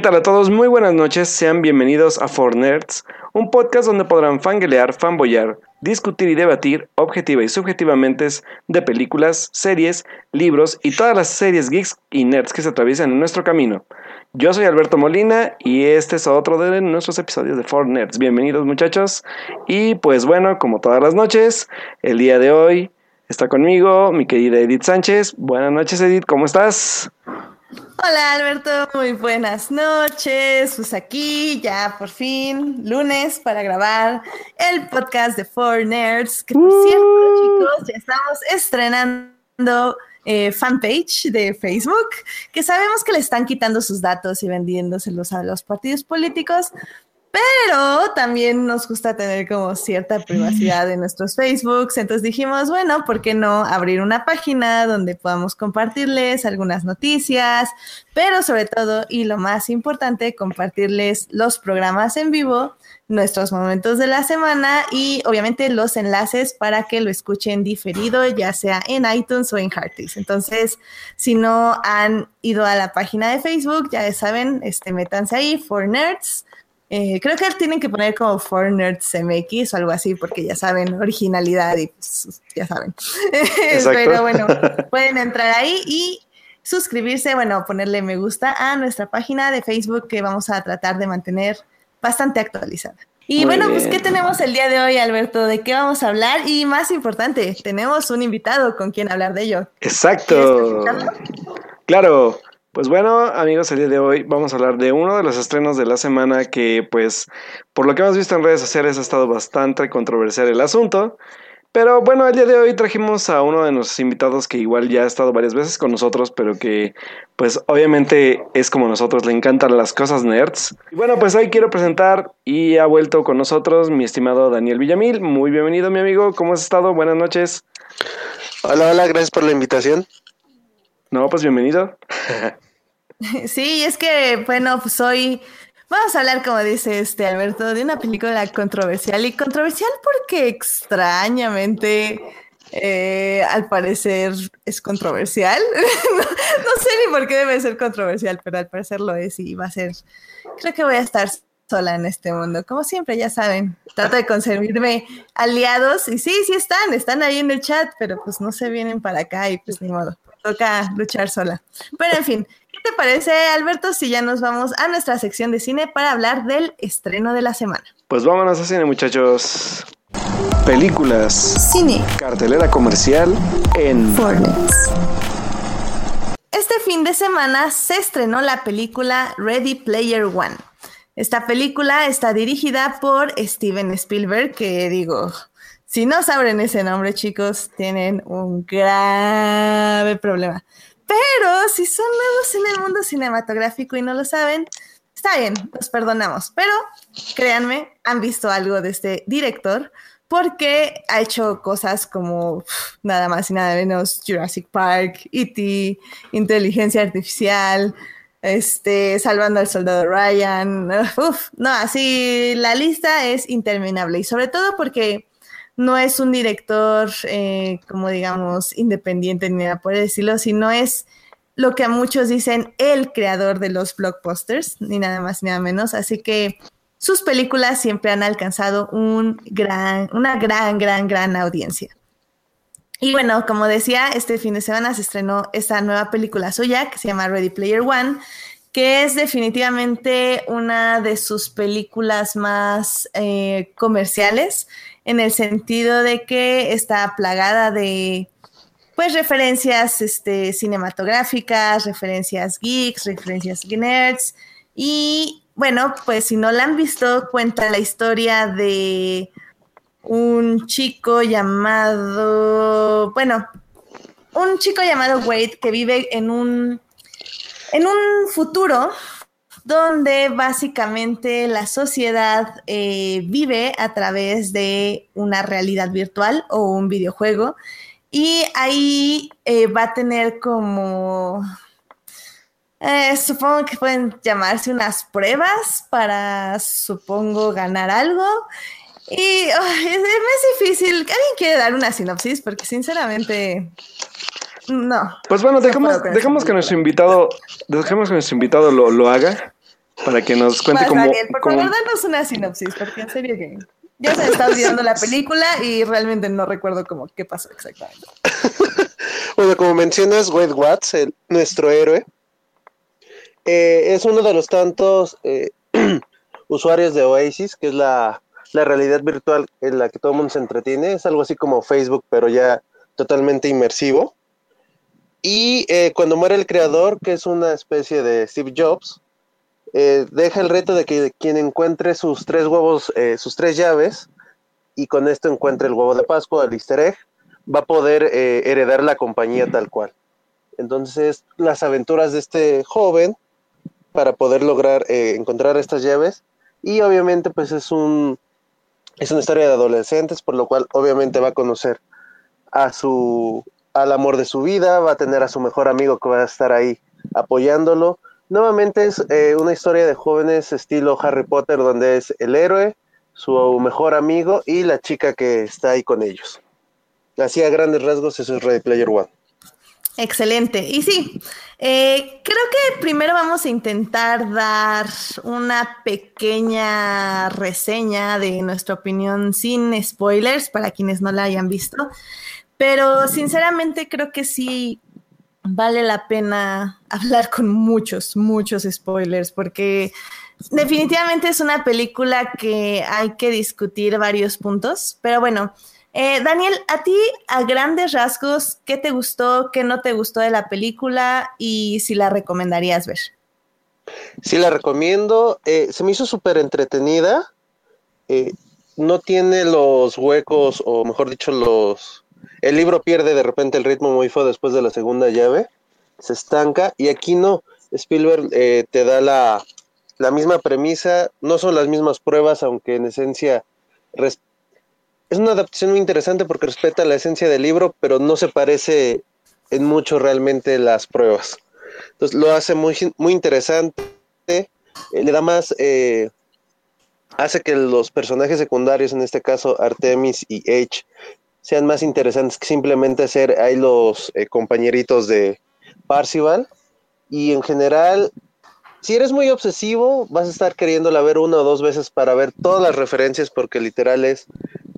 ¿Qué tal a todos? Muy buenas noches, sean bienvenidos a For Nerds, un podcast donde podrán fanguelear, fanboyar, discutir y debatir objetiva y subjetivamente de películas, series, libros y todas las series geeks y nerds que se atraviesan en nuestro camino. Yo soy Alberto Molina y este es otro de nuestros episodios de For Nerds. Bienvenidos muchachos. Y pues bueno, como todas las noches, el día de hoy está conmigo mi querida Edith Sánchez. Buenas noches Edith, ¿cómo estás? Hola Alberto, muy buenas noches. Pues aquí ya por fin, lunes para grabar el podcast de Four Nerds, que por cierto uh. chicos, ya estamos estrenando eh, fanpage de Facebook, que sabemos que le están quitando sus datos y vendiéndoselos a los partidos políticos, pero también nos gusta tener como cierta privacidad en nuestros Facebooks. Entonces dijimos, bueno, ¿por qué no abrir una página donde podamos compartirles algunas noticias? Pero sobre todo, y lo más importante, compartirles los programas en vivo, nuestros momentos de la semana y obviamente los enlaces para que lo escuchen diferido, ya sea en iTunes o en Hearties. Entonces, si no han ido a la página de Facebook, ya saben, este, métanse ahí, for nerds eh, creo que tienen que poner como For Nerds MX o algo así, porque ya saben, originalidad y pues, ya saben. Pero bueno, pueden entrar ahí y suscribirse, bueno, ponerle me gusta a nuestra página de Facebook que vamos a tratar de mantener bastante actualizada. Y bueno, pues ¿qué tenemos el día de hoy, Alberto? ¿De qué vamos a hablar? Y más importante, tenemos un invitado con quien hablar de ello. Exacto. Claro. Pues bueno, amigos, el día de hoy vamos a hablar de uno de los estrenos de la semana que, pues, por lo que hemos visto en redes sociales ha estado bastante controversial el asunto. Pero bueno, el día de hoy trajimos a uno de nuestros invitados que igual ya ha estado varias veces con nosotros, pero que pues obviamente es como nosotros, le encantan las cosas nerds. Y bueno, pues hoy quiero presentar y ha vuelto con nosotros mi estimado Daniel Villamil. Muy bienvenido mi amigo, ¿cómo has estado? Buenas noches. Hola, hola, gracias por la invitación. No, pues bienvenido. Sí, es que, bueno, pues hoy vamos a hablar, como dice este Alberto, de una película controversial. Y controversial porque extrañamente, eh, al parecer, es controversial. no, sé ni por qué debe ser controversial, pero al parecer lo es y va a ser. Creo que voy a estar sola en este mundo. Como siempre, ya saben, trato de conseguirme aliados y sí, sí están, están ahí en el chat, pero pues no se vienen para acá y pues ni modo toca luchar sola. Pero en fin, ¿qué te parece, Alberto, si ya nos vamos a nuestra sección de cine para hablar del estreno de la semana? Pues vámonos a cine, muchachos. Películas. Cine. Cartelera comercial en Fortnite. Este fin de semana se estrenó la película Ready Player One. Esta película está dirigida por Steven Spielberg, que digo, si no saben ese nombre, chicos, tienen un grave problema. Pero si son nuevos en el mundo cinematográfico y no lo saben, está bien, los perdonamos. Pero créanme, han visto algo de este director porque ha hecho cosas como nada más y nada menos Jurassic Park, E.T., Inteligencia Artificial, este, Salvando al Soldado Ryan. Uf, no, así la lista es interminable y sobre todo porque no es un director, eh, como digamos, independiente ni nada por decirlo, sino es lo que a muchos dicen el creador de los blockbusters, ni nada más ni nada menos. Así que sus películas siempre han alcanzado un gran, una gran, gran, gran audiencia. Y bueno, como decía, este fin de semana se estrenó esta nueva película suya que se llama Ready Player One, que es definitivamente una de sus películas más eh, comerciales en el sentido de que está plagada de pues referencias este, cinematográficas, referencias geeks, referencias nerds. Y bueno, pues si no la han visto, cuenta la historia de un chico llamado, bueno, un chico llamado Wade que vive en un en un futuro donde básicamente la sociedad eh, vive a través de una realidad virtual o un videojuego y ahí eh, va a tener como, eh, supongo que pueden llamarse unas pruebas para, supongo, ganar algo. Y es, difícil. ¿Alguien quiere dar una sinopsis? Porque sinceramente no. Pues bueno, dejemos, dejemos que nuestro invitado, dejemos que nuestro invitado lo, lo haga. para que nos cuente cómo... por favor, danos una sinopsis, porque en serio que... Ya se está olvidando la película y realmente no recuerdo cómo qué pasó exactamente. bueno, como mencionas, Wade Watts, nuestro héroe, eh, es uno de los tantos eh, usuarios de Oasis, que es la, realidad virtual en la que todo el mundo se entretiene. Es algo así como Facebook, pero ya totalmente inmersivo. Y eh, cuando muere el creador, que es una especie de Steve Jobs, deja el reto de que quien encuentre sus tres huevos, sus tres llaves, y con esto encuentre el huevo de Pascua, el easter egg, va a poder heredar la compañía tal cual. Entonces, las aventuras de este joven para poder lograr eh, encontrar estas llaves. Y obviamente pues es un es una historia de adolescentes, por lo cual obviamente va a conocer a su al amor de su vida, va a tener a su mejor amigo que va a estar ahí apoyándolo. Nuevamente es eh, una historia de jóvenes estilo Harry Potter, donde es el héroe, su mejor amigo y la chica que está ahí con ellos. Así a grandes rasgos, eso es Ready Player One. Excelente. Y sí, eh, creo que primero vamos a intentar dar una pequeña reseña de nuestra opinión sin spoilers para quienes no la hayan visto. Pero sinceramente creo que sí vale la pena hablar con muchos, muchos spoilers porque definitivamente es una película que hay que discutir varios puntos. Pero bueno. Eh, Daniel, a ti, a grandes rasgos, ¿qué te gustó, qué no te gustó de la película y si la recomendarías ver? Sí, la recomiendo. Eh, se me hizo súper entretenida. Eh, no tiene los huecos, o mejor dicho, los... El libro pierde de repente el ritmo muy feo después de la segunda llave. Se estanca. Y aquí no. Spielberg te da la, la misma premisa. No son las mismas pruebas, aunque en esencia es una adaptación muy interesante porque respeta la esencia del libro, pero no se parece en mucho realmente las pruebas. Entonces lo hace muy, muy interesante, eh, le da más, eh, hace que los personajes secundarios, en este caso Artemis y H, sean más interesantes que simplemente ser ahí los eh, compañeritos de Parcival. Y en general, si eres muy obsesivo, vas a estar queriéndola ver una o dos veces para ver todas las referencias, porque literal es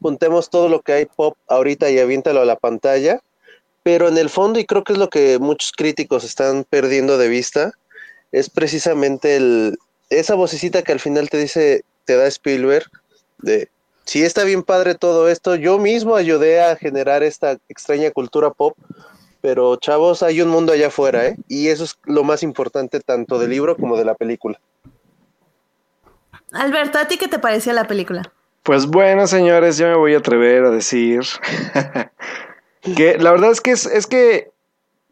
juntemos todo lo que hay pop ahorita y aviéntalo a la pantalla, pero en el fondo, y creo que es lo que muchos críticos están perdiendo de vista, es precisamente el, esa vocecita que al final te dice, te da Spielberg, de, si está bien padre todo esto, yo mismo ayudé a generar esta extraña cultura pop, pero chavos, hay un mundo allá afuera, ¿eh? Y eso es lo más importante tanto del libro como de la película. Alberto, ¿a ti qué te pareció la película? Pues bueno, señores, yo me voy a atrever a decir que la verdad es que es, que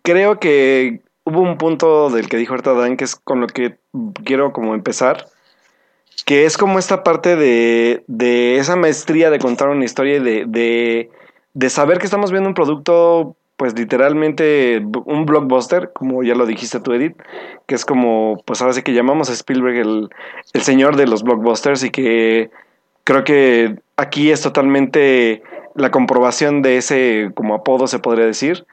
creo que hubo un punto del que dijo ahorita Dan, que es con lo que quiero como empezar, que es como esta parte de, de esa maestría de contar una historia y de, de, de saber que estamos viendo un producto pues literalmente un blockbuster, como ya lo dijiste tú, Edith, que es como, pues ahora sí que llamamos a Spielberg el, el señor de los blockbusters y que creo que aquí es totalmente la comprobación de ese como apodo se podría decir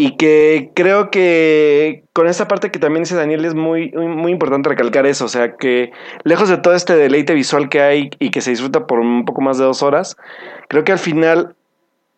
y que creo que con esta parte que también dice Daniel es muy, muy importante recalcar eso, o sea que lejos de todo este deleite visual que hay y que se disfruta por un poco más de dos horas, creo que al final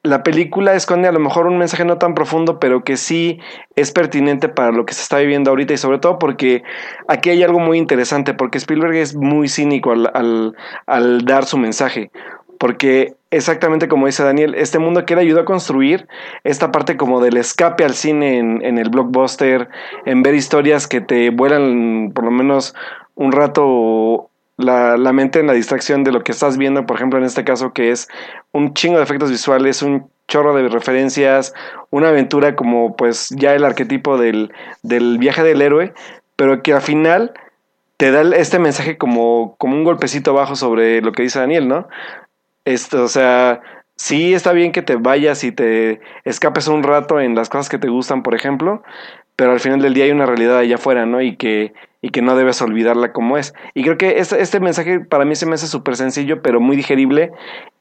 la película esconde a lo mejor un mensaje no tan profundo, pero que sí es pertinente para lo que se está viviendo ahorita y sobre todo porque aquí hay algo muy interesante, porque Spielberg es muy cínico al, al, dar su mensaje, porque exactamente como dice Daniel, este mundo que él ayudó a construir, esta parte como del escape al cine en, en el blockbuster, en ver historias que te vuelan por lo menos un rato la, la, mente en la distracción de lo que estás viendo, por ejemplo, en este caso, que es un chingo de efectos visuales, un chorro de referencias, una aventura como pues ya el arquetipo del, del viaje del héroe, pero que al final te da este mensaje como, como un golpecito bajo sobre lo que dice Daniel, ¿no? Esto, o sea, sí está bien que te vayas y te escapes un rato en las cosas que te gustan, por ejemplo, pero al final del día hay una realidad allá afuera, ¿no? Y que, y que no debes olvidarla como es. Y creo que este, este mensaje para mí se me hace súper sencillo, pero muy digerible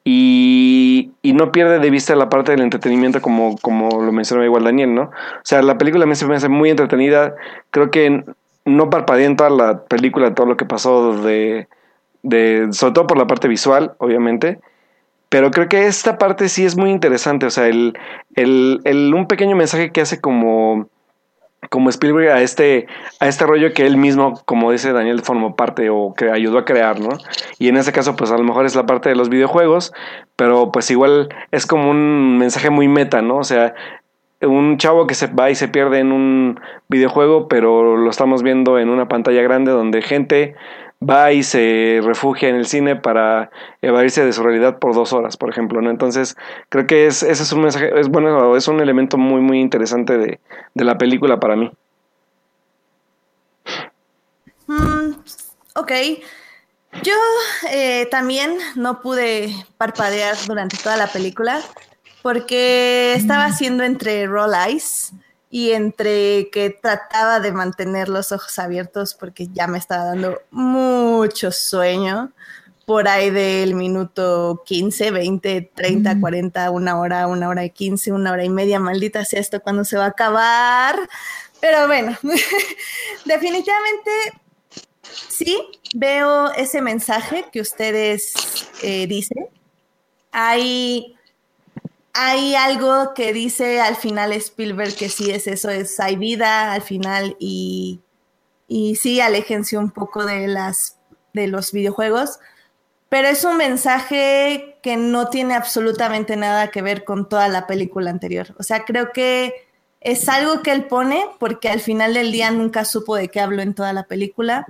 y, y, no pierde de vista la parte del entretenimiento como, como lo mencionaba igual Daniel, ¿no? O sea, la película a mí se me hace muy entretenida, creo que no parpadeé en toda la película todo lo que pasó de, de, sobre todo por la parte visual, obviamente, pero creo que esta parte sí es muy interesante, o sea, el, el, el un pequeño mensaje que hace como como Spielberg a este, a este rollo que él mismo, como dice Daniel, formó parte o que ayudó a crear, ¿no? Y en ese caso, pues a lo mejor es la parte de los videojuegos, pero pues igual es como un mensaje muy meta, ¿no? O sea, un chavo que se va y se pierde en un videojuego, pero lo estamos viendo en una pantalla grande donde gente va y se refugia en el cine para evadirse de su realidad por dos horas, por ejemplo, ¿no? Entonces, creo que es, ese es un mensaje, es bueno, es un elemento muy, muy interesante de, de la película para mí. Mm, ok. Yo eh, también no pude parpadear durante toda la película porque estaba haciendo entre Roll Eyes y entre que trataba de mantener los ojos abiertos porque ya me estaba dando mucho sueño por ahí del minuto 15, 20, 30, 40, una hora, una hora y 15, una hora y media, maldita sea esto cuando se va a acabar. Pero bueno, definitivamente sí veo ese mensaje que ustedes eh, dicen. Hay hay algo que dice al final Spielberg que sí es eso, es hay vida al final y, y sí, aléjense un poco de, las, de los videojuegos, pero es un mensaje que no tiene absolutamente nada que ver con toda la película anterior. O sea, creo que es algo que él pone porque al final del día nunca supo de qué habló en toda la película.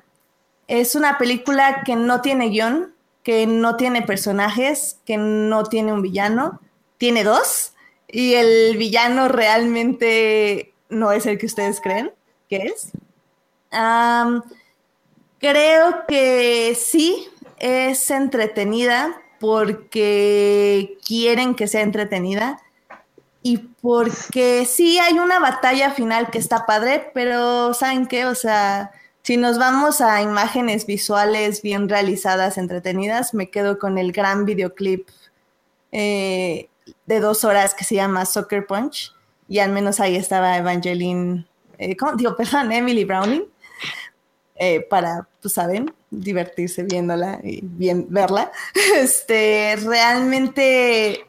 Es una película que no tiene guion, que no tiene personajes, que no tiene un villano tiene dos y el villano realmente no es el que ustedes creen que es. creo que sí es entretenida porque quieren que sea entretenida y porque sí hay una batalla final que está padre, pero ¿saben qué? O sea, si nos vamos a imágenes visuales bien realizadas, entretenidas, me quedo con el gran videoclip eh, de dos horas que se llama Soccer Punch y al menos ahí estaba Evangeline, eh, ¿cómo? digo, perdón, Emily Browning, eh, para, pues saben, divertirse viéndola y bien verla. Este, realmente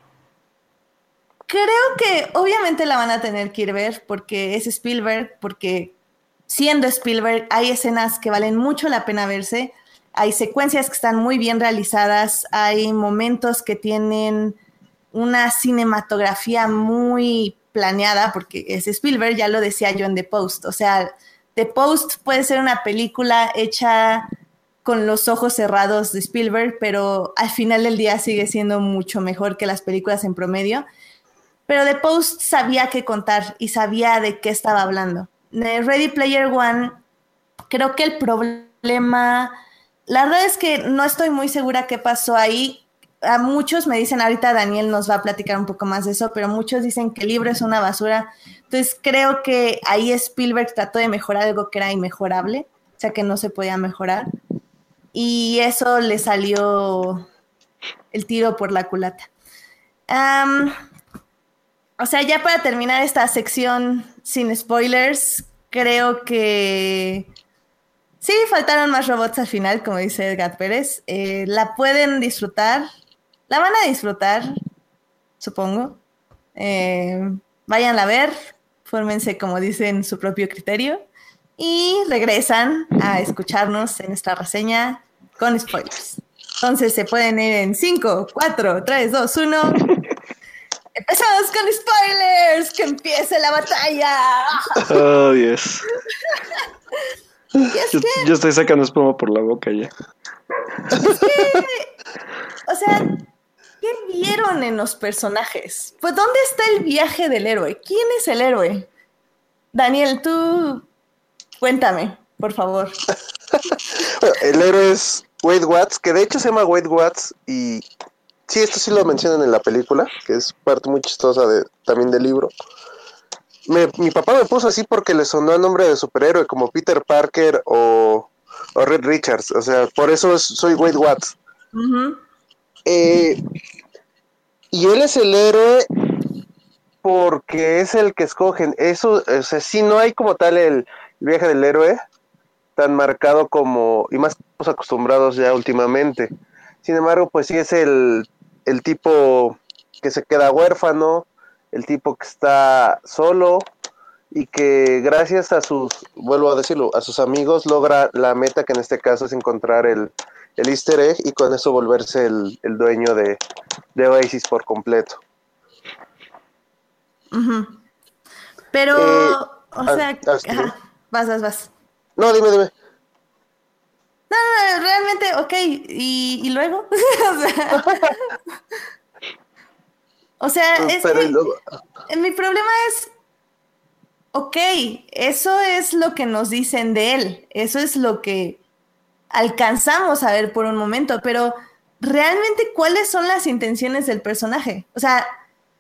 creo que obviamente la van a tener que ir ver porque es Spielberg, porque siendo Spielberg hay escenas que valen mucho la pena verse, hay secuencias que están muy bien realizadas, hay momentos que tienen una cinematografía muy planeada, porque es Spielberg, ya lo decía yo en The Post, o sea, The Post puede ser una película hecha con los ojos cerrados de Spielberg, pero al final del día sigue siendo mucho mejor que las películas en promedio. Pero The Post sabía qué contar y sabía de qué estaba hablando. Ready Player One, creo que el problema, la verdad es que no estoy muy segura qué pasó ahí a muchos me dicen, ahorita Daniel nos va a platicar un poco más de eso, pero muchos dicen que el libro es una basura. Entonces creo que ahí Spielberg trató de mejorar algo que era inmejorable, o sea que no se podía mejorar. Y eso le salió el tiro por la culata. o sea, ya para terminar esta sección sin spoilers, creo que sí, faltaron más robots al final, como dice Edgar Pérez. Eh, la pueden disfrutar, la van a disfrutar, supongo. Eh, vayan a ver, fórmense como dicen su propio criterio y regresan a escucharnos en esta reseña con spoilers. Entonces se pueden ir en 5, 4, 3, 2, 1. Empezamos con spoilers, que empiece la batalla. Oh, Dios. yo, estoy sacando espuma por la boca ya. o sea, ¿Qué vieron en los personajes? Pues, ¿dónde está el viaje del héroe? ¿Quién es el héroe? Daniel, tú cuéntame, por favor. el héroe es Wade Watts, que de hecho se llama Wade Watts y sí, esto sí lo mencionan en la película, que es parte muy chistosa de, también del libro. mi papá me puso así porque le sonó el nombre de superhéroe, como Peter Parker o, Red Richards. O sea, por eso soy Wade Watts. Eh, y él es el héroe porque es el que escogen. Eso, o sea, si no hay como tal el viaje del héroe, tan marcado como, y más acostumbrados ya últimamente. Sin embargo, pues sí es el, el tipo que se queda huérfano, el tipo que está solo y que gracias a sus, vuelvo a decirlo, a sus amigos logra la meta que en este caso es encontrar el, el easter egg y con eso volverse el, el dueño de, de, Oasis por completo. Pero, eh, o sea, ajá, vas, vas, vas. No, dime, dime. No, no, realmente, ok, ¿y, y luego? o sea, es que mi problema es, ok, eso es lo que nos dicen de él, eso es lo que alcanzamos a ver por un momento, pero realmente cuáles son las intenciones del personaje. O sea,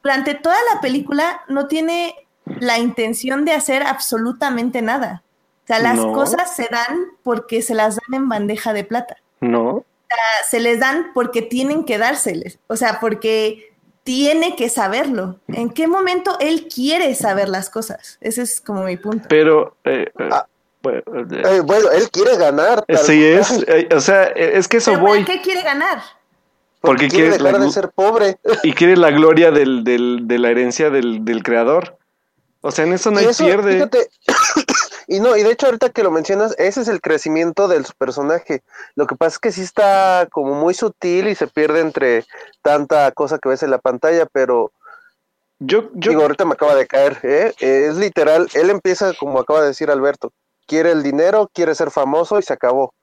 durante toda la película no tiene la intención de hacer absolutamente nada. O sea, las cosas se dan porque se las dan en bandeja de plata. No. O sea, se les dan porque tienen que dárseles. O sea, porque tiene que saberlo. ¿En qué momento él quiere saber las cosas? Ese es como mi punto. Pero, eh, eh, ah, eh, bueno, él quiere ganar. Sí, es, o sea, es que eso voy. ¿Por qué quiere ganar? Porque, quiere, dejar de ser pobre. Y quiere la gloria del, del, de la herencia del, del creador. O sea, en eso no hay pierde. y no, y de hecho ahorita que lo mencionas, ese es el crecimiento del su personaje. Lo que pasa es que sí está como muy sutil y se pierde entre tanta cosa que ves en la pantalla, pero yo, yo... digo, ahorita me acaba de caer, ¿eh? es literal, él empieza como acaba de decir Alberto, quiere el dinero, quiere ser famoso y se acabó.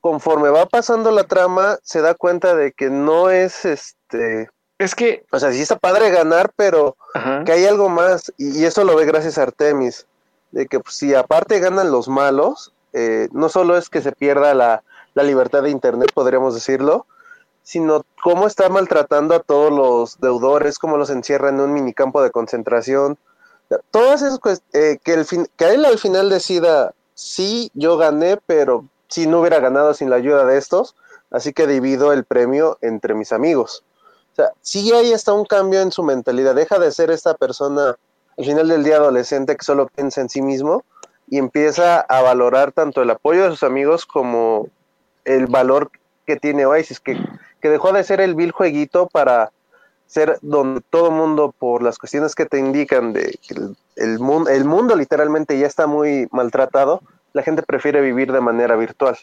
Conforme va pasando la trama, se da cuenta de que no es este es que. O sea, sí está padre ganar, pero que hay algo más. Y, eso lo ve gracias a Artemis. De que pues, si aparte ganan los malos, eh, no solo es que se pierda la, la, libertad de Internet, podríamos decirlo, sino cómo está maltratando a todos los deudores, cómo los encierra en un minicampo de concentración. Todas esas eh, que, el fin, que él al final decida, sí, yo gané, pero si no hubiera ganado sin la ayuda de estos, así que divido el premio entre mis amigos. O sea, sí hay hasta un cambio en su mentalidad. Deja de ser esta persona, al final del día adolescente, que solo piensa en sí mismo y empieza a valorar tanto el apoyo de sus amigos como el valor que tiene Oasis, que, que dejó de ser el vil jueguito para ser donde todo mundo, por las cuestiones que te indican de que el, mundo, el mundo literalmente ya está muy maltratado, la gente prefiere vivir de manera virtual.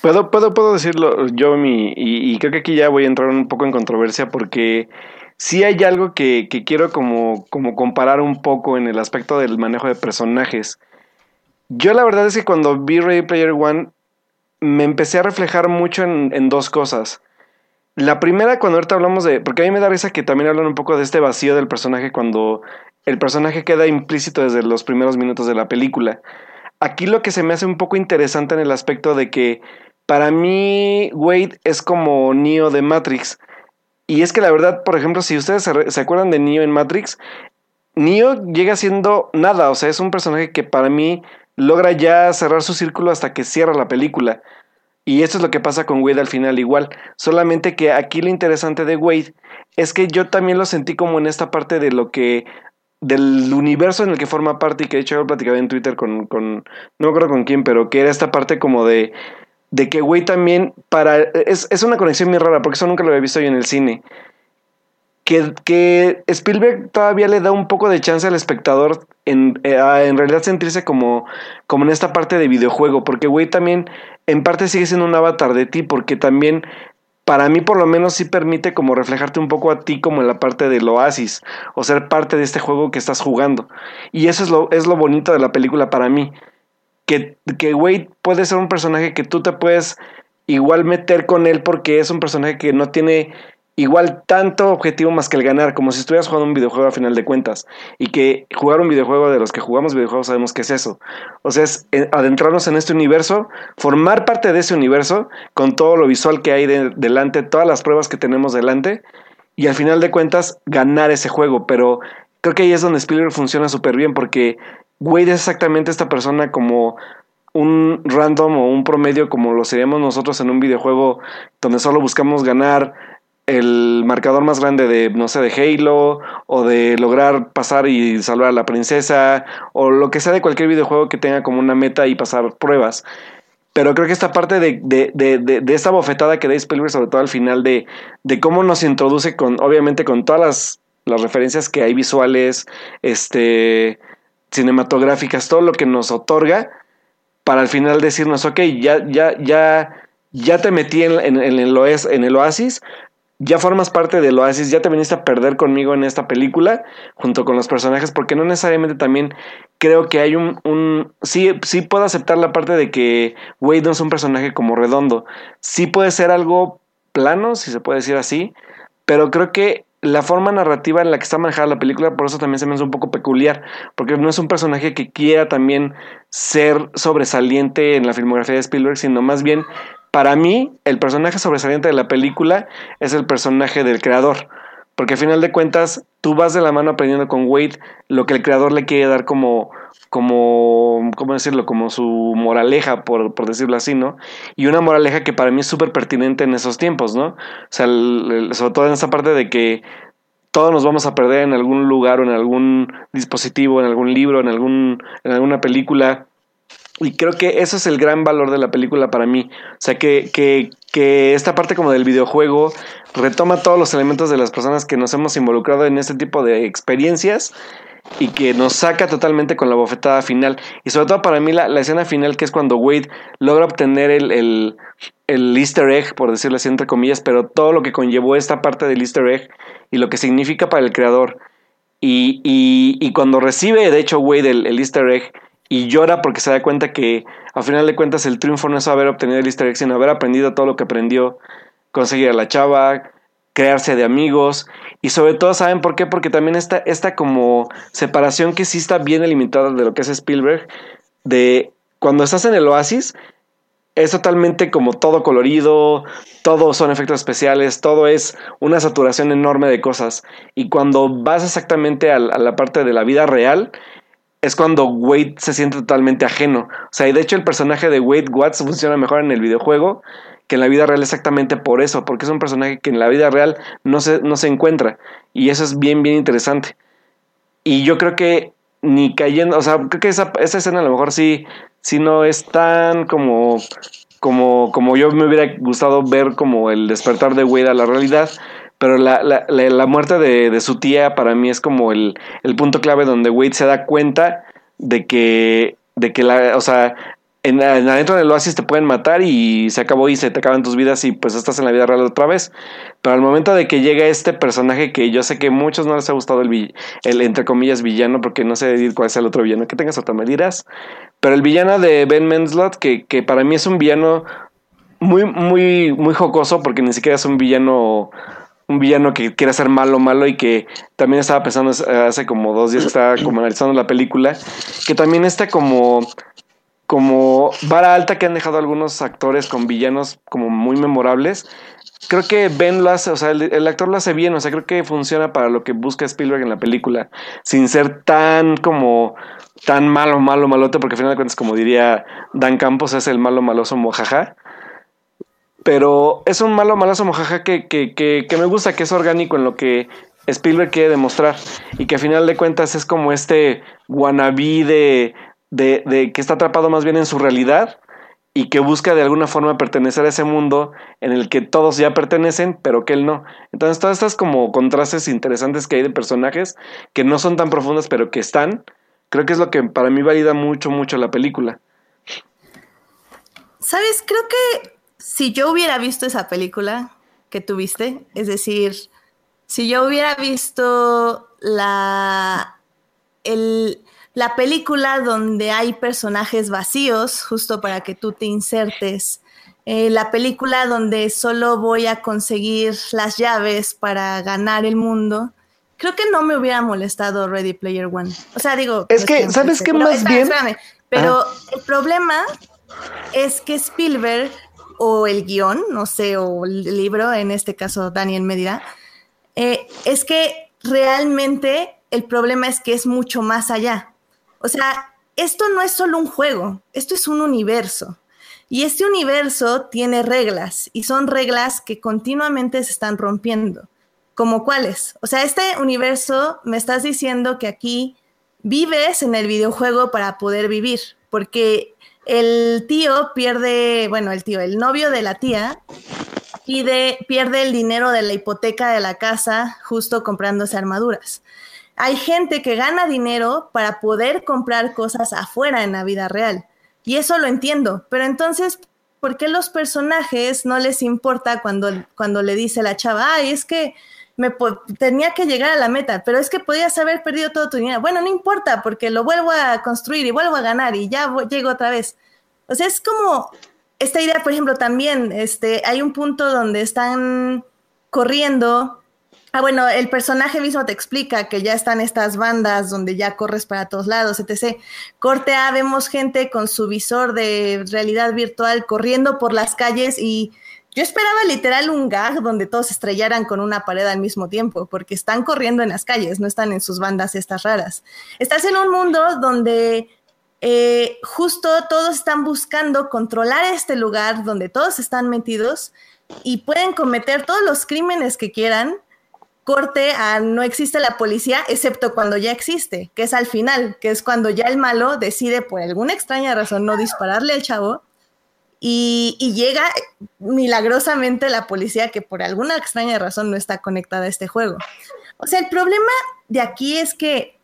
Puedo, puedo, puedo decirlo yo, mi, y, creo que aquí ya voy a entrar un poco en controversia porque sí hay algo que, que quiero como, como comparar un poco en el aspecto del manejo de personajes. Yo la verdad es que cuando vi Ready Player One me empecé a reflejar mucho en, dos cosas. La primera, cuando ahorita hablamos de. Porque a mí me da risa que también hablan un poco de este vacío del personaje cuando el personaje queda implícito desde los primeros minutos de la película. Aquí lo que se me hace un poco interesante en el aspecto de que para mí, Wade es como Neo de Matrix. Y es que la verdad, por ejemplo, si ustedes se, acuerdan de Neo en Matrix, Neo llega siendo nada, o sea, es un personaje que para mí logra ya cerrar su círculo hasta que cierra la película. Y eso es lo que pasa con Wade al final igual. Solamente que aquí lo interesante de Wade es que yo también lo sentí como en esta parte de lo que del universo en el que forma parte y que de hecho yo platicaba en Twitter con, con no me acuerdo con quién, pero que era esta parte como de de que güey también para es, es, una conexión muy rara porque eso nunca lo había visto yo en el cine que, Spielberg todavía le da un poco de chance al espectador en, eh, en realidad sentirse como, como en esta parte de videojuego porque güey también en parte sigue siendo un avatar de ti porque también para mí por lo menos sí permite como reflejarte un poco a ti como en la parte del oasis o ser parte de este juego que estás jugando. Y eso es lo, es lo bonito de la película para mí que, que Wade puede ser un personaje que tú te puedes igual meter con él porque es un personaje que no tiene igual tanto objetivo más que el ganar, como si estuvieras jugando un videojuego a final de cuentas. Y que jugar un videojuego de los que jugamos videojuegos sabemos que es eso. O sea, es eh, adentrarnos en este universo, formar parte de ese universo con todo lo visual que hay delante, todas las pruebas que tenemos delante. Y al final de cuentas, ganar ese juego. Pero creo que ahí es donde Spielberg funciona súper bien porque Wade es exactamente esta persona como un random o un promedio como lo seríamos nosotros en un videojuego donde solo buscamos ganar el marcador más grande de, no sé, de Halo, o de lograr pasar y salvar a la princesa, o lo que sea de cualquier videojuego que tenga como una meta y pasar pruebas. Pero creo que esta parte de, de, de, de esta bofetada que da Spielberg, sobre todo al final, de, de cómo nos introduce con, obviamente, con todas las, las referencias que hay visuales, este, cinematográficas, todo lo que nos otorga, para al final decirnos, ok, ya, ya, ya, ya te metí en, en, en, el, en el oasis, ya formas parte del Oasis, ya te viniste a perder conmigo en esta película, junto con los personajes, porque no necesariamente también creo que hay un, sí, sí puedo aceptar la parte de que Wade no es un personaje como redondo, sí puede ser algo plano, si se puede decir así, pero creo que la forma narrativa en la que está manejada la película, por eso también se me hace un poco peculiar, porque no es un personaje que quiera también ser sobresaliente en la filmografía de Spielberg, sino más bien para mí, el personaje sobresaliente de la película es el personaje del creador. Porque al final de cuentas, tú vas de la mano aprendiendo con Wade lo que el creador le quiere dar como, como, ¿cómo decirlo? Como su moraleja, por, por decirlo así, ¿no? Y una moraleja que para mí es súper pertinente en esos tiempos, ¿no? O sea, sobre todo en esa parte de que todos nos vamos a perder en algún lugar o en algún dispositivo, en algún libro, en, algún, en alguna película y creo que eso es el gran valor de la película para mí. O sea, que, que, esta parte como del videojuego retoma todos los elementos de las personas que nos hemos involucrado en este tipo de experiencias y que nos saca totalmente con la bofetada final. Y sobre todo para mí la, la escena final que es cuando Wade logra obtener el, el, easter egg, por decirlo así entre comillas, pero todo lo que conllevó esta parte del easter egg y lo que significa para el creador. Y, y, y cuando recibe, de hecho, Wade el easter egg y llora porque se da cuenta que a final de cuentas el triunfo no es haber obtenido el easter egg, sino haber aprendido todo lo que aprendió, conseguir a la chava, crearse de amigos y sobre todo saben por qué, porque también esta, esta como separación que sí está bien delimitada de lo que es Spielberg, de cuando estás en el oasis, es totalmente como todo colorido, todo son efectos especiales, todo es una saturación enorme de cosas. Y cuando vas exactamente a, a la parte de la vida real, es cuando Wade se siente totalmente ajeno. O sea, y de hecho el personaje de Wade Watts funciona mejor en el videojuego que en la vida real exactamente por eso, porque es un personaje que en la vida real no se, no se encuentra. Y eso es bien, bien interesante. Y yo creo que ni cayendo, o sea, creo que esa, esa escena a lo mejor sí, sí no es tan como, como, como yo me hubiera gustado ver como el despertar de Wade a la realidad, pero la, la, la muerte de, de, su tía para mí es como el, el, punto clave donde Wade se da cuenta de que, de que la, o sea, en, en, adentro del oasis te pueden matar y se acabó y se te acaban tus vidas y pues estás en la vida real otra vez. Pero al momento de que llega este personaje que yo sé que a muchos no les ha gustado el, el entre comillas villano, porque no sé decir cuál es el otro villano que tengas otra me dirás. Pero el villano de Ben Menslot, que, que para mí es un villano muy, muy, muy jocoso, porque ni siquiera es un villano un villano que quiere ser malo, malo y que también estaba pensando hace como dos días que estaba como analizando la película, que también está como como vara alta que han dejado algunos actores con villanos como muy memorables. Creo que Ben lo hace, o sea, el, el, actor lo hace bien, o sea, creo que funciona para lo que busca Spielberg en la película, sin ser tan como tan malo, malo, malote, porque al final de cuentas, como diría Dan Campos, es el malo, maloso, mojaja. Pero es un malo malazo mojaja que, que, que, que, me gusta, que es orgánico en lo que Spielberg quiere demostrar. Y que a final de cuentas es como este wannabe de, de, de que está atrapado más bien en su realidad y que busca de alguna forma pertenecer a ese mundo en el que todos ya pertenecen, pero que él no. Entonces, todas estas como contrastes interesantes que hay de personajes que no son tan profundas, pero que están, creo que es lo que para mí valida mucho, mucho la película. ¿Sabes? Creo que si yo hubiera visto esa película que tuviste, es decir, si yo hubiera visto la, el, la película donde hay personajes vacíos, justo para que tú te insertes, eh, la película donde solo voy a conseguir las llaves para ganar el mundo, creo que no me hubiera molestado Ready Player One. O sea, digo... Es que, ¿sabes qué más espérame, bien? Espérame, pero ah. el problema es que Spielberg o el guion, no sé, o el libro, en este caso Daniel me eh, es que realmente el problema es que es mucho más allá. O sea, esto no es solo un juego, esto es un universo. Y este universo tiene reglas y son reglas que continuamente se están rompiendo. ¿Como cuáles? O sea, este universo me estás diciendo que aquí vives en el videojuego para poder vivir, porque el tío pierde, bueno, el tío, el novio de la tía pide, pierde el dinero de la hipoteca de la casa justo comprándose armaduras. Hay gente que gana dinero para poder comprar cosas afuera en la vida real. Y eso lo entiendo. Pero entonces, ¿por qué los personajes no les importa cuando, cuando le dice la chava, ay, es que me tenía que llegar a la meta, pero es que podías haber perdido todo tu dinero. Bueno, no importa, porque lo vuelvo a construir y vuelvo a ganar y ya llego otra vez. O sea, es como esta idea, por ejemplo, también, este, hay un punto donde están corriendo. Ah, bueno, el personaje mismo te explica que ya están estas bandas donde ya corres para todos lados, etc. Corte A, vemos gente con su visor de realidad virtual corriendo por las calles y yo esperaba literal un gag donde todos estrellaran con una pared al mismo tiempo, porque están corriendo en las calles, no están en sus bandas estas raras. Estás en un mundo donde eh, justo todos están buscando controlar este lugar donde todos están metidos y pueden cometer todos los crímenes que quieran. Corte a no existe la policía, excepto cuando ya existe, que es al final, que es cuando ya el malo decide por alguna extraña razón no dispararle al chavo y, llega milagrosamente la policía que por alguna extraña razón no está conectada a este juego. O sea, el problema de aquí es que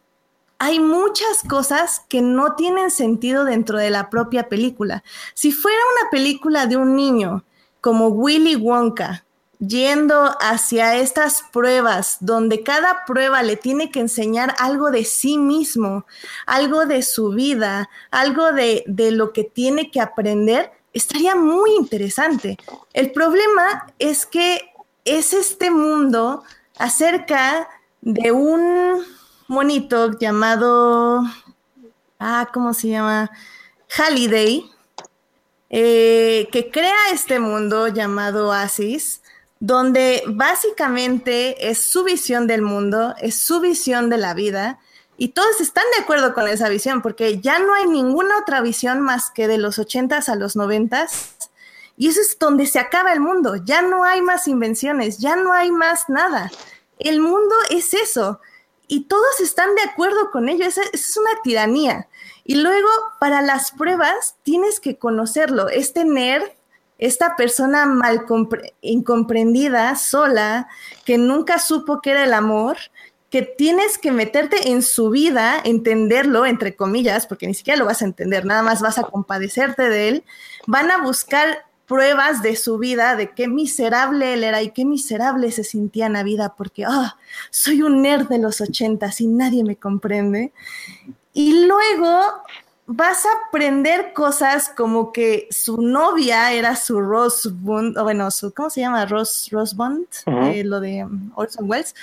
hay muchas cosas que no tienen sentido dentro de la propia película. Si fuera una película de un niño como Willy Wonka, yendo hacia estas pruebas, donde cada prueba le tiene que enseñar algo de sí mismo, algo de su vida, algo de, lo que tiene que aprender, estaría muy interesante. El problema es que es este mundo acerca de un monito llamado, ah, ¿cómo se llama? Halliday, eh, que crea este mundo llamado Asis, donde básicamente es su visión del mundo, es su visión de la vida, y todos están de acuerdo con esa visión, porque ya no hay ninguna otra visión más que de los ochentas a los noventas. Y eso es donde se acaba el mundo. Ya no hay más invenciones, ya no hay más nada. El mundo es eso. Y todos están de acuerdo con ello. Esa, es una tiranía. Y luego, para las pruebas, tienes que conocerlo. Este nerd, esta persona mal incomprendida, sola, que nunca supo qué era el amor, que tienes que meterte en su vida, entenderlo, entre comillas, porque ni siquiera lo vas a entender, nada más vas a compadecerte de él, van a buscar pruebas de su vida, de qué miserable él era y qué miserable se sentía en la vida, porque, ah, soy un nerd de los ochentas y nadie me comprende. Y luego vas a aprender cosas como que su novia era su Rose Bond, o bueno, su, ¿cómo se llama? Rose, Rose Bond, eh, lo de Orson Welles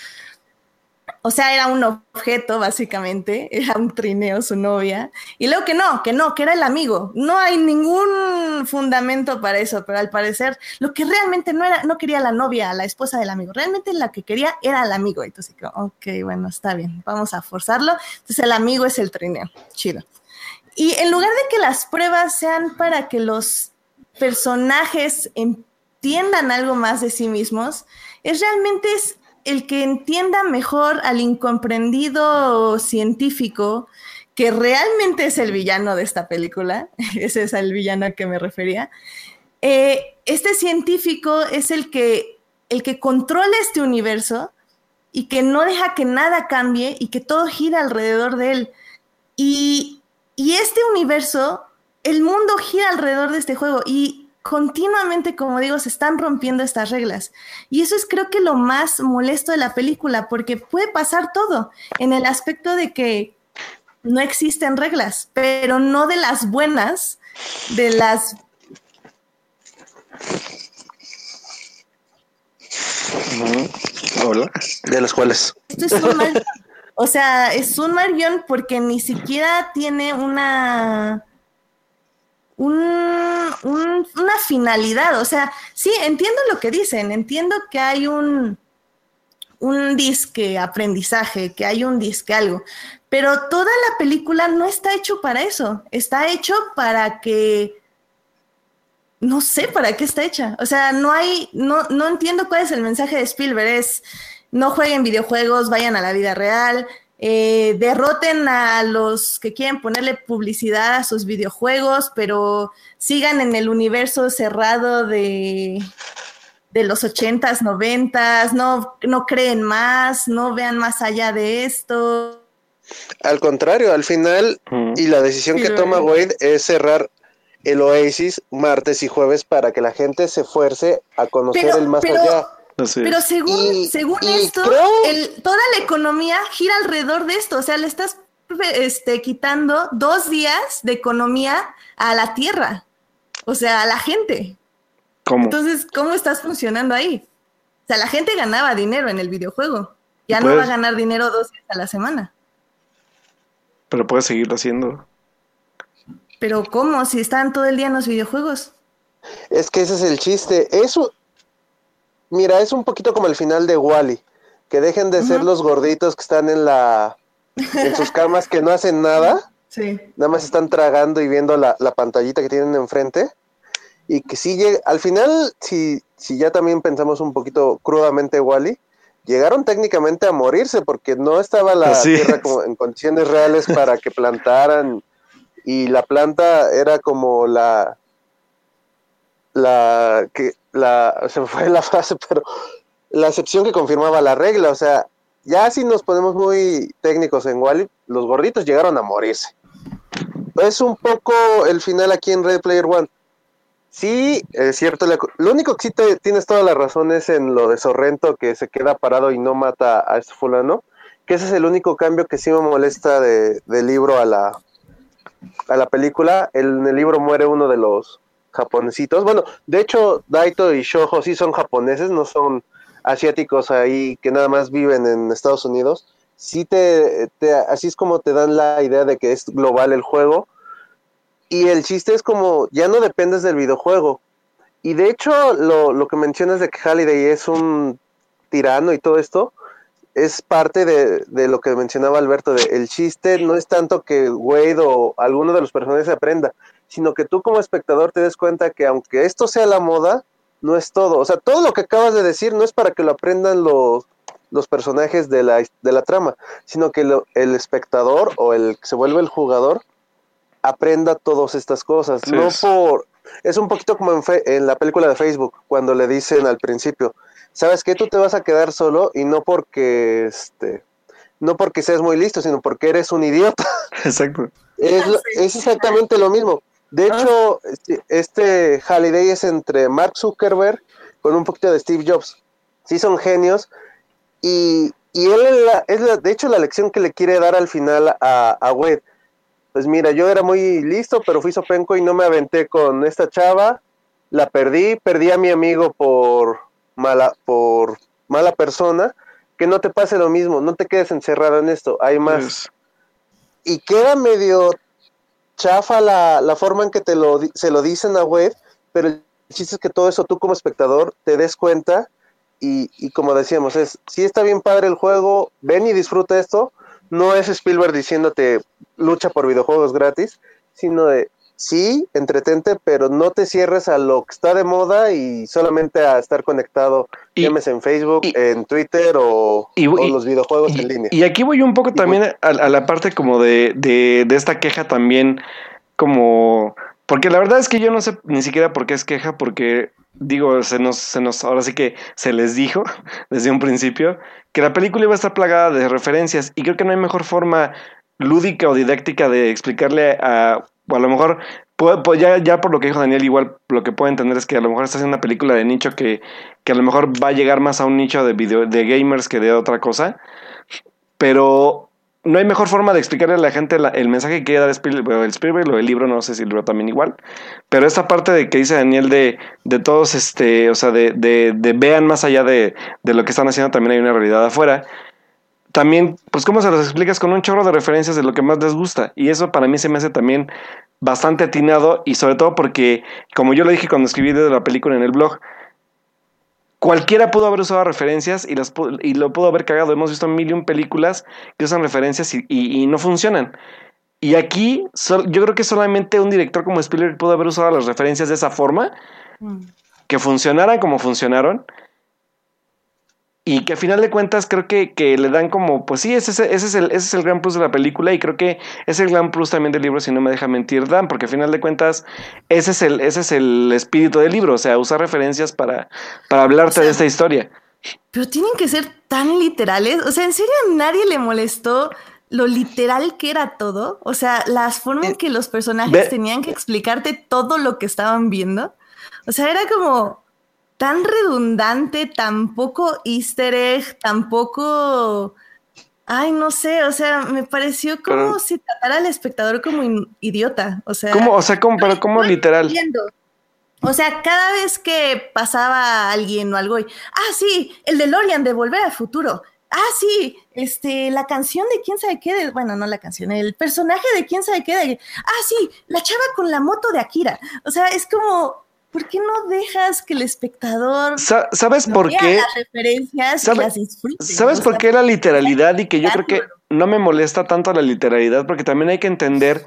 o sea, era un objeto, básicamente, era un trineo su novia. Y luego que no, que no, que era el amigo. No hay ningún fundamento para eso, pero al parecer lo que realmente no era, no quería la novia, la esposa del amigo. Realmente la que quería era el amigo. Entonces, ok, bueno, está bien, vamos a forzarlo. Entonces el amigo es el trineo. Chido. Y en lugar de que las pruebas sean para que los personajes entiendan algo más de sí mismos, es realmente es el que entienda mejor al incomprendido científico, que realmente es el villano de esta película, ese es el villano al que me refería, eh, este científico es el que, el que controla este universo y que no deja que nada cambie y que todo gira alrededor de él. Y, y este universo, el mundo gira alrededor de este juego y continuamente, como digo, se están rompiendo estas reglas. Y eso es creo que lo más molesto de la película, porque puede pasar todo en el aspecto de que no existen reglas, pero no de las buenas, de las... Hola. De las cuales. Esto es un mal... O sea, es un mal porque ni siquiera tiene una una finalidad. O sea, sí, entiendo lo que dicen, entiendo que hay un, un disque aprendizaje, que hay un disque algo, pero toda la película no está hecho para eso, está hecho para que no sé para qué está hecha. O sea, no hay, no, no entiendo cuál es el mensaje de Spielberg. Es no jueguen videojuegos, vayan a la vida real, eh, derroten a los que quieren ponerle publicidad a sus videojuegos, pero sigan en el universo cerrado de, de los ochentas, noventas, no, no creen más, no vean más allá de esto. Al contrario, al final, y la decisión que toma Wade es cerrar el Oasis martes y jueves para que la gente se fuerce a conocer el más allá. Pero según, según esto, toda la economía gira alrededor de esto. O sea, le estás este, quitando dos días de economía a la tierra. O sea, a la gente. ¿Cómo? Entonces, ¿cómo estás funcionando ahí? O sea, la gente ganaba dinero en el videojuego. Ya no va a ganar dinero dos días a la semana. Pero puedes seguirlo haciendo. Pero ¿cómo? Si están todo el día en los videojuegos. Es que ese es el chiste. Eso, mira, es un poquito como el final de Wally. Que dejen de ser los gorditos que están en la en sus camas que no hacen nada. Sí. Nada más están tragando y viendo la, la pantallita que tienen enfrente. Y que si llega, al final, si, si ya también pensamos un poquito crudamente Wally, llegaron técnicamente a morirse porque no estaba la tierra como en condiciones reales para que plantaran y la planta era como la la que la se me fue la frase pero la excepción que confirmaba la regla o sea ya si nos ponemos muy técnicos en Wally los gorditos llegaron a morirse es un poco el final aquí en Red Player One Sí, es cierto. Lo único que sí te, tienes toda la razón es en lo de Sorrento, que se queda parado y no mata a este fulano. Que ese es el único cambio que sí me molesta de, del libro a la, a la película. en el libro muere uno de los japonesitos. Bueno, de hecho, Daito y Shoujo sí son japoneses, no son asiáticos ahí que nada más viven en Estados Unidos. Sí te, así es como te dan la idea de que es global el juego y el chiste es como, ya no dependes del videojuego. Y de hecho, lo, lo que mencionas de que Halliday es un tirano y todo esto, es parte de, de, lo que mencionaba Alberto, de el chiste no es tanto que Wade o alguno de los personajes aprenda, sino que tú como espectador te des cuenta que aunque esto sea la moda, no es todo. O sea, todo lo que acabas de decir no es para que lo aprendan los, los personajes de la, de la trama, sino que lo, el espectador o el que se vuelve el jugador aprenda todas estas cosas. no por. Es un poquito como en, en, la película de Facebook, cuando le dicen al principio, ¿sabes qué? Tú te vas a quedar solo y no porque este. No porque seas muy listo, sino porque eres un idiota. Exacto. Es, es exactamente lo mismo. De ah. hecho, este, este Holiday es entre Mark Zuckerberg con un poquito de Steve Jobs. Sí son genios. Y, y él es, la, de hecho la lección que le quiere dar al final a, a Wade pues mira, yo era muy listo, pero fui sopenco y no me aventé con esta chava, la perdí, perdí a mi amigo por mala, por mala persona, que no te pase lo mismo, no te quedes encerrado en esto, hay más. Y queda medio chafa la, la, forma en que te lo, se lo dicen a web, pero el chiste es que todo eso tú como espectador te des cuenta y, y como decíamos, es, si está bien padre el juego, ven y disfruta esto, no es Spielberg diciéndote lucha por videojuegos gratis, sino de sí, entretente, pero no te cierres a lo que está de moda y solamente a estar conectado, y, en Facebook, en Twitter o, los videojuegos en línea. Y aquí voy un poco también a, la parte como de, de, de esta queja también, como... Porque la verdad es que yo no sé ni siquiera por qué es queja, porque digo, se nos, se nos, ahora sí que se les dijo desde un principio que la película iba a estar plagada de referencias y creo que no hay mejor forma lúdica o didáctica de explicarle a, a lo mejor, pues ya, ya por lo que dijo Daniel, igual lo que puedo entender es que a lo mejor está haciendo una película de nicho que, que a lo mejor va a llegar más a un nicho de video, de gamers que de otra cosa, pero no hay mejor forma de explicarle a la gente el mensaje que quiere dar Spielberg, el o el libro, no sé si el libro también igual, pero esta parte de que dice Daniel de, de todos, este, o sea, de, de, de vean más allá de, de, lo que están haciendo, también hay una realidad afuera. También, pues, ¿cómo se los explicas? Con un chorro de referencias de lo que más les gusta. Y eso para mí se me hace también bastante atinado y sobre todo porque, como yo lo dije cuando escribí de la película en el blog, Cualquiera pudo haber usado referencias y, las, y lo pudo haber cagado. Hemos visto mil y un películas que usan referencias y, y, no funcionan. Y aquí yo creo que solamente un director como Spielberg pudo haber usado las referencias de esa forma, mm. que funcionaran como funcionaron, y que a final de cuentas creo que, le dan como, pues sí, ese, ese, es el, ese es el gran plus de la película y creo que es el gran plus también del libro, si no me deja mentir Dan, porque a final de cuentas ese es el, ese es el espíritu del libro, o sea, usar referencias para, para hablarte de esta historia. Pero tienen que ser tan literales, o sea, ¿en serio a nadie le molestó lo literal que era todo? O sea, las formas en eh, que los personajes tenían que explicarte todo lo que estaban viendo. O sea, era como, tan redundante, tampoco easter egg, tampoco... Ay, no sé, o sea, me pareció como si tratara al espectador como idiota, o sea... ¿Cómo? O sea, como, pero como literal. O sea, cada vez que pasaba alguien o algo, y, ah, sí, el de Lorian de Volver al Futuro. Ah, sí, este, la canción de quién sabe qué, bueno, no la canción, el personaje de quién sabe qué, de, ah, sí, la chava con la moto de Akira. O sea, es como, ¿por qué no dejas que el espectador ¿Sabes por qué? las referencias ¿Sabes por qué la literalidad y que yo creo que no me molesta tanto la literalidad? Porque también hay que entender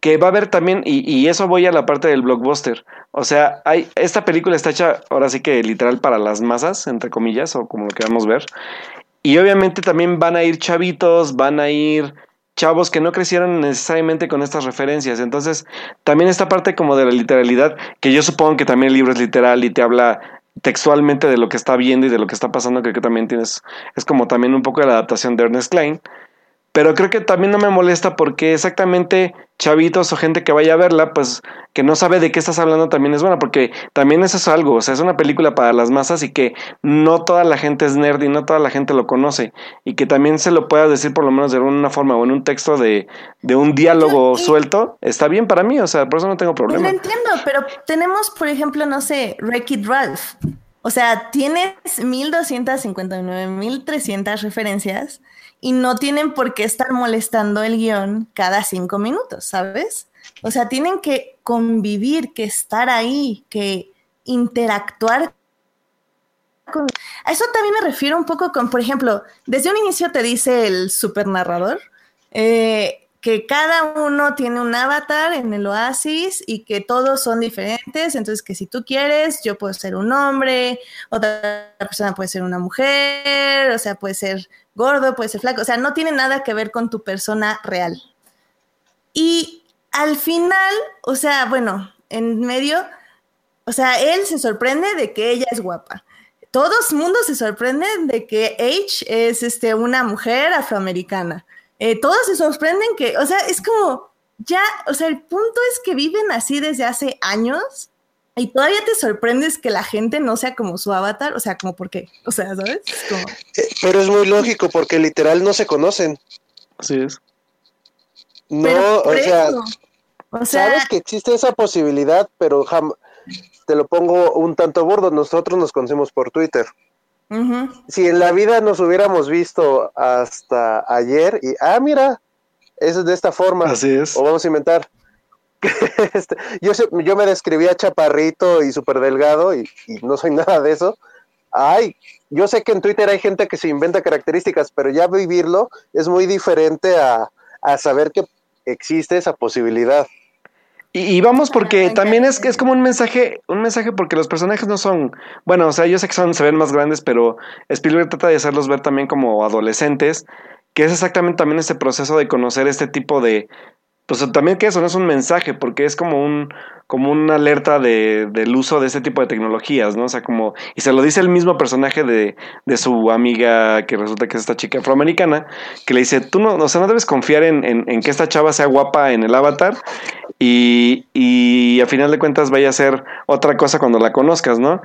que va a haber también, y, eso voy a la parte del blockbuster. O sea, hay, esta película está hecha ahora sí que literal para las masas, entre comillas, o como lo queramos ver. Y obviamente también van a ir chavitos, van a ir chavos que no crecieron necesariamente con estas referencias. Entonces, también esta parte como de la literalidad, que yo supongo que también el libro es literal y te habla textualmente de lo que está viendo y de lo que está pasando, creo que también tienes, es como también un poco de la adaptación de Ernest Klein. Pero creo que también no me molesta porque exactamente chavitos o gente que vaya a verla, pues que no sabe de qué estás hablando también es buena, porque también eso es algo, o sea, es una película para las masas y que no toda la gente es nerd y no toda la gente lo conoce, y que también se lo pueda decir por lo menos de alguna forma o en un texto de, de un diálogo suelto, está bien para mí, o sea, por eso no tengo problema. Lo entiendo, pero tenemos, por ejemplo, no sé, Wreck-It Ralph. O sea, tienes 1259, 1300 referencias y no tienen por qué estar molestando el guion cada cinco minutos, ¿sabes? O sea, tienen que convivir, que estar ahí, que interactuar con... A eso también me refiero un poco con, por ejemplo, desde un inicio te dice el super narrador eh, que cada uno tiene un avatar en el oasis y que todos son diferentes, entonces que si tú quieres, yo puedo ser un hombre, otra persona puede ser una mujer, o sea, puede ser gordo, puede ser flaco, o sea, no tiene nada que ver con tu persona real. Y al final, o sea, bueno, en medio, o sea, él se sorprende de que ella es guapa. Todo el mundo se sorprende de que H es este, una mujer afroamericana. Eh, todos se sorprenden que, o sea, es como, ya, o sea, el punto es que viven así desde hace años y todavía te sorprendes que la gente no sea como su avatar, o sea, como por qué, o sea, ¿sabes? Eh, pero es muy lógico porque literal no se conocen. Así es. No, o sea, sabes que existe esa posibilidad, pero te lo pongo un tanto bordo, nosotros nos conocemos por Twitter. Si en la vida nos hubiéramos visto hasta ayer y, ah, mira, eso es de esta forma. Así es. O vamos a inventar. Este, yo, yo me describía chaparrito y súper delgado y, no soy nada de eso. Ay, yo sé que en Twitter hay gente que se inventa características, pero ya vivirlo es muy diferente a, saber que existe esa posibilidad. Y, vamos porque también es que es como un mensaje, un mensaje porque los personajes no son, bueno, o sea, yo sé que son, se ven más grandes, pero Spielberg trata de hacerlos ver también como adolescentes, que es exactamente también ese proceso de conocer este tipo de, pues también que eso no es un mensaje, porque es como un, como una alerta de, del uso de ese tipo de tecnologías, ¿no? O sea, como, y se lo dice el mismo personaje de, de su amiga, que resulta que es esta chica afroamericana, que le dice, tú no, o sea, no debes confiar en, en, que esta chava sea guapa en el avatar y, y a final de cuentas vaya a ser otra cosa cuando la conozcas, ¿no?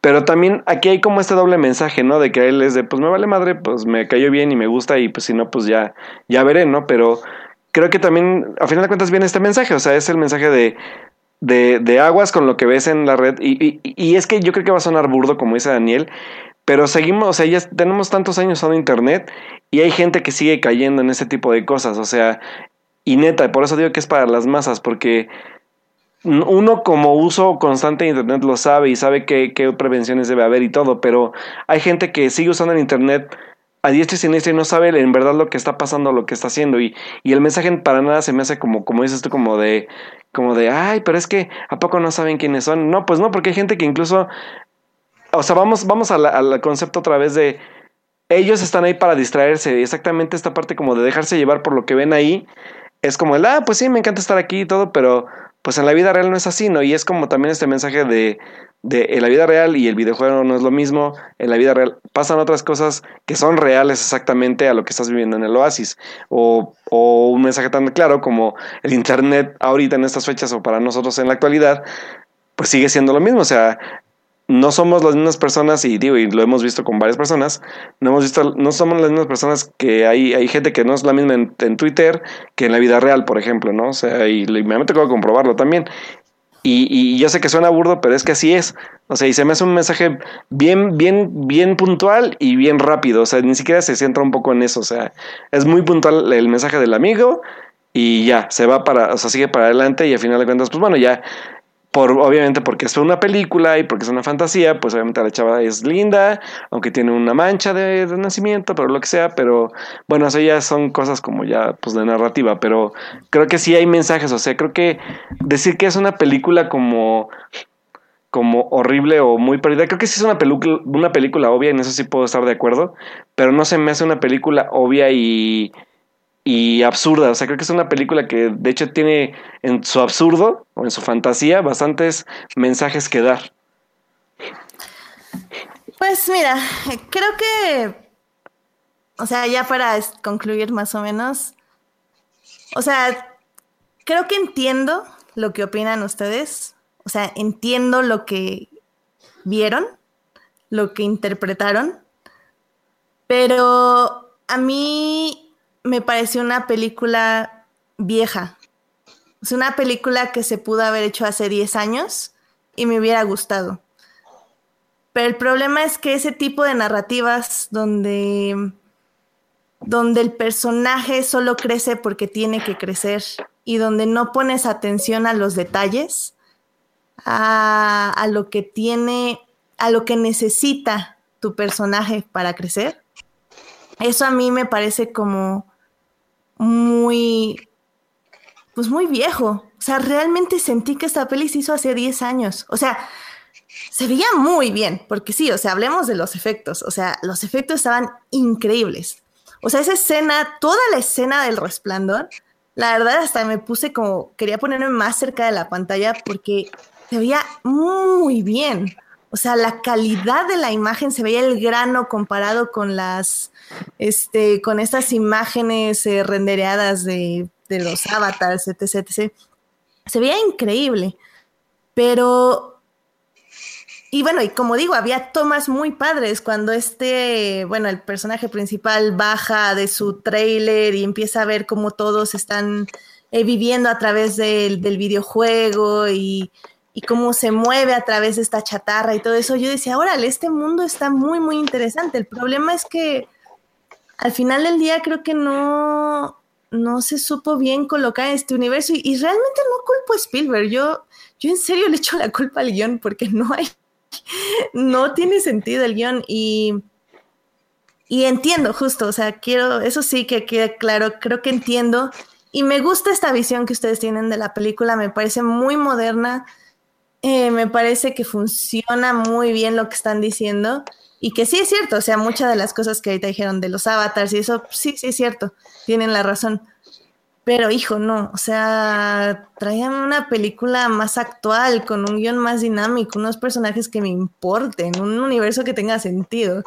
Pero también aquí hay como este doble mensaje, ¿no? De que él es de, pues me vale madre, pues me cayó bien y me gusta y pues si no, pues ya, ya veré, ¿no? Pero creo que también, a final de cuentas, viene este mensaje, o sea, es el mensaje de, de, aguas con lo que ves en la red. Y, y, es que yo creo que va a sonar burdo, como dice Daniel, pero seguimos, o sea, ya tenemos tantos años usando Internet y hay gente que sigue cayendo en ese tipo de cosas, o sea, y neta, por eso digo que es para las masas, porque uno como uso constante de Internet lo sabe y sabe qué, qué prevenciones debe haber y todo, pero hay gente que sigue usando el Internet a diestra y siniestra y no sabe en verdad lo que está pasando, lo que está haciendo. Y, y el mensaje para nada se me hace como, como dices tú, como de, como de, ay, pero es que ¿a poco no saben quiénes son? No, pues no, porque hay gente que incluso, o sea, vamos, vamos al concepto otra vez de, ellos están ahí para distraerse. Exactamente esta parte como de dejarse llevar por lo que ven ahí. Es como el, ah, pues sí, me encanta estar aquí y todo, pero pues en la vida real no es así, ¿no? Y es como también este mensaje de, de en la vida real y el videojuego no es lo mismo, en la vida real pasan otras cosas que son reales exactamente a lo que estás viviendo en el oasis. O, o un mensaje tan claro como el Internet ahorita en estas fechas o para nosotros en la actualidad, pues sigue siendo lo mismo. O sea, no somos las mismas personas, y digo, y lo hemos visto con varias personas, no hemos visto, no somos las mismas personas que hay, hay gente que no es la misma en, Twitter que en la vida real, por ejemplo, ¿no? O sea, y, me ha tocado comprobarlo también. Y, y, yo sé que suena burdo, pero es que así es. O sea, y se me hace un mensaje bien, bien, bien puntual y bien rápido. O sea, ni siquiera se centra un poco en eso. O sea, es muy puntual el mensaje del amigo y ya, se va para, o sea, sigue para adelante y al final de cuentas, pues bueno, ya por, obviamente porque es una película y porque es una fantasía, pues obviamente la chava es linda, aunque tiene una mancha de, nacimiento, pero lo que sea, pero bueno, eso ya son cosas como ya pues de narrativa, pero creo que sí hay mensajes, o sea, creo que decir que es una película como como horrible o muy perdida. Creo que sí es una una película obvia, en eso sí puedo estar de acuerdo, pero no se me hace una película obvia y y absurda. O sea, creo que es una película que de hecho tiene en su absurdo o en su fantasía bastantes mensajes que dar. Pues mira, creo que, o sea, ya para concluir más o menos, o sea, creo que entiendo lo que opinan ustedes, o sea, entiendo lo que vieron, lo que interpretaron, pero a mí me pareció una película vieja. Es una película que se pudo haber hecho hace 10 años y me hubiera gustado. Pero el problema es que ese tipo de narrativas donde, donde el personaje solo crece porque tiene que crecer y donde no pones atención a los detalles, a, a lo que tiene, a lo que necesita tu personaje para crecer, eso a mí me parece como muy, pues muy viejo. O sea, realmente sentí que esta peli se hizo hace 10 años. O sea, se veía muy bien, porque sí, o sea, hablemos de los efectos. O sea, los efectos estaban increíbles. O sea, esa escena, toda la escena del resplandor, la verdad hasta me puse como, quería ponerme más cerca de la pantalla porque se veía muy bien. O sea, la calidad de la imagen, se veía el grano comparado con las, este, con estas imágenes eh, rendereadas de, de, los avatars, etc, etc. Se veía increíble, pero, y bueno, y como digo, había tomas muy padres cuando este, bueno, el personaje principal baja de su trailer y empieza a ver cómo todos están eh, viviendo a través del, del videojuego y y cómo se mueve a través de esta chatarra y todo eso, yo decía, órale, este mundo está muy, muy interesante. El problema es que al final del día creo que no, no se supo bien colocar en este universo y, realmente no culpo a Spielberg. Yo, yo en serio le echo la culpa al guion porque no hay, no tiene sentido el guion y, y entiendo justo, o sea, quiero, eso sí que quede claro, creo que entiendo y me gusta esta visión que ustedes tienen de la película, me parece muy moderna eh, me parece que funciona muy bien lo que están diciendo y que sí es cierto, o sea, muchas de las cosas que ahorita dijeron de los avatars y eso, sí, sí es cierto, tienen la razón. Pero hijo, no, o sea, traían una película más actual, con un guion más dinámico, unos personajes que me importen, un universo que tenga sentido.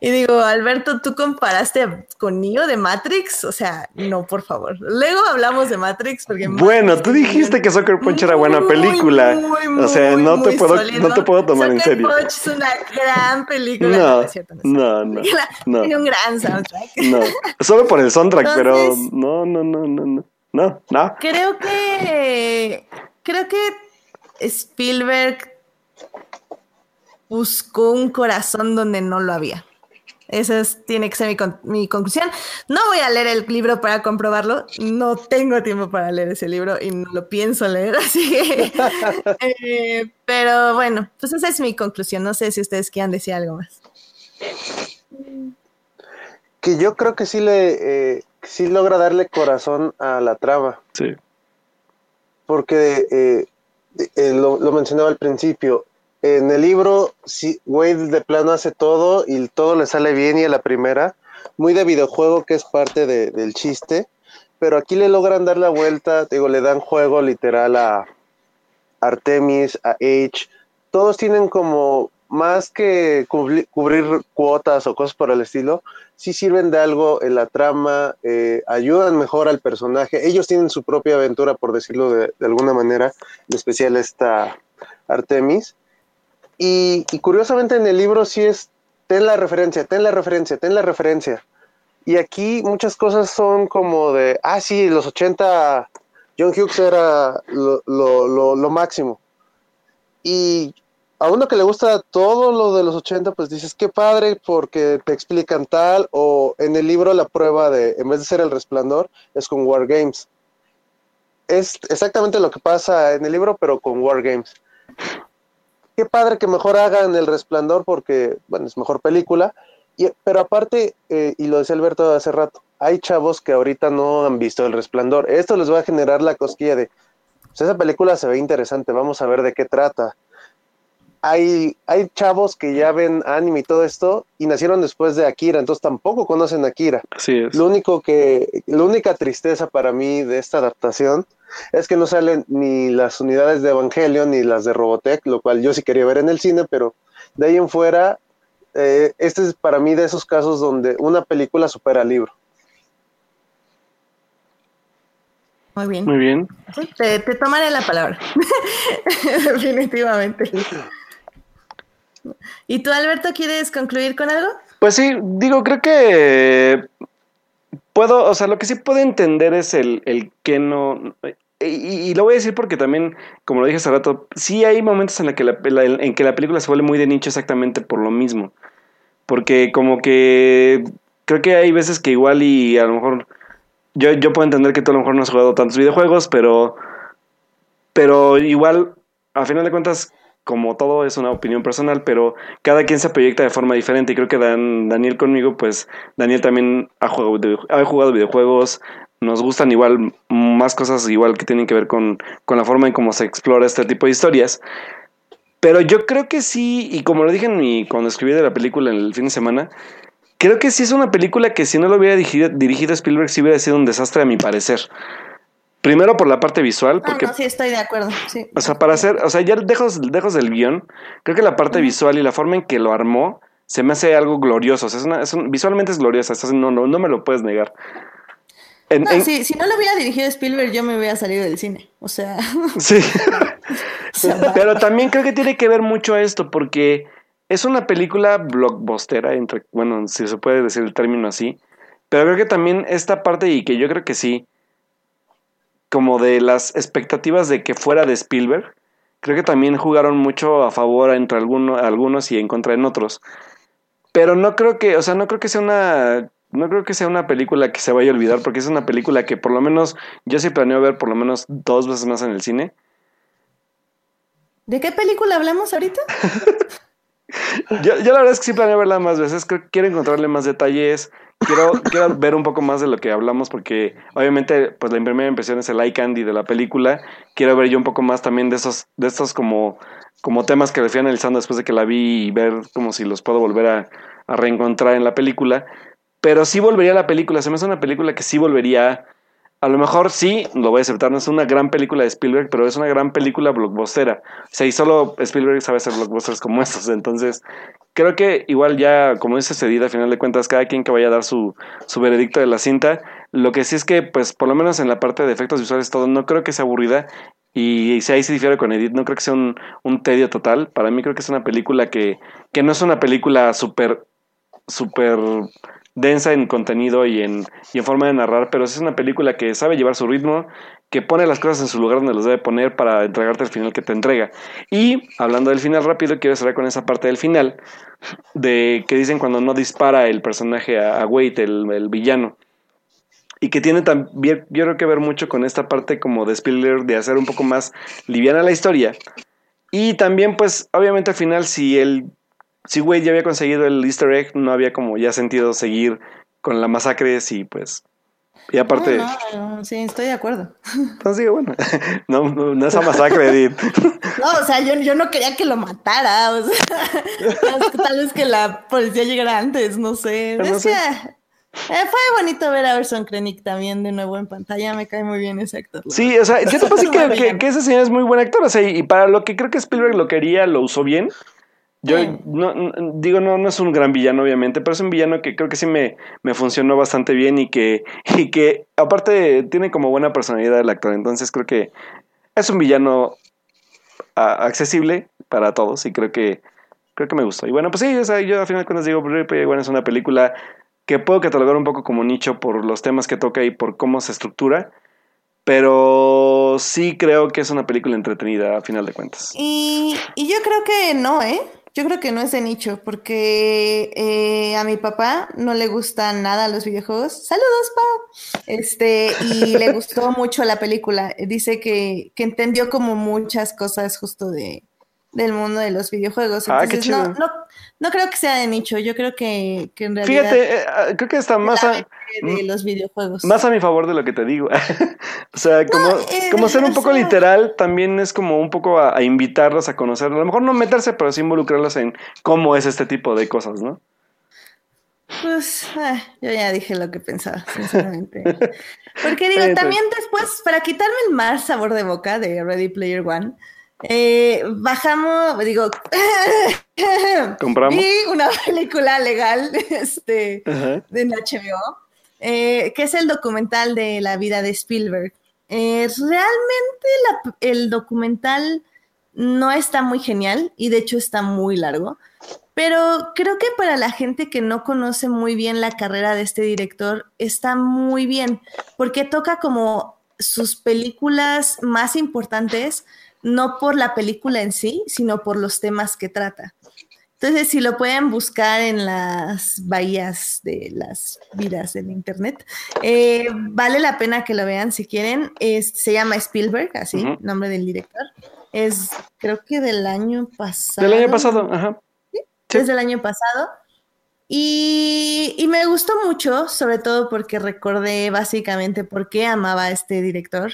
Y digo, Alberto, ¿tú comparaste con Neo de Matrix? O sea, no, por favor. Luego hablamos de Matrix porque... Bueno, tú dijiste que Soccer Punch era buena película. o sea, no, te puedo, no te puedo tomar en serio. Soccer Punch es una gran película. No, no, no, no, Tiene un gran soundtrack. No, solo por el soundtrack, pero no, no, no, no, no. No, no. Creo que. Creo que Spielberg buscó un corazón donde no lo había. Esa tiene que ser mi, conclusión. No voy a leer el libro para comprobarlo. No tengo tiempo para leer ese libro y no lo pienso leer, así que. Eh, pero bueno, pues esa es mi conclusión. No sé si ustedes quieran decir algo más que yo creo que sí le eh, sí logra darle corazón a la trama. Sí. Porque eh, eh, lo, lo, mencionaba al principio. En el libro, sí, Wade de plano hace todo y todo le sale bien y a la primera, muy de videojuego que es parte de, del chiste, pero aquí le logran dar la vuelta, digo, le dan juego literal a Artemis, a H, todos tienen como más que cubrir, cuotas o cosas por el estilo, sí sirven de algo en la trama, eh, ayudan mejor al personaje. Ellos tienen su propia aventura, por decirlo de, alguna manera, en especial esta Artemis. Y, curiosamente en el libro sí es, ten la referencia, ten la referencia, ten la referencia. Y aquí muchas cosas son como de, ah, sí, los 80, John Hughes era lo, lo, lo máximo. Y a uno que le gusta todo lo de los 80, pues dices, qué padre porque te explican tal, o en el libro la prueba de, en vez de ser el resplandor, es con Wargames. Es exactamente lo que pasa en el libro, pero con Wargames. Qué padre que mejor hagan el resplandor porque, bueno, es mejor película, y, pero aparte, eh, y lo decía Alberto hace rato, hay chavos que ahorita no han visto el resplandor. Esto les va a generar la cosquilla de, pues esa película se ve interesante, vamos a ver de qué trata hay, hay chavos que ya ven anime y todo esto y nacieron después de Akira, entonces tampoco conocen a Akira. Así es. Lo único que, la única tristeza para mí de esta adaptación es que no salen ni las unidades de Evangelion ni las de Robotech, lo cual yo sí quería ver en el cine, pero de ahí en fuera, eh, este es para mí de esos casos donde una película supera al libro. Muy bien. Muy bien. te, te tomaré la palabra. Definitivamente. ¿Y tú, Alberto, quieres concluir con algo? Pues sí, digo, creo que puedo, o sea, lo que sí puedo entender es el, el que no... Y, lo voy a decir porque también, como lo dije hace rato, sí hay momentos en, la que la, en que la película se vuelve muy de nicho exactamente por lo mismo. Porque como que creo que hay veces que igual y a lo mejor... Yo, yo puedo entender que tú a lo mejor no has jugado tantos videojuegos, pero... Pero igual, a final de cuentas, como todo es una opinión personal, pero cada quien se proyecta de forma diferente y creo que Dan, Daniel conmigo, pues Daniel también ha jugado, videojuegos, nos gustan igual más cosas igual que tienen que ver con, con la forma en cómo se explora este tipo de historias. Pero yo creo que sí, y como lo dije en mi, cuando escribí de la película el fin de semana, creo que sí es una película que si no lo hubiera dirigido, dirigido Spielberg sí hubiera sido un desastre a mi parecer. Primero por la parte visual, porque... Ah, no, sí, estoy de acuerdo, sí. O sea, para hacer, o sea, ya lejos, lejos del guion, creo que la parte visual y la forma en que lo armó se me hace algo glorioso. O sea, es una, es un, visualmente es gloriosa, no, no, no me lo puedes negar. no, si no lo hubiera dirigido Spielberg, yo me hubiera salido del cine. O sea. Sí. Pero también creo que tiene que ver mucho esto, porque es una película blockbustera, entre, bueno, si se puede decir el término así. Pero creo que también esta parte, y que yo creo que sí, como de las expectativas de que fuera de Spielberg, creo que también jugaron mucho a favor entre algunos, algunos y en contra en otros. Pero no creo que, o sea, no creo que sea una no creo que sea una película que se vaya a olvidar porque es una película que por lo menos yo sí planeo ver por lo menos dos veces más en el cine. ¿De qué película hablamos ahorita? yo, yo, la verdad es que sí planeo verla más veces, quiero encontrarle más detalles, quiero, ver un poco más de lo que hablamos porque obviamente pues la primera impresión es el eye candy de la película. Quiero ver yo un poco más también de esos, de estos como, como temas que le fui analizando después de que la vi y ver como si los puedo volver a, a reencontrar en la película. Pero sí volvería a la película, se me hace una película que sí volvería a lo mejor sí, lo voy a aceptar, no es una gran película de Spielberg, pero es una gran película blockbustera. O sea, y solo Spielberg sabe hacer blockbusters como estos. Entonces, creo que igual ya, como dice Cedida, a final de cuentas, cada quien que vaya a dar su, su veredicto de la cinta, lo que sí es que, pues, por lo menos en la parte de efectos visuales todo, no creo que sea aburrida. Y, si ahí se difiere con Edith, no creo que sea un, un tedio total. Para mí creo que es una película que, que no es una película súper, súper densa en contenido y en, y en forma de narrar, pero es una película que sabe llevar su ritmo, que pone las cosas en su lugar donde los debe poner para entregarte el final que te entrega. Y hablando del final rápido, quiero cerrar con esa parte del final, de que dicen cuando no dispara el personaje a, Wade, el, villano. Y que tiene también, yo creo que ver mucho con esta parte como de Spielberg de hacer un poco más liviana la historia. Y también, pues, obviamente al final, si el si Wade ya había conseguido el easter egg, no había como ya sentido seguir con la masacre, sí, pues. Y aparte. No, no, sí, estoy de acuerdo. Entonces digo, bueno, no, no, no esa masacre, Edith. No, o sea, yo, yo no quería que lo matara. O sea, tal vez que la policía llegara antes, no sé. Es sé. que eh, fue bonito ver a Orson Krennic también de nuevo en pantalla. Me cae muy bien ese actor. Sí, o sea, yo te puedo decir que, que ese señor es muy buen actor, o sea, y para lo que creo que Spielberg lo quería, lo usó bien. Yo no, no- digo, no, no es un gran villano, obviamente, pero es un villano que creo que sí me, me funcionó bastante bien y que, y que aparte tiene como buena personalidad el actor. Entonces creo que es un villano a- accesible para todos y creo que creo que me gustó. Y bueno, pues sí, o sea, yo al final de cuentas digo, One es una película que puedo catalogar un poco como nicho por los temas que toca y por cómo se estructura. Pero sí creo que es una película entretenida a final de cuentas. Y, y yo creo que no, ¿eh? Yo creo que no es de nicho, porque eh, a mi papá no le gustan nada los videojuegos. Saludos, pa. Este, y le gustó mucho la película. Dice que, que entendió como muchas cosas justo de, del mundo de los videojuegos. Ah, Entonces, no, no, no creo que sea de nicho. Yo creo que, que en realidad Fíjate, eh, ah, creo que está más a, de los videojuegos. más a mi favor de lo que te digo. o sea, como, eh, como ser un poco sea- literal, también es como un poco a, a invitarlos a conocer. A lo mejor no meterse, pero sí involucrarlos en cómo es este tipo de cosas, ¿no? Pues ah, yo ya dije lo que pensaba, sinceramente. Porque digo, también después, para quitarme el mal sabor de boca de Ready Player One, eh, bajamos, digo, Compramos. vi una película legal este, Ajá. en HBO, eh, que es el documental de la vida de Spielberg. Eh, realmente la- el documental no está muy genial y de hecho está muy largo, pero creo que para la gente que no conoce muy bien la carrera de este director está muy bien porque toca como sus películas más importantes, no por la película en sí, sino por los temas que trata. Entonces, si lo pueden buscar en las bahías de las vidas del internet, eh, vale la pena que lo vean si quieren. Es- se llama Spielberg, así, Ujú. nombre del director. Es, creo que del año pasado. Del año pasado, ajá. Sí. Desde el año pasado. Y, y me gustó mucho, sobre todo porque recordé básicamente por qué amaba a este director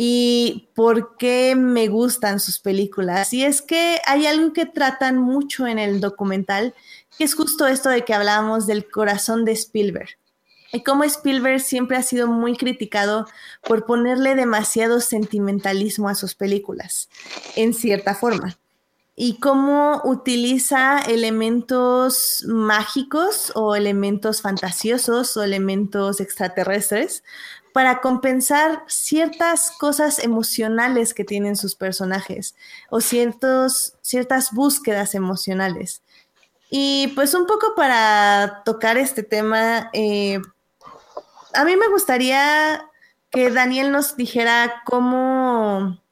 y por qué me gustan sus películas. Y es que hay algo que tratan mucho en el documental, que es justo esto de que hablábamos del corazón de Spielberg. Y cómo Spielberg siempre ha sido muy criticado por ponerle demasiado sentimentalismo a sus películas, en cierta forma. Y cómo utiliza elementos mágicos o elementos fantasiosos o elementos extraterrestres para compensar ciertas cosas emocionales que tienen sus personajes o ciertos, ciertas búsquedas emocionales. Y pues un poco para tocar este tema, eh, a mí me gustaría que Daniel nos dijera cómo,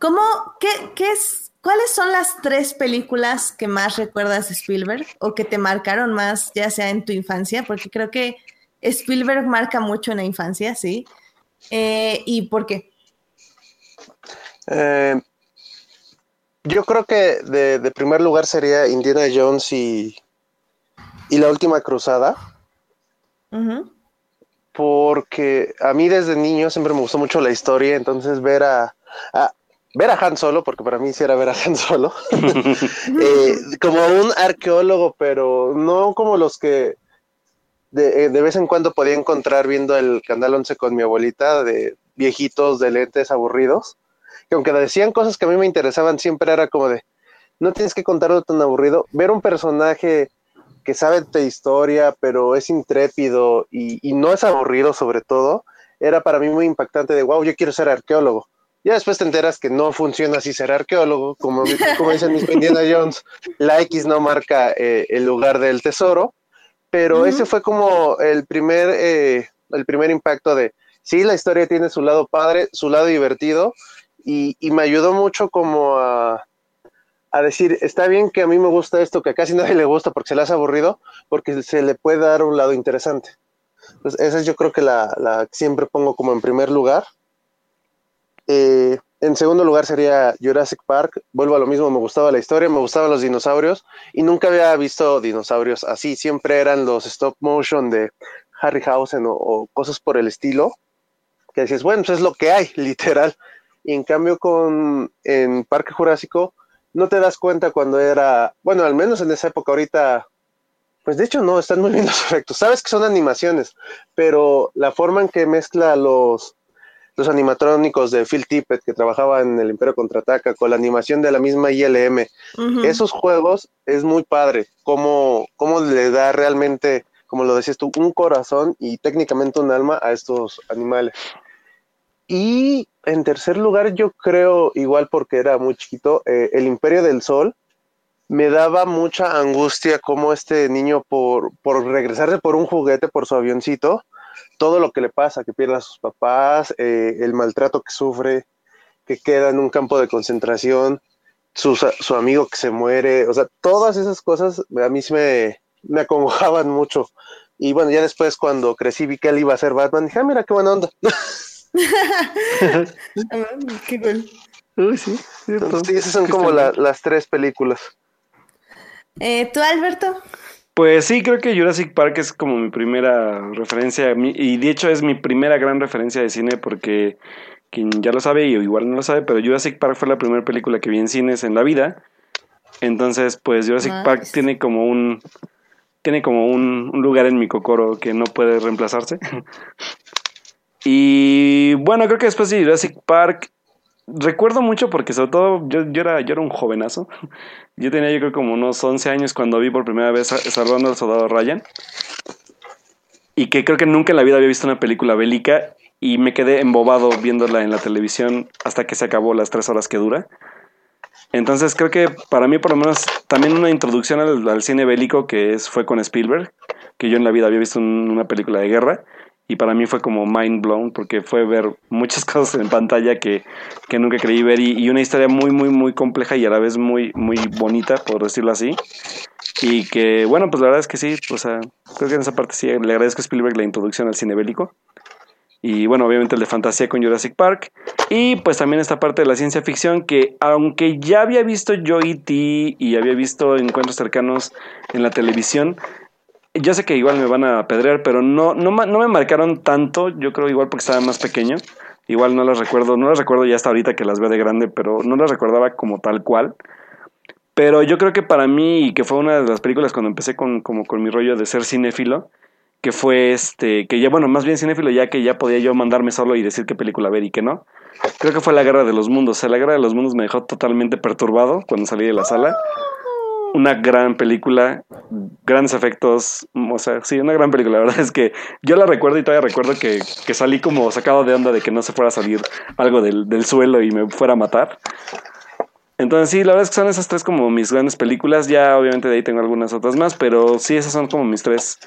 cómo, qué, qué es, cuáles son las tres películas que más recuerdas Spielberg o que te marcaron más, ya sea en tu infancia, porque creo que Spielberg marca mucho en la infancia, sí. Eh, ¿Y por qué? Eh, yo creo que de, de primer lugar sería Indiana Jones y, y la última cruzada, porque a mí desde niño siempre me gustó mucho la historia, entonces ver a, a- ver a Han Solo, porque para mí sí era ver a Han Solo, eh, como un arqueólogo, pero no como los que de, eh, de vez en cuando podía encontrar viendo el Canal 11 con mi abuelita, de viejitos de lentes aburridos, que aunque decían cosas que a mí me interesaban, siempre era como de, no tienes que contarlo tan aburrido, ver un personaje que sabe de historia, pero es intrépido y, y no es aburrido sobre todo, era para mí muy impactante de, wow, yo quiero ser arqueólogo. Ya después te enteras que no funciona así ser arqueólogo, como, como dicen mis Indiana Jones, la X no marca eh, el lugar del tesoro, pero ese fue como el primer, eh, el primer impacto de, sí, la historia tiene su lado padre, su lado divertido, y, y me ayudó mucho como a, a decir, está bien que a mí me gusta esto, que a casi nadie le gusta porque se le hace aburrido, porque se le puede dar un lado interesante. Entonces, esa es yo creo que la, la siempre pongo como en primer lugar. Eh, en segundo lugar sería Jurassic Park. Vuelvo a lo mismo, me gustaba la historia, me gustaban los dinosaurios y nunca había visto dinosaurios así. Siempre eran los stop motion de Harryhausen o, o cosas por el estilo. Que dices, bueno, pues es lo que hay, literal. Y en cambio con en Parque Jurásico no te das cuenta cuando era, bueno, al menos en esa época ahorita, pues de hecho no, están muy bien los efectos. Sabes que son animaciones, pero la forma en que mezcla los los animatrónicos de Phil Tippett que trabajaba en el Imperio Contraataca con la animación de la misma ILM. Esos juegos es muy padre, cómo, cómo le da realmente, como lo decías tú, un corazón y técnicamente un alma a estos animales. Y en tercer lugar, yo creo, igual porque era muy chiquito, eh, el Imperio del Sol me daba mucha angustia como este niño por, por regresarse por un juguete, por su avioncito, todo lo que le pasa, que pierde a sus papás, eh, el maltrato que sufre, que queda en un campo de concentración, su, su, amigo que se muere, o sea, todas esas cosas a mí sí me, me acongojaban mucho. Y bueno, ya después cuando crecí vi que él iba a ser Batman, dije, ah, mira qué buena onda. qué cool. Uy, sí, Entonces, sí, esas son como la, las tres películas. Eh, ¿Tú, Alberto? Pues sí, creo que Jurassic Park es como mi primera referencia y de hecho es mi primera gran referencia de cine porque quien ya lo sabe y igual no lo sabe, pero Jurassic Park fue la primera película que vi en cines en la vida. Entonces, pues Jurassic Park tiene como un tiene como un, un, lugar en mi cocoro que no puede reemplazarse. y bueno, creo que después de Jurassic Park recuerdo mucho porque sobre todo yo, yo, era, yo era un jovenazo. Yo tenía yo creo como unos 11 años cuando vi por primera vez Salvando al Soldado Ryan. Y que creo que nunca en la vida había visto una película bélica y me quedé embobado viéndola en la televisión hasta que se acabó las tres horas que dura. Entonces creo que para mí por lo menos también una introducción al, cine bélico que es, fue con Spielberg, que yo en la vida había visto una película de guerra y para mí fue como mind blown porque fue ver muchas cosas en pantalla que, que nunca creí ver y, una historia muy muy muy compleja y a la vez muy muy bonita por decirlo así y que bueno pues la verdad es que sí o sea creo que en esa parte sí le agradezco a Spielberg la introducción al cine bélico y bueno obviamente el de fantasía con Jurassic Park y pues también esta parte de la ciencia ficción que aunque ya había visto yo E.T. y había visto encuentros cercanos en la televisión yo sé que igual me van a apedrear, pero no, no, no me marcaron tanto, yo creo igual porque estaba más pequeño. Igual no las recuerdo, no las recuerdo ya hasta ahorita que las veo de grande, pero no las recordaba como tal cual. Pero yo creo que para mí, que fue una de las películas cuando empecé con, como con mi rollo de ser cinéfilo, que fue este, que ya, bueno, más bien cinéfilo ya que ya podía yo mandarme solo y decir qué película ver y qué no. Creo que fue La Guerra de los Mundos. O sea, La Guerra de los Mundos me dejó totalmente perturbado cuando salí de la sala una gran película, grandes efectos, o sea, sí, una gran película. La verdad es que yo la recuerdo y todavía recuerdo que, salí como sacado de onda de que no se fuera a salir algo del, suelo y me fuera a matar. Entonces sí, la verdad es que son esas tres como mis grandes películas. Ya obviamente de ahí tengo algunas otras más, pero sí, esas son como mis tres,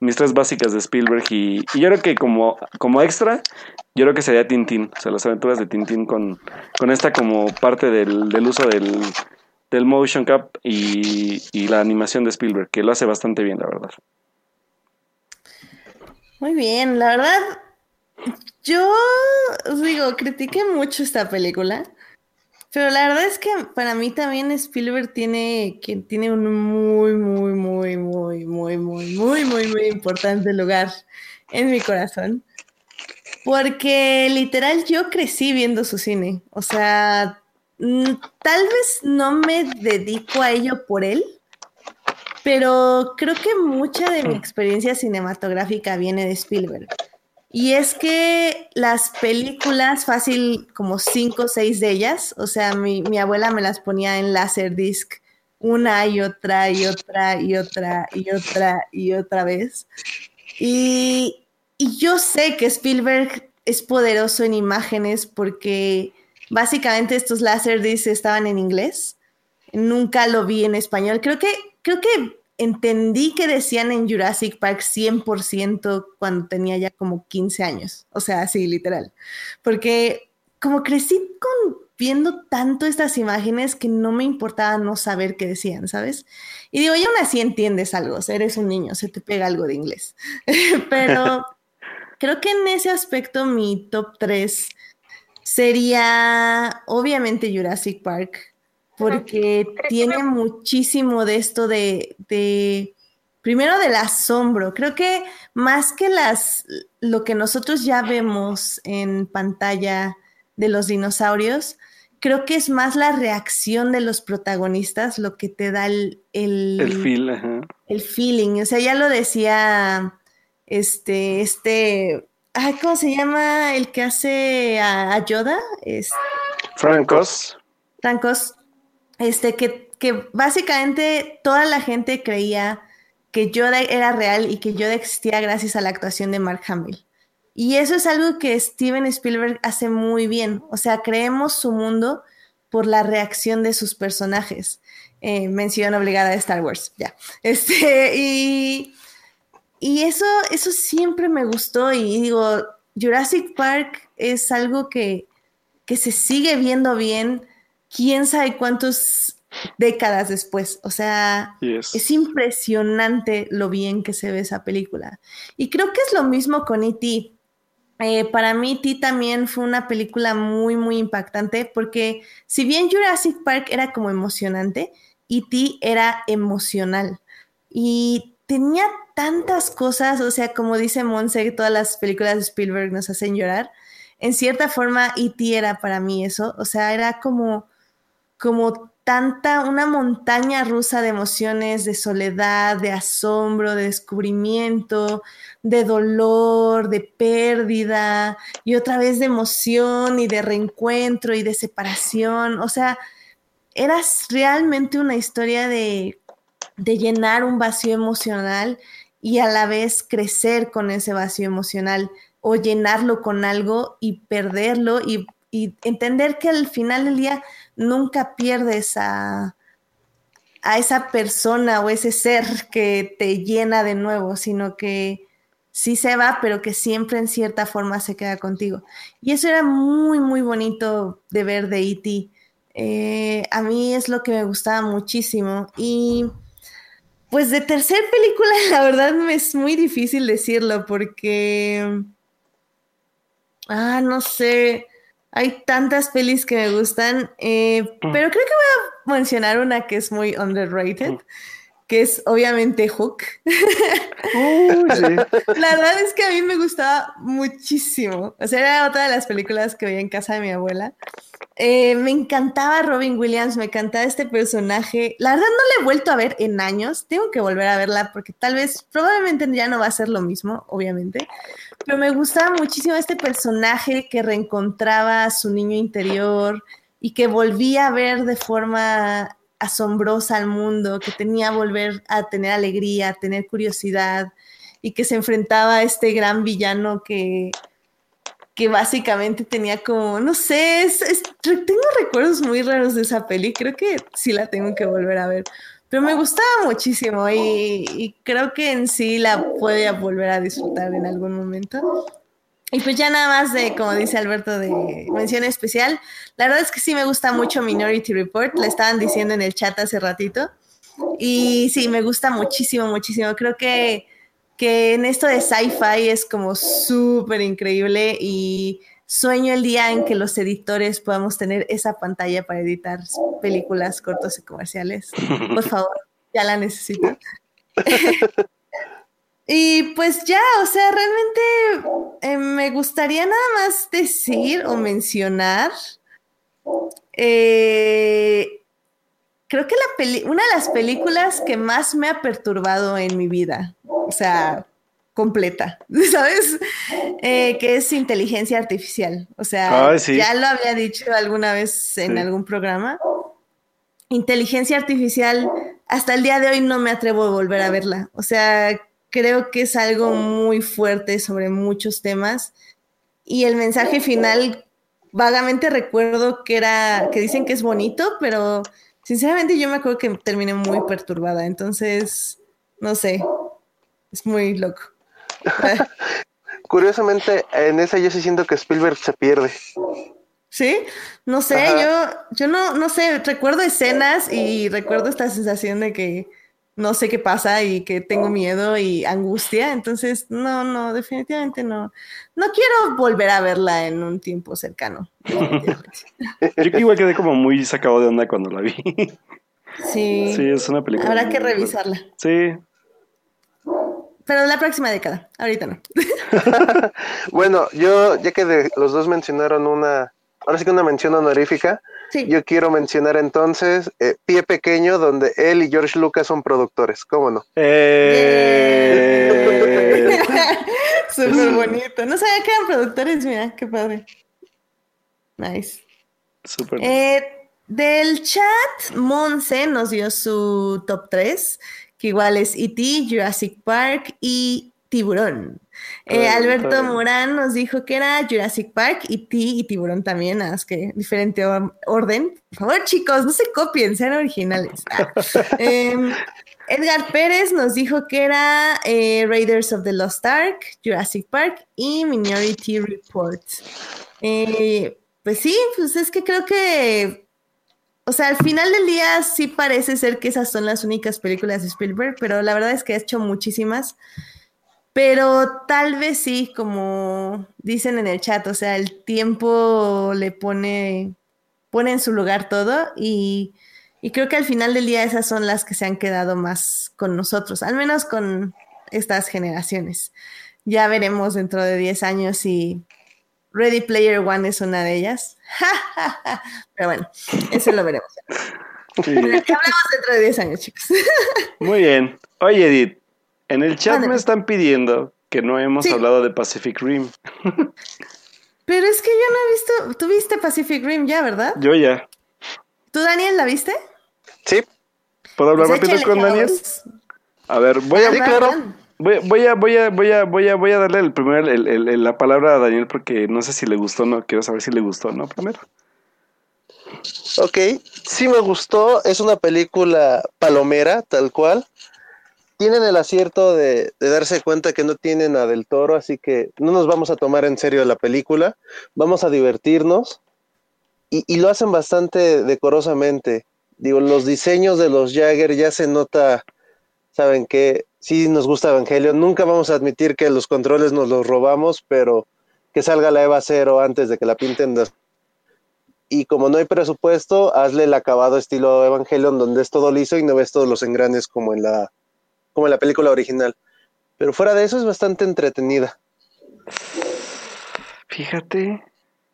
mis tres básicas de Spielberg. Y, yo creo que como, como extra, yo creo que sería Tintín, o sea, las aventuras de Tintín con, con esta como parte del, del uso del, del motion cap y, la animación de Spielberg, que lo hace bastante bien, la verdad. Muy bien, la verdad, yo os digo, critiqué mucho esta película, pero la verdad es que para mí también Spielberg tiene, tiene un muy, muy, muy, muy, muy, muy, muy, muy, muy importante lugar en mi corazón. Porque literal yo crecí viendo su cine. O sea, tal vez no me dedico a ello por él, pero creo que mucha de mi experiencia cinematográfica viene de Spielberg. Y es que las películas, fácil como cinco o seis de ellas, o sea, mi, abuela me las ponía en Laserdisc una y otra y otra y otra y otra y otra vez. Y, y yo sé que Spielberg es poderoso en imágenes porque Básicamente estos Laserdiscs estaban en inglés. Nunca lo vi en español. Creo que, creo que entendí que decían en Jurassic Park 100% cuando tenía ya como 15 años. O sea, sí, literal. Porque como crecí con viendo tanto estas imágenes que no me importaba no saber qué decían, ¿sabes? Y digo, y aún así entiendes algo, eres un niño, se te pega algo de inglés. Pero creo que en ese aspecto mi top 3 sería obviamente Jurassic Park, porque tiene muchísimo de esto de, de, primero del asombro. Creo que más que las, lo que nosotros ya vemos en pantalla de los dinosaurios, creo que es más la reacción de los protagonistas lo que te da el, el, el feeling. O sea, ya lo decía este, este, ¿cómo se llama el que hace a, Yoda? Es, Francos. Francos, este, que, que básicamente toda la gente creía que Yoda era real y que Yoda existía gracias a la actuación de Mark Hamill. Y eso es algo que Steven Spielberg hace muy bien. O sea, creemos su mundo por la reacción de sus personajes. Eh, mención obligada de Star Wars, ya. Este, y, y eso, eso siempre me gustó. Y digo, Jurassic Park es algo que, que se sigue viendo bien. Quién sabe cuántos décadas después. O sea, es impresionante lo bien que se ve esa película. Y creo que es lo mismo con E.T. Eh, para mí, T también fue una película muy, muy impactante porque si bien Jurassic Park era como emocionante, E.T. era emocional y tenía tantas cosas, o sea, como dice Monse, todas las películas de Spielberg nos hacen llorar. En cierta forma, E.T. era para mí eso, o sea, era como, como tanta, una montaña rusa de emociones, de soledad, de asombro, de descubrimiento, de dolor, de pérdida, y otra vez de emoción y de reencuentro y de separación. O sea, era realmente una historia de, de llenar un vacío emocional y a la vez crecer con ese vacío emocional o llenarlo con algo y perderlo y, entender que al final del día nunca pierdes a, a esa persona o ese ser que te llena de nuevo, sino que sí se va, pero que siempre en cierta forma se queda contigo. Y eso era muy, muy bonito de ver de E.T. Eh, a mí es lo que me gustaba muchísimo. Y pues de tercer película, la verdad me es muy difícil decirlo porque... Ah, no sé. Hay tantas pelis que me gustan, eh, mm. pero creo que voy a mencionar una que es muy underrated, mm. Que es obviamente Hook. La verdad es que a mí me gustaba muchísimo. O sea, era otra de las películas que veía en casa de mi abuela. Eh, me encantaba Robin Williams, me encantaba este personaje. La verdad no la he vuelto a ver en años. Tengo que volver a verla porque tal vez, probablemente ya no va a ser lo mismo, obviamente. Pero me gustaba muchísimo este personaje que reencontraba a su niño interior y que volvía a ver de forma asombrosa al mundo, que tenía volver a tener alegría, a tener curiosidad y que se enfrentaba a este gran villano que que básicamente tenía como, no sé, tengo recuerdos muy raros de esa peli, creo que sí la tengo que volver a ver, pero me gustaba muchísimo y, creo que en sí la puede volver a disfrutar en algún momento. Y pues ya nada más de, como dice Alberto, de mención especial, la verdad es que sí me gusta mucho Minority Report, la estaban diciendo en el chat hace ratito, y sí, me gusta muchísimo, muchísimo, creo que que en esto de sci-fi es como súper increíble y sueño el día en que los editores podamos tener esa pantalla para editar películas cortos y comerciales. Por favor, ya la necesito. y pues ya, o sea, realmente eh, me gustaría nada más decir o mencionar eh, creo que la una de las películas que más me ha perturbado en mi vida, o sea, completa, ¿sabes? Eh, que es inteligencia artificial. O sea, ya lo había dicho alguna vez en algún programa. Inteligencia artificial, hasta el día de hoy no me atrevo a volver a verla. O sea, creo que es algo muy fuerte sobre muchos temas. Y el mensaje final, vagamente recuerdo que era, que dicen que es bonito, pero Sinceramente yo me acuerdo que terminé muy perturbada, entonces, no sé, es muy loco. Curiosamente, en esa yo sí siento que Spielberg se pierde. ¿Sí? No sé, yo, yo no, no sé, recuerdo escenas y recuerdo esta sensación de que no sé qué pasa y que tengo miedo y angustia. Entonces, no, no, definitivamente no. No quiero volver a verla en un tiempo cercano. Yo igual quedé como muy sacado de onda cuando la vi. Sí. Sí, es una película. Habrá que revisarla. Sí. Pero la próxima década, ahorita no. bueno, yo, ya que los dos mencionaron una, ahora sí que una mención honorífica, yo quiero mencionar entonces eh, Pie Pequeño, donde él y George Lucas son productores, ¿cómo no? Eh... Súper bonito. No sabía que eran productores, mira, qué padre. Nice. Súper. Eh, del chat, Monse nos dio su top 3, que igual es E.T., Jurassic Park y Tiburón. Eh, Alberto Morán nos dijo que era Jurassic Park, E.T. y Tiburón también, nada más que diferente orden. Por favor, chicos, no se copien, sean originales. Ah. Em, Edgar Pérez nos dijo que era eh, Raiders of the Lost Ark, Jurassic Park y Minority Report. Eh, pues sí, pues es que creo que, o sea, al final del día sí parece ser que esas son las únicas películas de Spielberg, pero la verdad es que ha hecho muchísimas. Pero tal vez sí, como dicen en el chat, o sea, el tiempo le pone, pone en su lugar todo y, creo que al final del día esas son las que se han quedado más con nosotros, al menos con estas generaciones. Ya veremos dentro de 10 años si Ready Player One es una de ellas. Pero bueno, eso lo veremos. hablamos dentro de 10 años, chicos. Muy bien. Oye, Edith, en el chat me están pidiendo que no hemos hablado de Pacific Rim. Pero es que yo no he visto. ¿Tú viste Pacific Rim ya, verdad? Yo ya. ¿Tú, Daniel, la viste? Sí. ¿Puedo hablar pues rápido con Daniel? A ver, voy a. Voy, a, voy a, voy a, voy a, voy a darle el primer, la palabra a Daniel porque no sé si le gustó o no. Quiero saber si le gustó o no primero. Ok, sí me gustó. Es una película palomera, tal cual tienen el acierto de, darse cuenta que no tienen a Del Toro, así que no nos vamos a tomar en serio la película, vamos a divertirnos y, lo hacen bastante decorosamente. Digo, los diseños de los Jagger ya se nota, saben que sí nos gusta Evangelion, nunca vamos a admitir que los controles nos los robamos, pero que salga la Eva Cero antes de que la pinten. Y como no hay presupuesto, hazle el acabado estilo Evangelion, donde es todo liso y no ves todos los engranes como en la como en la película original. Pero fuera de eso es bastante entretenida. Fíjate,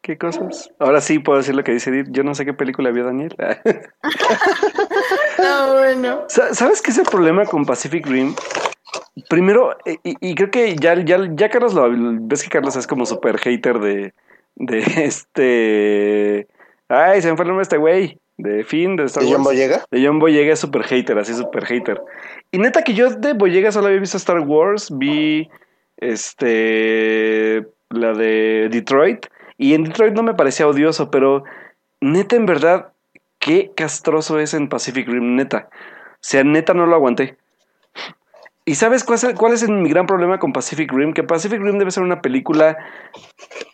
qué cosas. Ahora sí puedo decir lo que dice Edith. Yo no sé qué película vio Daniel. no, bueno. ¿Sabes qué es el problema con Pacific Rim? Primero, y, creo que ya, ya, ya Carlos lo ves que Carlos es como super hater de, de este. Ay, se me fue el nombre de este güey de fin de Star ¿De John Boyega? De John Boyega es super hater, así super hater. Y neta que yo de Boyega solo había visto Star Wars, vi este la de Detroit y en Detroit no me parecía odioso, pero neta en verdad qué castroso es en Pacific Rim, neta. O sea, neta no lo aguanté. ¿Y sabes cuál es, cuál es mi gran problema con Pacific Rim? Que Pacific Rim debe ser una película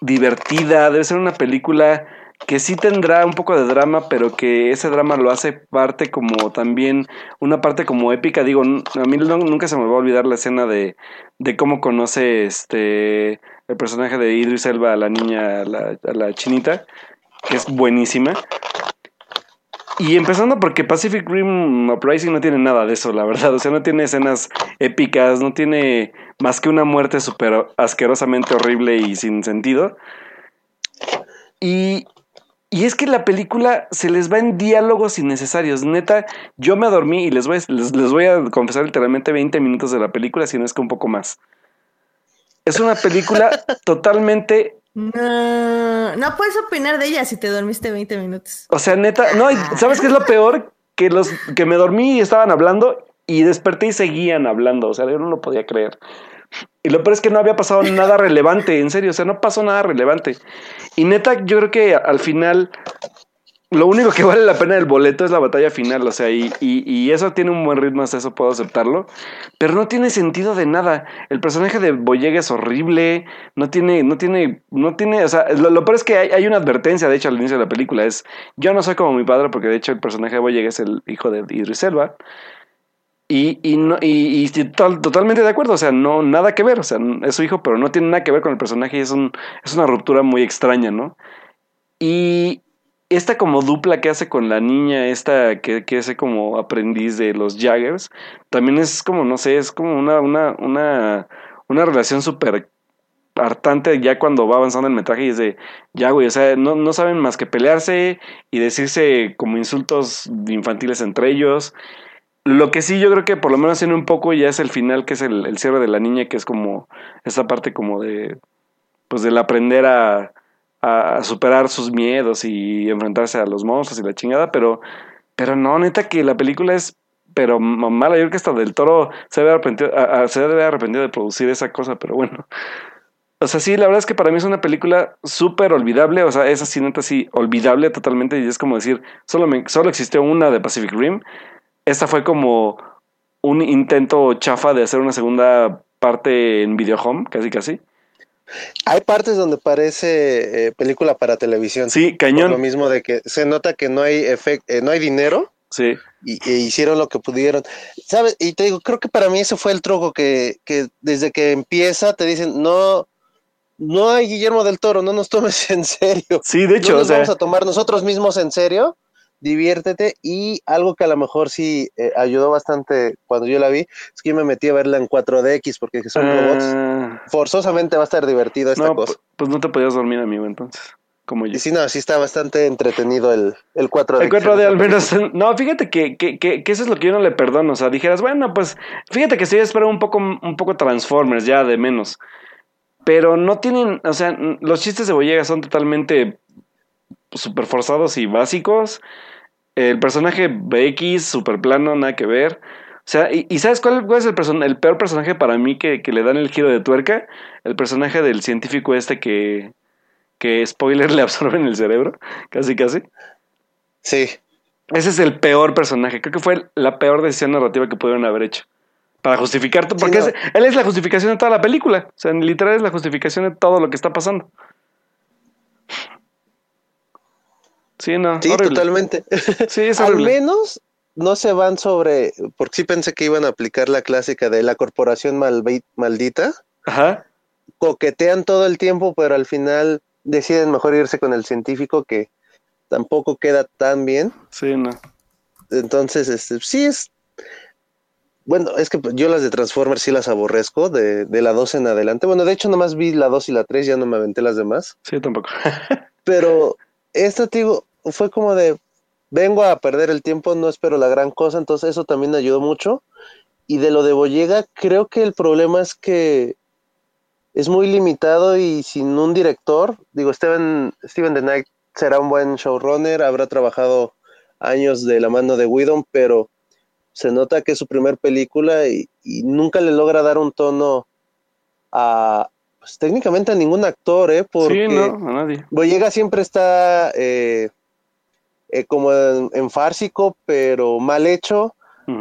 divertida, debe ser una película que sí tendrá un poco de drama, pero que ese drama lo hace parte como también, una parte como épica. Digo, a mí nunca se me va a olvidar la escena de, de cómo conoce este el personaje de Idris Elba a la niña, a la, la chinita, que es buenísima. Y empezando porque Pacific Rim Uprising no tiene nada de eso, la verdad. O sea, no tiene escenas épicas, no tiene más que una muerte súper asquerosamente horrible y sin sentido. Y, y es que la película se les va en diálogos innecesarios. Neta, yo me dormí y les voy, les, voy a confesar literalmente 20 minutos de la película, si no es que un poco más. Es una película totalmente no, no puedes opinar de ella si te dormiste 20 minutos. O sea, neta, no, ¿sabes qué es lo peor? Que los que me dormí y estaban hablando y desperté y seguían hablando. O sea, yo no lo podía creer. Y lo peor es que no había pasado nada relevante, en serio, o sea, no pasó nada relevante. Y neta, yo creo que al final lo único que vale la pena del boleto es la batalla final, o sea, y, y, eso tiene un buen ritmo, hasta eso puedo aceptarlo, pero no tiene sentido de nada. El personaje de Boyega es horrible, no tiene, no tiene, no tiene, o sea, lo, peor es que hay, hay, una advertencia, de hecho, al inicio de la película, es, yo no soy como mi padre, porque de hecho el personaje de Boyega es el hijo de Idris Elba, Y, y, no, y, y totalmente de acuerdo, o sea, no, nada que ver, o sea, es su hijo, pero no tiene nada que ver con el personaje y es, un, es una ruptura muy extraña, ¿no? Y esta como dupla que hace con la niña, esta que, que es como aprendiz de los Jaggers, también es como, no sé, es como una, una, una, una relación súper hartante ya cuando va avanzando el metraje y es de, ya güey, o sea, no, no saben más que pelearse y decirse como insultos infantiles entre ellos. Lo que sí yo creo que por lo menos tiene un poco ya es el final, que es el, cierre de la niña, que es como esa parte como de, pues del aprender a, superar sus miedos y enfrentarse a los monstruos y la chingada, pero, pero no, neta que la película es pero mala, yo creo que hasta del toro se debe, arrepentido, se arrepentido de producir esa cosa, pero bueno. O sea, sí, la verdad es que para mí es una película súper olvidable, o sea, es así, neta, sí, olvidable totalmente, y es como decir, solo, me, solo existió una de Pacific Rim, esta fue como un intento chafa de hacer una segunda parte en Video Home, casi casi. Hay partes donde parece eh, película para televisión. Sí, cañón. lo mismo de que se nota que no hay efecto, eh, no hay dinero. Sí. Y, e hicieron lo que pudieron. ¿Sabes? Y te digo, creo que para mí ese fue el truco que, que desde que empieza te dicen, no, no hay Guillermo del Toro, no nos tomes en serio. Sí, de hecho. No nos vamos a tomar nosotros mismos en serio diviértete y algo que a lo mejor sí eh, ayudó bastante cuando yo la vi es que yo me metí a verla en 4DX porque son robots. Ah. Forzosamente va a estar divertido esta cosa. Pues no te podías dormir, amigo, entonces. Como yo. Y sí, no, sí está bastante entretenido el, el 4D. El 4D al menos. No, fíjate que, que, que, eso es lo que yo no le perdono. O sea, dijeras, bueno, pues fíjate que sí espero un poco, un poco Transformers ya de menos. Pero no tienen, o sea, los chistes de Boyega son totalmente super forzados y básicos. El personaje BX, super plano, nada que ver. O sea, ¿y, sabes cuál, es el, el peor personaje para mí que, le dan el giro de tuerca? El personaje del científico este que, que spoiler, le absorben el cerebro, casi casi. Sí. Ese es el peor personaje. Creo que fue la peor decisión narrativa que pudieron haber hecho. Para justificar, porque él es la justificación de toda la película. O sea, literal es la justificación de todo lo que está pasando. Sí, no. Sí, totalmente. Sí, es Al menos no se van sobre, porque sí pensé que iban a aplicar la clásica de la corporación maldita. Ajá. Coquetean todo el tiempo, pero al final deciden mejor irse con el científico que tampoco queda tan bien. Sí, no. Entonces, este, sí es. Bueno, es que yo las de Transformers sí las aborrezco, de, de la 2 en adelante. Bueno, de hecho, nomás vi la 2 y la 3, ya no me aventé las demás. Sí, tampoco. pero esta, digo, fue como de, vengo a perder el tiempo, no espero la gran cosa, entonces eso también ayudó mucho. Y de lo de Boyega, creo que el problema es que es muy limitado y sin un director, digo, Steven, Steven The Knight será un buen showrunner, habrá trabajado años de la mano de Whedon, pero se nota que es su primer película y, y nunca le logra dar un tono a, pues, técnicamente a ningún actor, ¿eh? Porque sí, no, a nadie. Boyega siempre está eh, eh, como en, fársico, pero mal hecho.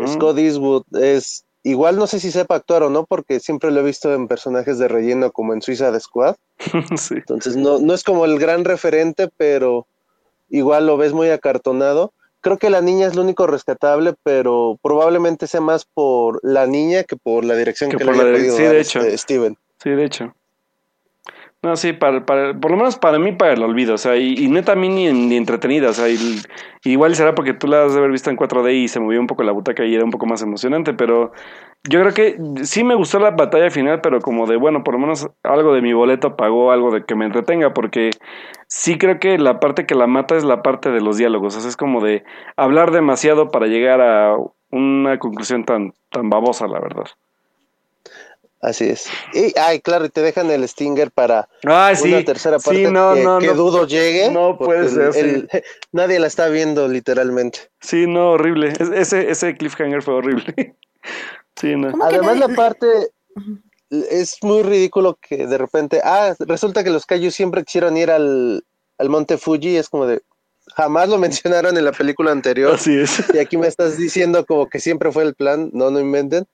Scott Eastwood es igual no sé si sepa actuar o no, porque siempre lo he visto en personajes de relleno como en Suiza de Squad. sí. Entonces no, no es como el gran referente, pero igual lo ves muy acartonado. Creo que la niña es lo único rescatable, pero probablemente sea más por la niña que por la dirección que, le haya sí, de hecho. Este, Steven. Sí, de hecho. No, sí, para, para, por lo menos para mí para el olvido, o sea, y, neta a mí ni, ni entretenida, o sea, igual será porque tú la has de haber visto en 4D y se movió un poco la butaca y era un poco más emocionante, pero yo creo que sí me gustó la batalla final, pero como de, bueno, por lo menos algo de mi boleto pagó algo de que me entretenga, porque sí creo que la parte que la mata es la parte de los diálogos, o sea, es como de hablar demasiado para llegar a una conclusión tan, tan babosa, la verdad. Así es. Y, ay, claro, te dejan el Stinger para una tercera parte que, dudo llegue. No puede ser. nadie la está viendo, literalmente. Sí, no, horrible. ese, ese cliffhanger fue horrible. sí, no. Además, la parte es muy ridículo que de repente, ah, resulta que los Kaiju siempre quisieron ir al, al monte Fuji. Es como de, jamás lo mencionaron en la película anterior. Así es. Y aquí me estás diciendo como que siempre fue el plan. No, no inventen.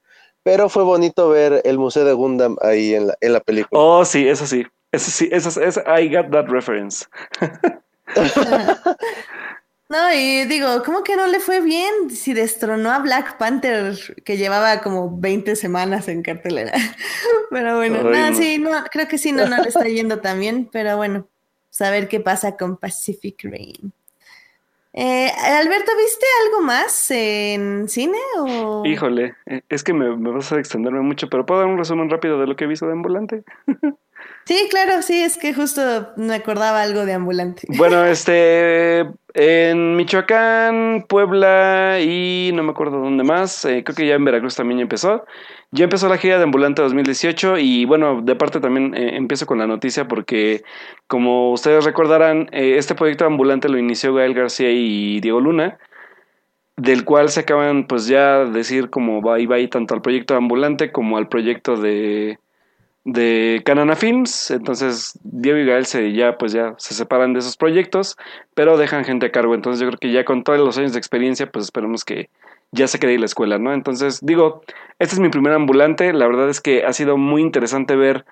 Pero fue bonito ver el Museo de Gundam ahí en la, en la película. Oh, sí, eso sí. Eso sí, eso es, I got that reference. No, y digo, ¿cómo que no le fue bien si destronó a Black Panther que llevaba como 20 semanas en cartelera? Pero bueno, no, sí, no, creo que sí, no, no le está yendo tan bien, pero bueno, saber qué pasa con Pacific Rain. Eh, Alberto, ¿viste algo más en cine? O... Híjole, eh, es que me, me vas a extenderme mucho, pero ¿puedo dar un resumen rápido de lo que he visto de Ambulante? Sí, claro, sí, es que justo me acordaba algo de ambulante. Bueno, este, en Michoacán, Puebla y no me acuerdo dónde más, eh, creo que ya en Veracruz también empezó. Ya empezó la gira de Ambulante 2018 y bueno, de parte también eh, empiezo con la noticia porque como ustedes recordarán, eh, este proyecto de Ambulante lo inició Gael García y Diego Luna del cual se acaban pues ya decir como va y tanto al proyecto de Ambulante como al proyecto de de Canana Films, entonces Diego y Gael se, ya pues ya se separan de esos proyectos, pero dejan gente a cargo, entonces yo creo que ya con todos los años de experiencia, pues esperemos que ya se quede ahí la escuela, ¿no? Entonces digo, este es mi primer ambulante, la verdad es que ha sido muy interesante ver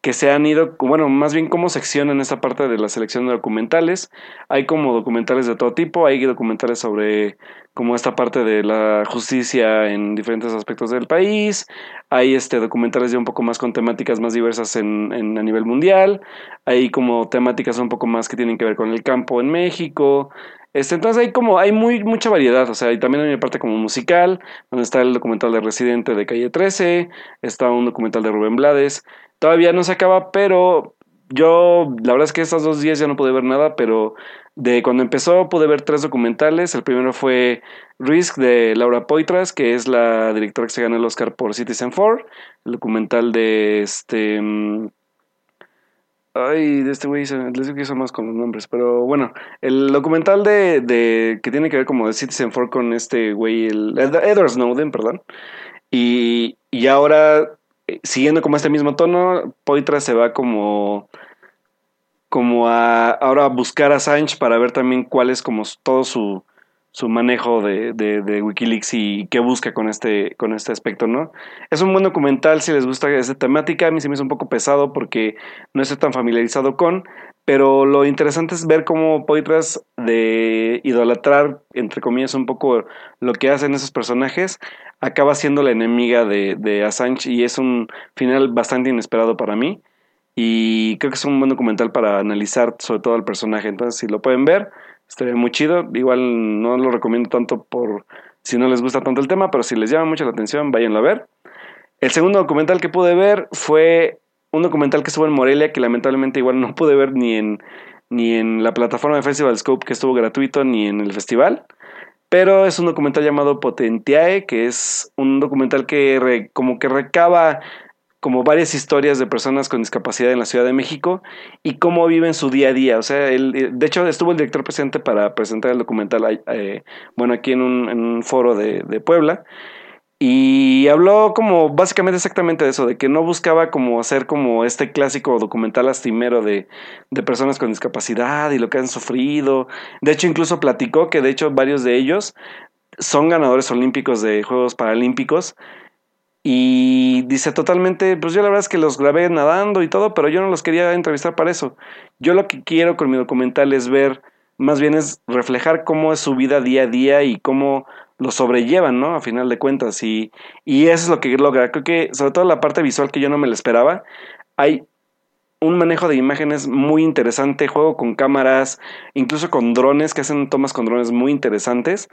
que se han ido, bueno, más bien cómo seccionan esta parte de la selección de documentales. Hay como documentales de todo tipo, hay documentales sobre como esta parte de la justicia en diferentes aspectos del país, hay este documentales ya un poco más con temáticas más diversas en, en, a nivel mundial, hay como temáticas un poco más que tienen que ver con el campo en México, este, entonces hay como, hay muy, mucha variedad, o sea, y también hay una parte como musical, donde está el documental de Residente de Calle 13, está un documental de Rubén Blades, Todavía no se acaba, pero yo, la verdad es que estos dos días ya no pude ver nada, pero de cuando empezó pude ver tres documentales. El primero fue Risk de Laura Poitras, que es la directora que se ganó el Oscar por Citizen Four. El documental de este. Mm, ay, de este güey, les digo que hizo más con los nombres, pero bueno, el documental de, de que tiene que ver como de Citizen Four con este güey, el Edward Snowden, perdón. Y, y ahora siguiendo como este mismo tono, Poitra se va como como a ahora a buscar a Sánchez para ver también cuál es como todo su, su manejo de, de, Wikileaks y qué busca con este, con este aspecto, ¿no? Es un buen documental si les gusta esa temática, a mí se me hizo un poco pesado porque no estoy tan familiarizado con, pero lo interesante es ver cómo Poitras de idolatrar, entre comillas, un poco lo que hacen esos personajes, acaba siendo la enemiga de, de Assange y es un final bastante inesperado para mí. Y creo que es un buen documental para analizar sobre todo al personaje. Entonces, si lo pueden ver, estaría muy chido. Igual no lo recomiendo tanto por si no les gusta tanto el tema, pero si les llama mucho la atención, váyanlo a ver. El segundo documental que pude ver fue un documental que estuvo en Morelia, que lamentablemente igual no pude ver ni en, ni en la plataforma de Festival Scope, que estuvo gratuito, ni en el festival. Pero es un documental llamado Potentiae, que es un documental que como que recaba como varias historias de personas con discapacidad en la Ciudad de México y cómo viven su día a día. O sea, el, de hecho estuvo el director presente para presentar el documental, eh, bueno, aquí en un, foro de, de Puebla. Y habló como básicamente exactamente de eso, de que no buscaba como hacer como este clásico documental lastimero de, de, personas con discapacidad y lo que han sufrido. De hecho, incluso platicó que de hecho varios de ellos son ganadores olímpicos de Juegos Paralímpicos. Y dice totalmente, pues yo la verdad es que los grabé nadando y todo, pero yo no los quería entrevistar para eso. Yo lo que quiero con mi documental es ver, más bien es reflejar cómo es su vida día a día y cómo lo sobrellevan, ¿no? A final de cuentas. Y, y eso es lo que logra. Creo que, sobre todo la parte visual que yo no me lo esperaba, hay un manejo de imágenes muy interesante, juego con cámaras, incluso con drones, que hacen tomas con drones muy interesantes.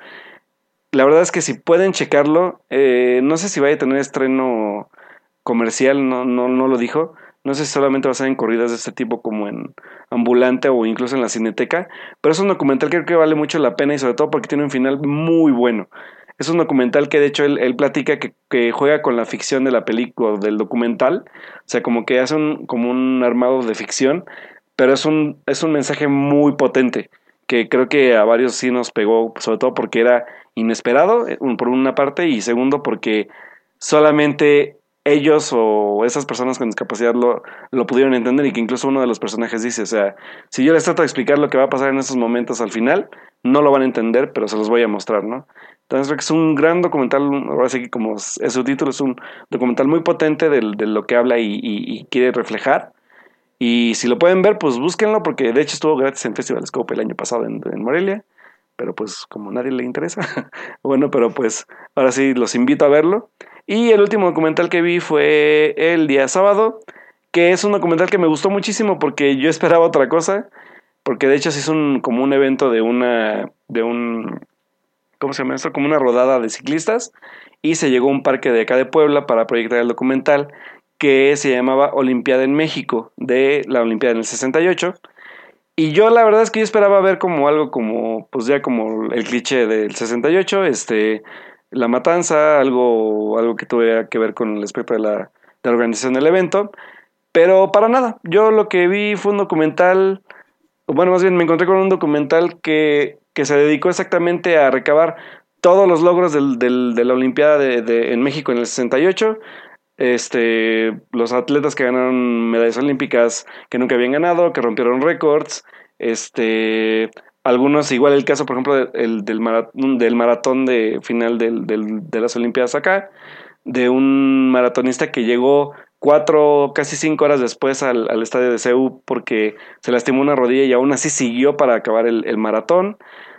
La verdad es que si pueden checarlo, eh, no sé si vaya a tener estreno comercial, no, no, no lo dijo, no sé si solamente va a ser en corridas de este tipo como en Ambulante o incluso en la Cineteca, pero es un documental que creo que vale mucho la pena y sobre todo porque tiene un final muy bueno. Es un documental que de hecho él, platica que, que, juega con la ficción de la película, del documental, o sea, como que hace un, como un armado de ficción, pero es un, es un mensaje muy potente que creo que a varios sí nos pegó, sobre todo porque era inesperado, eh, por una parte, y segundo porque solamente ellos o esas personas con discapacidad lo, lo, pudieron entender y que incluso uno de los personajes dice, o sea, si yo les trato de explicar lo que va a pasar en esos momentos al final, no lo van a entender, pero se los voy a mostrar, ¿no? Entonces creo que es un gran documental, ahora sí que como es su título, es un documental muy potente de, de lo que habla y, y, quiere reflejar. Y si lo pueden ver, pues búsquenlo, porque de hecho estuvo gratis en Festival Scope el año pasado en, en Morelia. pero pues como nadie le interesa, bueno, pero pues ahora sí los invito a verlo. Y el último documental que vi fue el día sábado, que es un documental que me gustó muchísimo porque yo esperaba otra cosa, porque de hecho sí es un, como un evento de una, de un, ¿cómo se llama esto? Como una rodada de ciclistas y se llegó a un parque de acá de Puebla para proyectar el documental que se llamaba Olimpiada en México, de la Olimpiada en el 68. Y yo la verdad es que yo esperaba ver como algo como, pues ya como el cliché del 68, este, la matanza, algo, algo que tuviera que ver con el aspecto de la, de la organización del evento, pero para nada. Yo lo que vi fue un documental, bueno, más bien me encontré con un documental que, que se dedicó exactamente a recabar todos los logros del, del, de la Olimpiada de, de, en México en el 68, este, los atletas que ganaron medallas olímpicas que nunca habían ganado, que rompieron récords, este, algunos, igual el caso, por ejemplo, del, del, maratón, del maratón de final del, del, de las Olimpiadas acá, de un maratonista que llegó cuatro, casi cinco horas después al, al estadio de CEU porque se lastimó una rodilla y aún así siguió para acabar el, el maratón.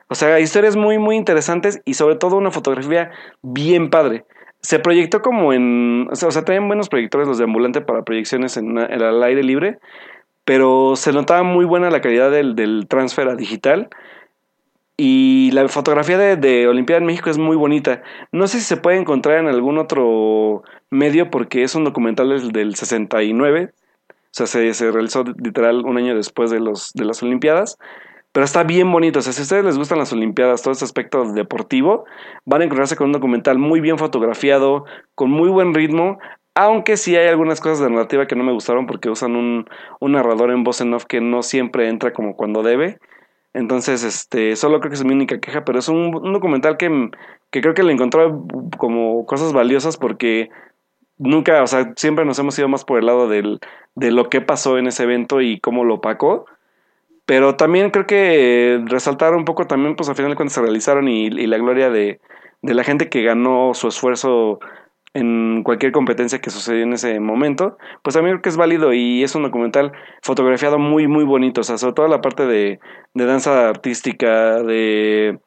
O sea, historias muy, muy interesantes y sobre todo una fotografía bien padre se proyectó como en. O sea, tenían buenos proyectores los de ambulante para proyecciones en, el aire libre, pero se notaba muy buena la calidad del, del transfer a digital. Y la fotografía de, de Olimpiada en México es muy bonita. No sé si se puede encontrar en algún otro medio porque es un documental del, del 69. O sea, se, se, realizó literal un año después de, los, de las Olimpiadas. Pero está bien bonito. O sea, si a ustedes les gustan las Olimpiadas, todo este aspecto deportivo, van a encontrarse con un documental muy bien fotografiado, con muy buen ritmo. Aunque sí hay algunas cosas de narrativa que no me gustaron porque usan un, un narrador en voz en off que no siempre entra como cuando debe. Entonces, este, solo creo que es mi única queja, pero es un, documental que, que creo que le encontró como cosas valiosas porque nunca, o sea, siempre nos hemos ido más por el lado del, de lo que pasó en ese evento y cómo lo opacó. Pero también creo que resaltar un poco también, pues al final de cuentas se realizaron y, y la gloria de, de, la gente que ganó su esfuerzo en cualquier competencia que sucedió en ese momento, pues también creo que es válido y es un documental fotografiado muy, muy bonito, o sea, sobre todo la parte de, de danza artística, de,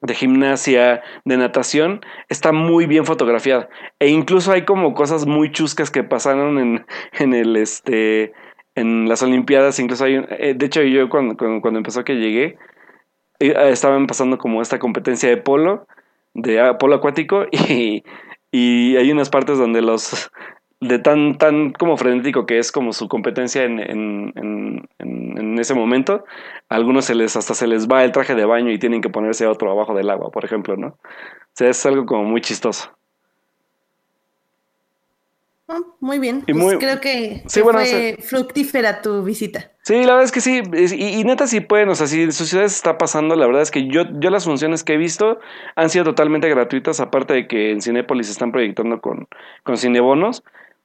de gimnasia, de natación, está muy bien fotografiada. E incluso hay como cosas muy chuscas que pasaron en, en el este en las Olimpiadas, incluso hay, eh, de hecho yo cuando, cuando, empezó que llegué, eh, estaban pasando como esta competencia de polo, de ah, polo acuático, y, y hay unas partes donde los, de tan, tan como frenético que es como su competencia en, en, en, en, ese momento, a algunos se les, hasta se les va el traje de baño y tienen que ponerse otro abajo del agua, por ejemplo, ¿no? O sea, es algo como muy chistoso. Oh, muy bien. Pues muy, creo que, sí, bueno, fue o sea, fructífera tu visita. Sí, la verdad es que sí. Y, y, neta, sí pueden. O sea, si en sus ciudades está pasando, la verdad es que yo, yo las funciones que he visto han sido totalmente gratuitas, aparte de que en Cinépolis están proyectando con, con cinebonos.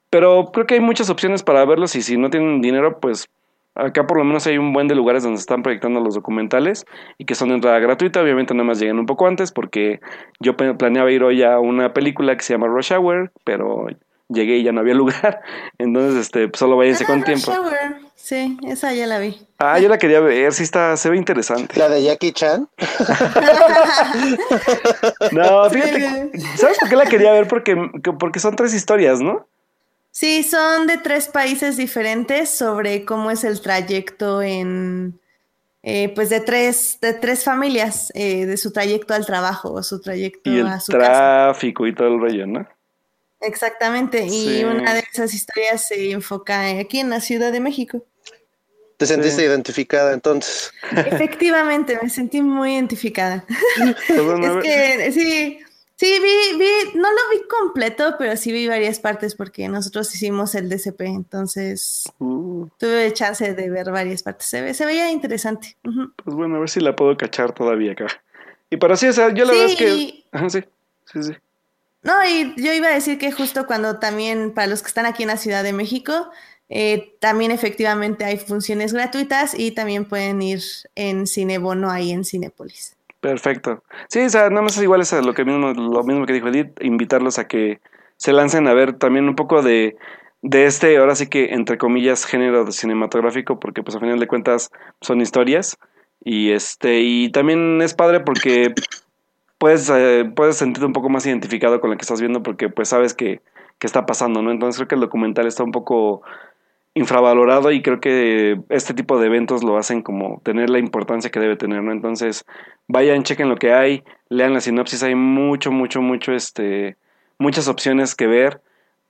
Pero creo que hay muchas opciones para verlos y si no tienen dinero, pues acá por lo menos hay un buen de lugares donde están proyectando los documentales y que son de entrada gratuita. Obviamente nada más llegan un poco antes porque yo planeaba ir hoy a una película que se llama Rush Hour, pero llegué y ya no había lugar. Entonces, este, pues, solo váyanse ah, con tiempo. Shower. Sí, esa ya la vi. Ah, yo la quería ver, sí está, se ve interesante. ¿La de Jackie Chan? no, fíjate, ¿sabes por qué la quería ver? Porque, porque son tres historias, ¿no? Sí, son de tres países diferentes sobre cómo es el trayecto en, eh, pues de tres, de tres familias, eh, de su trayecto al trabajo, o su trayecto y el a su tráfico casa. y todo el rollo, ¿no? Exactamente, y sí. una de esas historias se enfoca aquí en la Ciudad de México. ¿Te sentiste sí. identificada entonces? Efectivamente, me sentí muy identificada. es que sí, sí, vi, vi, no lo vi completo, pero sí vi varias partes porque nosotros hicimos el DCP, entonces uh. tuve chance de ver varias partes. Se, ve, se veía interesante. Uh -huh. Pues bueno, a ver si la puedo cachar todavía acá. Y para sí, o sea, yo la sí. verdad es que... Ajá, sí, sí, sí. No, y yo iba a decir que justo cuando también, para los que están aquí en la Ciudad de México, eh, también efectivamente hay funciones gratuitas y también pueden ir en Cinebono ahí en Cinépolis. Perfecto. Sí, o sea, nada más es igual es lo, que mismo, lo mismo que dijo Edith, invitarlos a que se lancen a ver también un poco de, de este, ahora sí que entre comillas, género cinematográfico, porque pues a final de cuentas son historias Y este, y también es padre porque puedes, eh, puedes sentirte un poco más identificado con lo que estás viendo porque pues sabes que, que está pasando, ¿no? Entonces creo que el documental está un poco infravalorado y creo que este tipo de eventos lo hacen como tener la importancia que debe tener, ¿no? Entonces, vayan, chequen lo que hay, lean la sinopsis, hay mucho, mucho, mucho, este, muchas opciones que ver,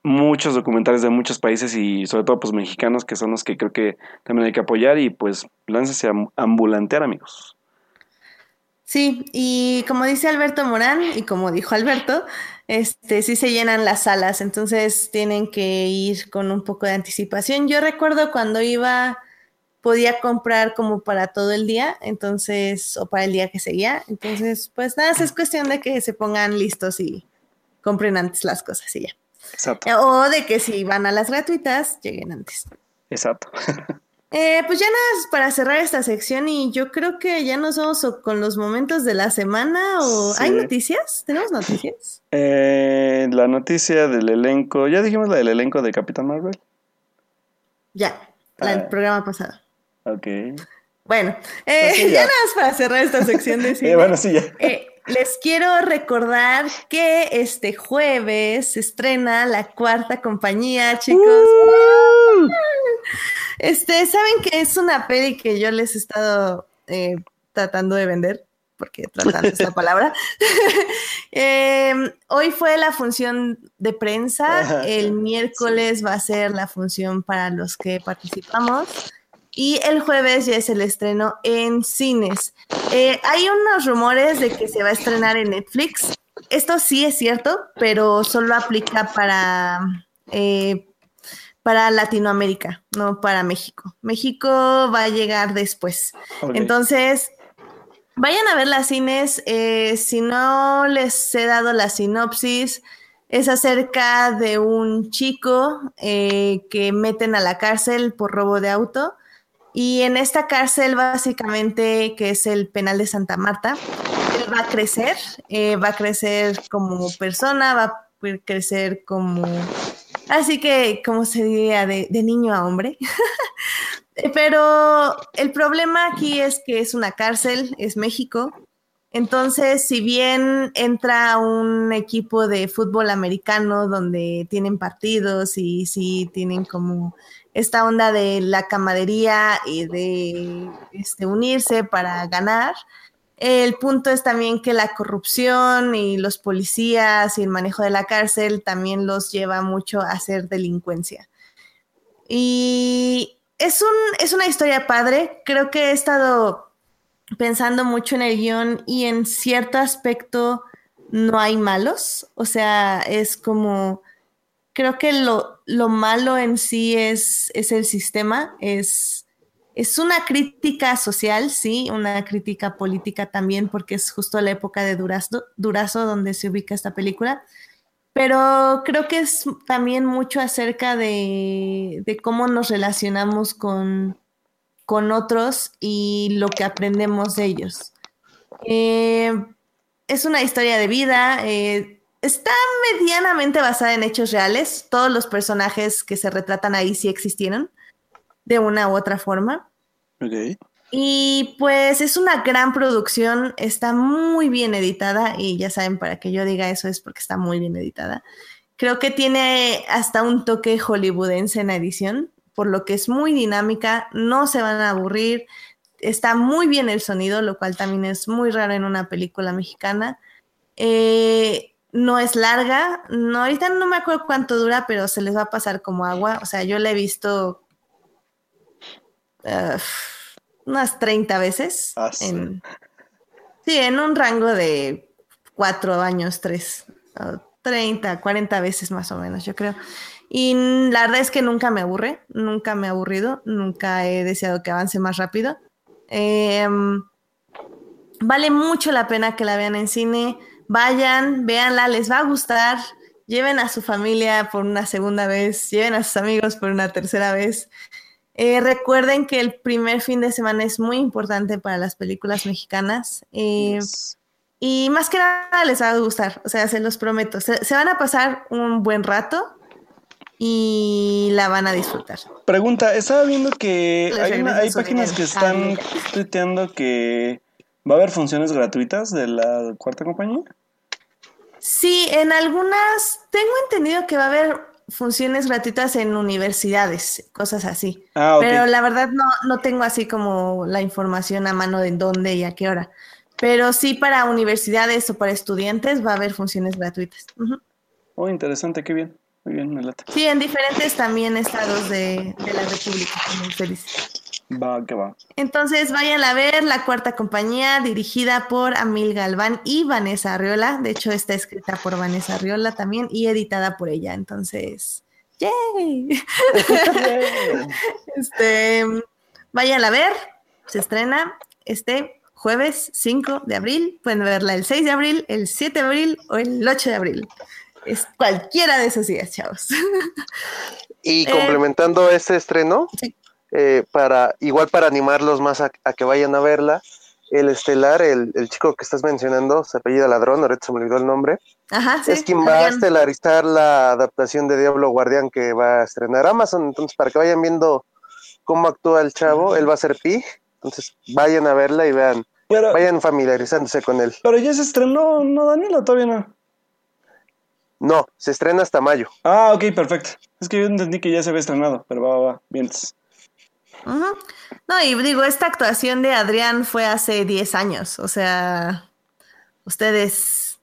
muchos documentales de muchos países y sobre todo pues mexicanos que son los que creo que también hay que apoyar y pues láncese a ambulantear amigos. Sí, y como dice Alberto Morán y como dijo Alberto, este sí se llenan las salas, entonces tienen que ir con un poco de anticipación. Yo recuerdo cuando iba podía comprar como para todo el día, entonces o para el día que seguía, entonces pues nada, es cuestión de que se pongan listos y compren antes las cosas y ya. Exacto. O de que si van a las gratuitas, lleguen antes. Exacto. Eh, pues ya nada, para cerrar esta sección y yo creo que ya nos vamos con los momentos de la semana o ¿hay noticias? ¿Tenemos noticias? Eh, la noticia del elenco, ya dijimos la del elenco de Capitán Marvel. Ya, la del ah. programa pasado. Ok. Bueno, eh, pues ya. nada más para cerrar esta sección de cine. bueno, sí, ya. Les quiero recordar que este jueves se estrena la cuarta compañía, chicos. ¡Uh! Este, ¿saben que es una peli que yo les he estado eh, tratando de vender? Porque tratando esta palabra. Em, hoy fue la función de prensa. El miércoles va a ser la función para los que participamos. Y el jueves ya es el estreno en cines. Eh, hay unos rumores de que se va a estrenar en Netflix. Esto sí es cierto, pero solo aplica para eh, para Latinoamérica, no para México. México va a llegar después. Entonces, vayan a ver las cines. Eh, si no les he dado la sinopsis, es acerca de un chico eh, que meten a la cárcel por robo de auto. Y en esta cárcel, básicamente, que es el penal de Santa Marta, él va a crecer, eh, va a crecer como persona, va a crecer como Así que, como se diría, de, niño a hombre. Pero el problema aquí es que es una cárcel, es México. Entonces, si bien entra un equipo de fútbol americano donde tienen partidos y sí tienen como esta onda de la camadería y de este, unirse para ganar, el punto es también que la corrupción y los policías y el manejo de la cárcel también los lleva mucho a hacer delincuencia. Y es, un, es una historia padre. Creo que he estado pensando mucho en el guion y en cierto aspecto no hay malos. O sea, es como, creo que lo, lo malo en sí es, es el sistema, es es una crítica social, sí, una crítica política también, porque es justo la época de Durazo, Durazo donde se ubica esta película. Pero creo que es también mucho acerca de, cómo nos relacionamos con, con, otros y lo que aprendemos de ellos. Eh, es una historia de vida. Eh, está medianamente basada en hechos reales. Todos los personajes que se retratan ahí sí existieron de una u otra forma. Y pues es una gran producción, está muy bien editada y ya saben, para que yo diga eso es porque está muy bien editada. Creo que tiene hasta un toque hollywoodense en la edición, por lo que es muy dinámica, no se van a aburrir, está muy bien el sonido, lo cual también es muy raro en una película mexicana. Eh, no es larga, no, ahorita no me acuerdo cuánto dura, pero se les va a pasar como agua. O sea, yo la he visto unas 30 veces. Ah, sí. En, un rango de cuatro años, tres, 30, 40 veces más o menos, yo creo. Y la verdad es que nunca me aburre, nunca me ha aburrido, nunca he deseado que avance más rápido. Em, vale mucho la pena que la vean en cine. Vayan, véanla, les va a gustar. Lleven a su familia por una segunda vez, lleven a sus amigos por una tercera vez. Eh, recuerden que el primer fin de semana es muy importante para las películas mexicanas. Eh, y más que nada les va a gustar, o sea, se los prometo. Se, van a pasar un buen rato. y la van a disfrutar. Pregunta, estaba viendo que Les hay, una- páginas dinero. que están Ah, tuiteando que va a haber funciones gratuitas de la cuarta compañía. Sí, en algunas tengo entendido que va a haber funciones gratuitas en universidades, cosas así. Ah. Pero la verdad no, no tengo así como la información a mano de dónde y a qué hora. Pero sí para universidades o para estudiantes va a haber funciones gratuitas. Oh, interesante, qué bien. Muy bien, me late. Sí, en diferentes también estados de, de la República, como usted dice. Va, que va. Entonces vayan a ver La Cuarta Compañía, dirigida por Amil Galván y Vanessa Arriola. De hecho, está escrita por Vanessa Arriola también y editada por ella. Entonces, ¡yay! Este, vayan a ver, se estrena este jueves 5 de abril. Pueden verla el 6 de abril, el 7 de abril o el 8 de abril. Es cualquiera de esos días, chavos. Y Eh, complementando este estreno, Sí. Eh, para igual para animarlos más a, a que vayan a verla, el estelar, el, el chico que estás mencionando, se apellida Ladrón, ahorita se me olvidó el nombre, Ajá, sí. es quien va a Adrián. estelarizar la adaptación de Diablo Guardián que va a estrenar Amazon. Entonces, para que vayan viendo cómo actúa el chavo, él va a ser Pig. Entonces, vayan a verla y vean, Pero, vayan familiarizándose con él. pero ya se estrenó, ¿no, Daniel? ¿O todavía no? No, se estrena hasta mayo. Ah, ok, perfecto. Es que yo entendí que ya se había estrenado, pero va, va, va. Bien. No, y digo, esta actuación de Adrián fue hace 10 años, o sea, ustedes,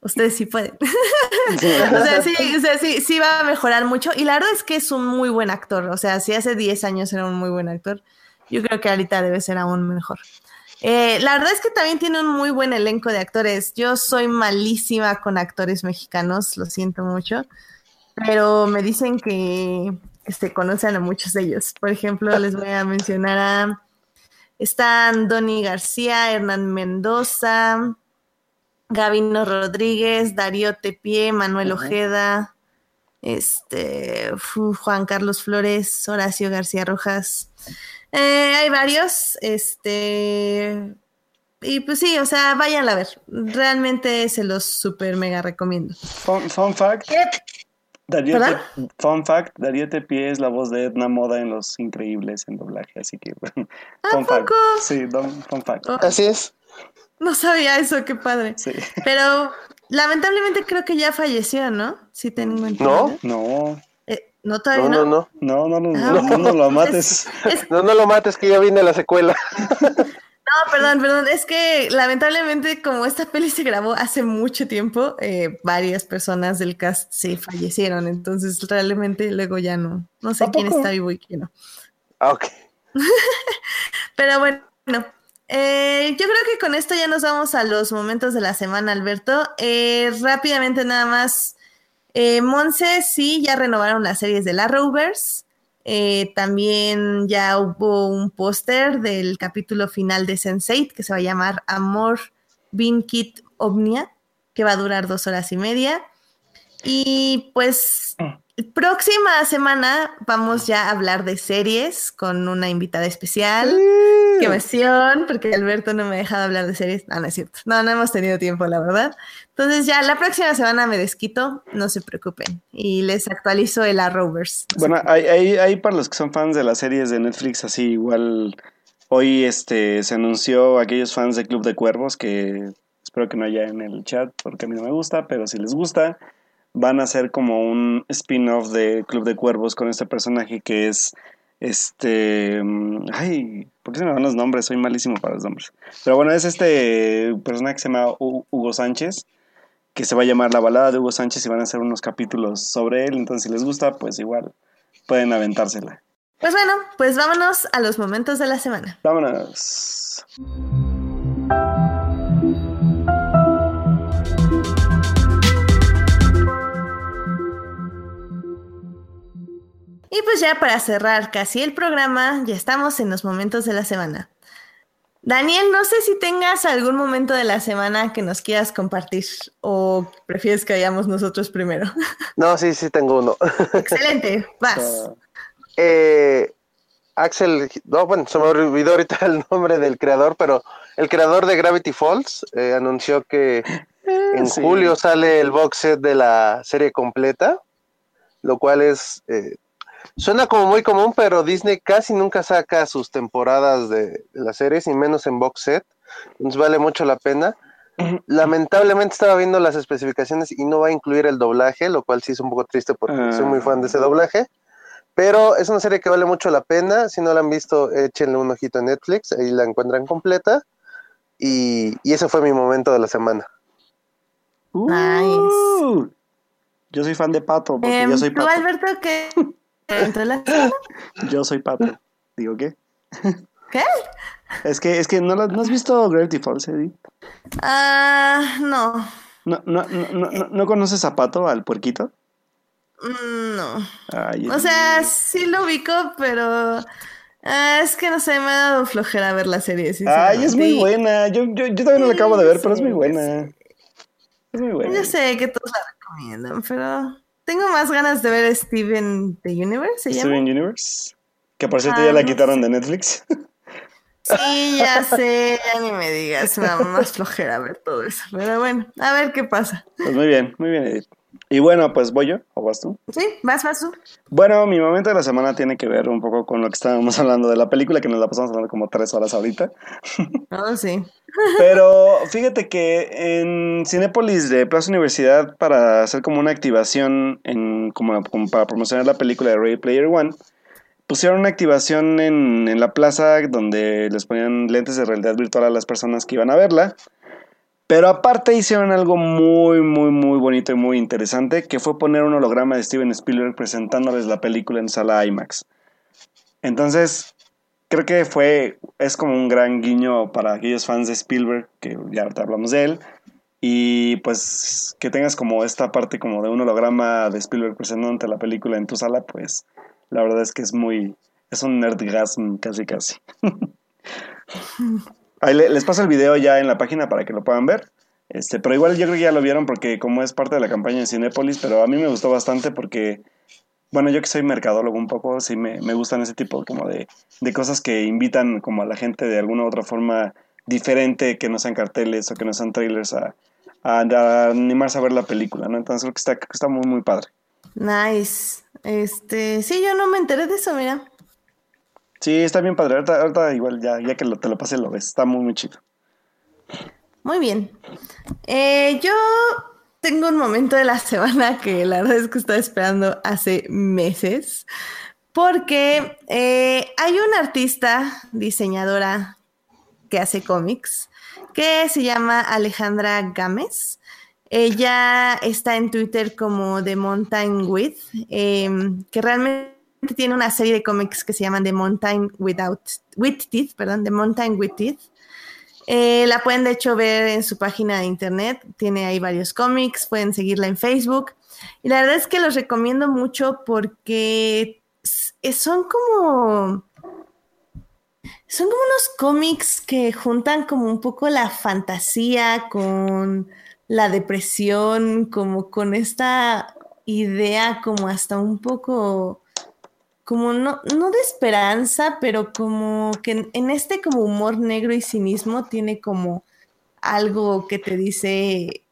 ustedes sí pueden. o sea, sí, o sea, sí, sí va a mejorar mucho. Y la verdad es que es un muy buen actor, o sea, si hace 10 años era un muy buen actor, yo creo que ahorita debe ser aún mejor. Eh, la verdad es que también tiene un muy buen elenco de actores. Yo soy malísima con actores mexicanos, lo siento mucho, pero me dicen que, que se conocen a muchos de ellos. Por ejemplo, les voy a mencionar a... Están Donny García, Hernán Mendoza, Gavino Rodríguez, Darío Tepié, Manuel. Ojeda, este, Juan Carlos Flores, Horacio García Rojas. Eh, hay varios, este, y pues sí, o sea, vayan a ver. Realmente se los super mega recomiendo. Fun, fun fact. Darío. Te- fun fact, Darío Tepié es la voz de Edna Moda en Los Increíbles en doblaje, así que fun fact. poco? Sí, don- fun fact. Oh, Así es. no sabía eso, qué padre. Sí. Pero lamentablemente creo que ya falleció, ¿no? Sí tengo entendido. ¿No? No, Eh, no, todavía No, no. no, no. no, no, no, Ah, no, no, no lo Es- mates. es- No, no lo mates, que ya viene la secuela. no, perdón, perdón. Es que lamentablemente, como esta peli se grabó hace mucho tiempo, eh, varias personas del cast se fallecieron. Entonces, realmente luego ya no. No sé ¿A quién está vivo y quién no. Ah, ok. Pero bueno, eh, yo creo que con esto ya nos vamos a los momentos de la semana, Alberto. Eh, rápidamente nada más, eh, Monse sí, ya renovaron las series de la Rovers. Eh, también ya hubo un póster del capítulo final de Sense8 que se va a llamar Amor Bin Kit Omnia, que va a durar dos horas y media. Y pues próxima semana vamos ya a hablar de series con una invitada especial. Qué emoción, porque Alberto no me ha dejado hablar de series. No, no es cierto. No, no hemos tenido tiempo, la verdad. Entonces ya la próxima semana me desquito, no se preocupen. Y les actualizo el Arrowverse. No Bueno, hay, hay, hay para los que son fans de las series de Netflix, así igual hoy este se anunció a aquellos fans de Club de Cuervos que espero que no haya en el chat porque a mí no me gusta, pero si les gusta, van a hacer como un spin-off de Club de Cuervos con este personaje que es este mm, ay, ¿por qué se me van los nombres? Soy malísimo para los nombres. Pero bueno, es este personaje que se llama Hu- Hugo Sánchez que se va a llamar La balada de Hugo Sánchez y van a hacer unos capítulos sobre él, entonces si les gusta, pues igual pueden aventársela. Pues bueno, pues vámonos a los momentos de la semana. Vámonos. Y pues ya para cerrar casi el programa, ya estamos en los momentos de la semana. Daniel, no sé si tengas algún momento de la semana que nos quieras compartir o prefieres que vayamos nosotros primero. No, sí, sí tengo uno. Excelente, vas. Ah, Eh, Axel, no, bueno, se me olvidó ahorita el nombre del creador, pero el creador de Gravity Falls eh, anunció que en sí. julio sale el box set de la serie completa. lo cual es... Eh, suena como muy común, pero Disney casi nunca saca sus temporadas de, de las series, y menos en box set. Entonces vale mucho la pena. Lamentablemente estaba viendo las especificaciones y no va a incluir el doblaje, lo cual sí es un poco triste porque soy muy fan de ese Ah. doblaje. Pero es una serie que vale mucho la pena. Si no la han visto, échenle un ojito en Netflix, ahí la encuentran completa. Y, y ese fue mi momento de la semana. Uh, Yo soy fan de Pato, porque Em, yo soy ¿Tú, Pato. Alberto, qué? ¿Evento de la semana? Yo soy Pato. Digo, ¿qué? ¿Qué? Es que, es que no, la- no has visto Gravity Falls, Edith. Ah, no. ¿No, no, no, no, no- no conoces a Pato, al puerquito? Mm, No. Ay, O sea, sí lo ubico, pero ah, es que no sé, me ha dado flojera ver la serie. Ay, es muy buena. Yo, yo, yo también no la acabo de ver, pero es muy Sí, buena. Es muy buena. Yo sé que todos la recomiendan, pero tengo más ganas de ver Steven the Universe, ¿se llama? Steven Universe. Que por cierto Ah, ya la quitaron de Netflix. Sí, ya sé, ya ni me digas, me da más flojera ver todo eso. Pero bueno, a ver qué pasa. Pues muy bien, muy bien, Edith. Y bueno, pues voy yo, o vas tú. Sí, vas, vas tú. Bueno, mi momento de la semana tiene que ver un poco con lo que estábamos hablando de la película, que nos la pasamos hablando como tres horas ahorita. Oh, sí. Pero fíjate que en Cinépolis de Plaza Universidad, para hacer como una activación, en, como, como para promocionar la película de Ready Player One, pusieron una activación en, en la plaza donde les ponían lentes de realidad virtual a las personas que iban a verla. Pero aparte hicieron algo muy, muy, muy bonito y muy interesante, que fue poner un holograma de Steven Spielberg presentándoles la película en sala IMAX. Entonces, creo que fue, es como un gran guiño para aquellos fans de Spielberg, que ya ahorita hablamos de él, y pues que tengas como esta parte como de un holograma de Spielberg presentándote la película en tu sala, pues la verdad es que es muy, es un nerdgasm casi casi. Ahí le- les paso el video ya en la página para que lo puedan ver. Este, pero igual yo creo que ya lo vieron porque como es parte de la campaña de Cinépolis, pero a mí me gustó bastante porque, bueno, yo que soy mercadólogo un poco, sí me, me gustan ese tipo como de, de cosas que invitan como a la gente de alguna u otra forma diferente, que no sean carteles o que no sean trailers, a, a- a animarse a ver la película, ¿no? Entonces creo que está, está muy, muy padre. Nice. Este, sí, yo no me enteré de eso, mira. Sí, está bien padre. Ahorita, igual ya, ya que te lo pasé lo ves. Está muy, muy chido. Muy bien. Eh, yo tengo un momento de la semana que la verdad es que estaba esperando hace meses, porque eh, hay una artista, diseñadora que hace cómics, que se llama Alejandra Gámez. Ella está en Twitter como The Mountain With, em, que realmente tiene una serie de cómics que se llaman The Mountain Without, With Teeth, perdón, The Mountain With Teeth. Eh, la pueden de hecho ver en su página de internet, tiene ahí varios cómics, pueden seguirla en Facebook. Y la verdad es que los recomiendo mucho porque eh, son como... Son como unos cómics que juntan como un poco la fantasía con la depresión, como con esta idea como hasta un poco como no, no de esperanza, pero como que en, en este como humor negro y cinismo tiene como algo que te dice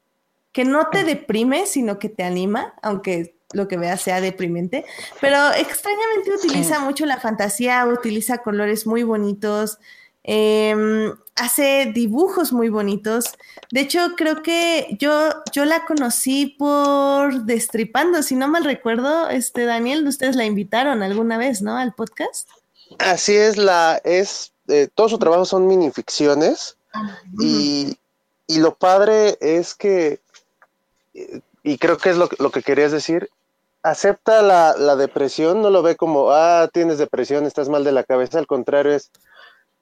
que no te deprime, sino que te anima, aunque lo que veas sea deprimente, pero extrañamente utiliza mucho la fantasía, utiliza colores muy bonitos, em, hace dibujos muy bonitos. De hecho, creo que yo, yo la conocí por Destripando, si no mal recuerdo, este Daniel, ustedes la invitaron alguna vez, ¿no? Al podcast. Así es, la es eh, todo su trabajo son minificciones y, y lo padre es que, eh, y creo que es lo, lo que querías decir, acepta la, la depresión, no lo ve como, ah, tienes depresión, estás mal de la cabeza, al contrario, es,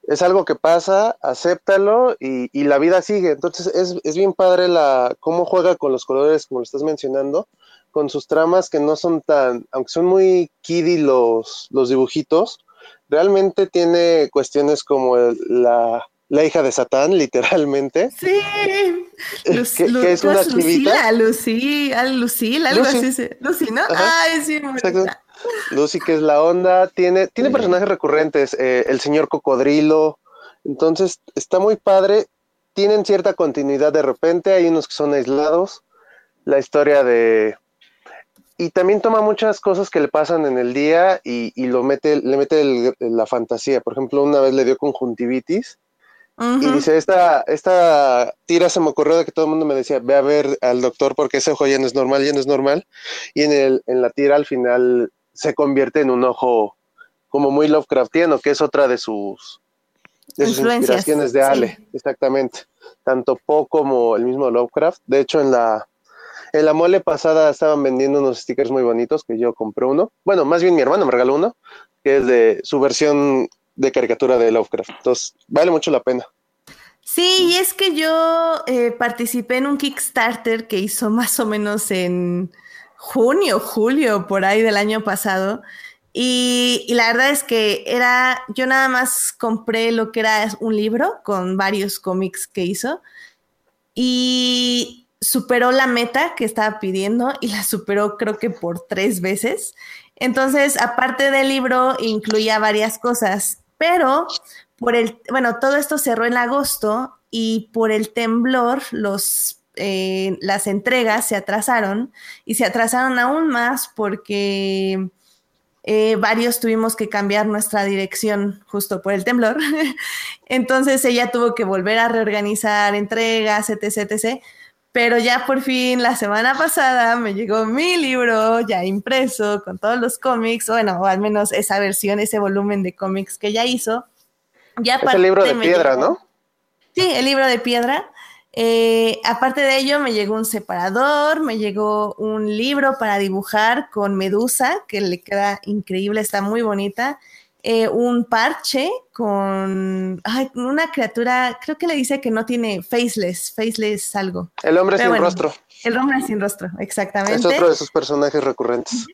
es algo que pasa, acéptalo y, y la vida sigue. Entonces es, es bien padre la, cómo juega con los colores, como lo estás mencionando, con sus tramas que no son tan, aunque son muy kiddie los, los dibujitos, realmente tiene cuestiones como el- la, la hija de Satán, literalmente. Sí. ¿Qué- qué es una? Lucila, algo Lucy. así. Lucy, ¿no? Ajá. Ay, sí. Lucy, que es la onda, tiene, tiene personajes recurrentes, eh, el señor cocodrilo, entonces está muy padre, tienen cierta continuidad de repente, hay unos que son aislados, la historia de, y también toma muchas cosas que le pasan en el día y, lo mete, le mete la fantasía. Por ejemplo, una vez le dio conjuntivitis y dice, esta, esta tira se me ocurrió de que todo el mundo me decía, ve a ver al doctor porque ese ojo ya no es normal, ya no es normal. Y en, el, en la tira al final se convierte en un ojo como muy Lovecraftiano, que es otra de sus, de sus inspiraciones de Ale, exactamente. Tanto Poe como el mismo Lovecraft. De hecho, en la, en la mole pasada estaban vendiendo unos stickers muy bonitos que yo compré uno. Bueno, más bien mi hermano me regaló uno, que es de su versión de caricatura de Lovecraft. Entonces, vale mucho la pena. Sí, y es que yo eh, participé en un Kickstarter que hizo más o menos en junio, julio, por ahí del año pasado. Y, y, la verdad es que era, yo nada más compré lo que era un libro con varios cómics que hizo. Y superó la meta que estaba pidiendo y la superó creo que por tres veces. Entonces, aparte del libro, incluía varias cosas, pero por el, bueno, todo esto cerró en agosto y por el temblor los, eh, las entregas se atrasaron y se atrasaron aún más porque eh, varios tuvimos que cambiar nuestra dirección justo por el temblor. Entonces ella tuvo que volver a reorganizar entregas, etc, etc. Pero ya por fin la semana pasada me llegó mi libro ya impreso con todos los cómics, bueno, o al menos esa versión, ese volumen de cómics que ella hizo. Ya es el libro de piedra, ¿no? Sí, el libro de piedra. Eh, aparte de ello, me llegó un separador, me llegó un libro para dibujar con Medusa, que le queda increíble, está muy bonita. Eh, un parche con una criatura, creo que le dice que no tiene faceless, faceless algo. El hombre sin rostro. El hombre sin rostro, exactamente. Es otro de sus personajes recurrentes.